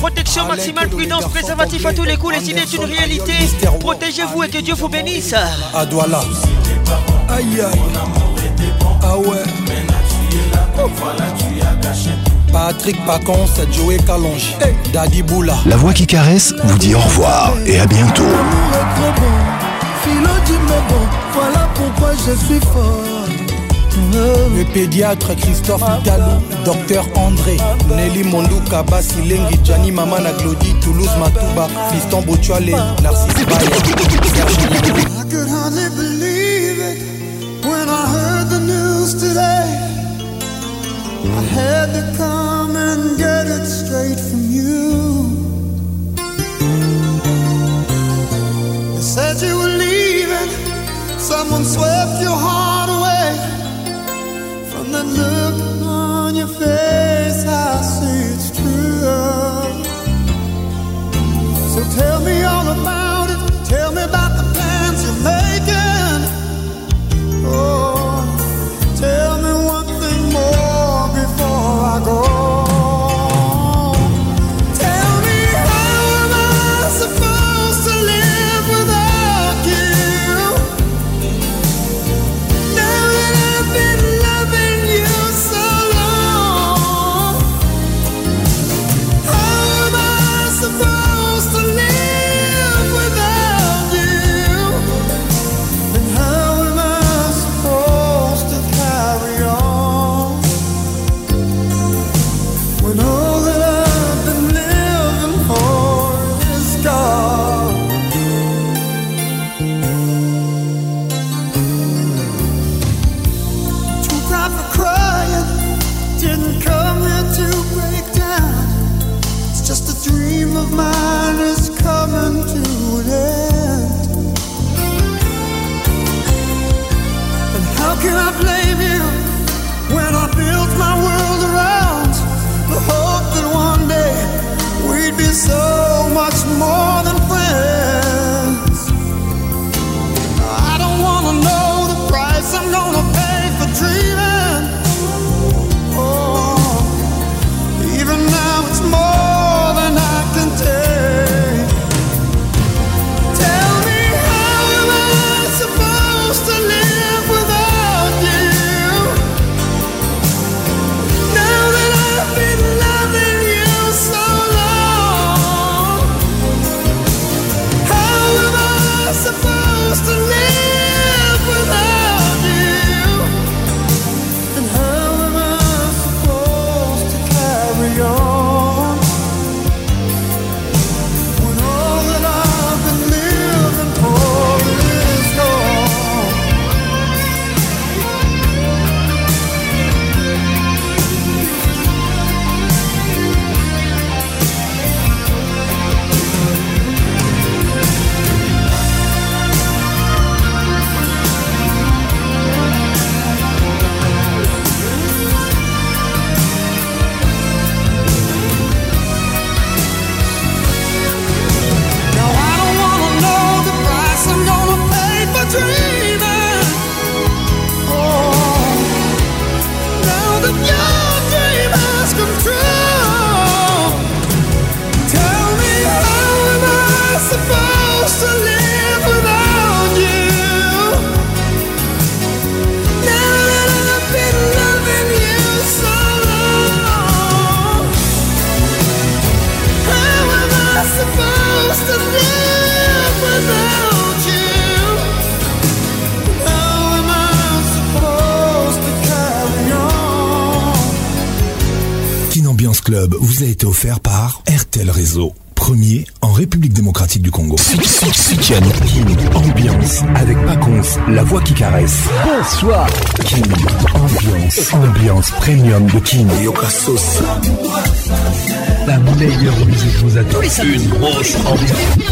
Protection maximale, prudence, préservatif à tous les coups, les idées est une réalité. Protégez-vous et que Dieu vous bénisse. À Douala. Aïe aïe. Ah ouais. Voilà, tu as caché. Patrick Pacon, c'est Joey Calonge, hey. Daddy Boula. La voix qui caresse vous dit au revoir et à bientôt. voilà pourquoi je suis fort. Le pédiatre Christophe Italo, Docteur André, Nelly Kaba, Silengi, Gianni Mamana, Claudie, Toulouse, Matouba, Fiston Botuale, Narcisse Baye. I could hardly believe it when I heard the news today. I had to come and get it straight from you. said you were leaving, someone swept your heart away. From that look on your face, I see it's true. So tell me all about it, tell me about the plans you made. vous a été offert par RTL Réseau, premier en République démocratique du Congo. King, ambiance avec Paconce, la voix qui caresse. Bonsoir. King, ambiance, ambiance premium de King. Yokasos. La meilleure musique vous attend. Une grosse ambiance.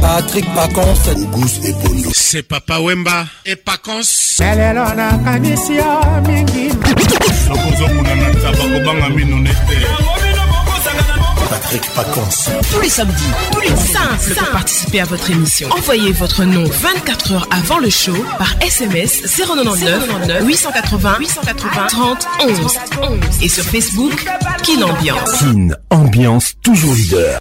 Patrick Pacons, c'est Papa Wemba et Pacons. Patrick Paconce. Tous les samedis, tous les simples pour participer à votre émission. Envoyez votre nom 24 heures avant le show par SMS 099 880 880 30 11 11 et sur Facebook Kin Ambiance. Kin Ambiance toujours leader.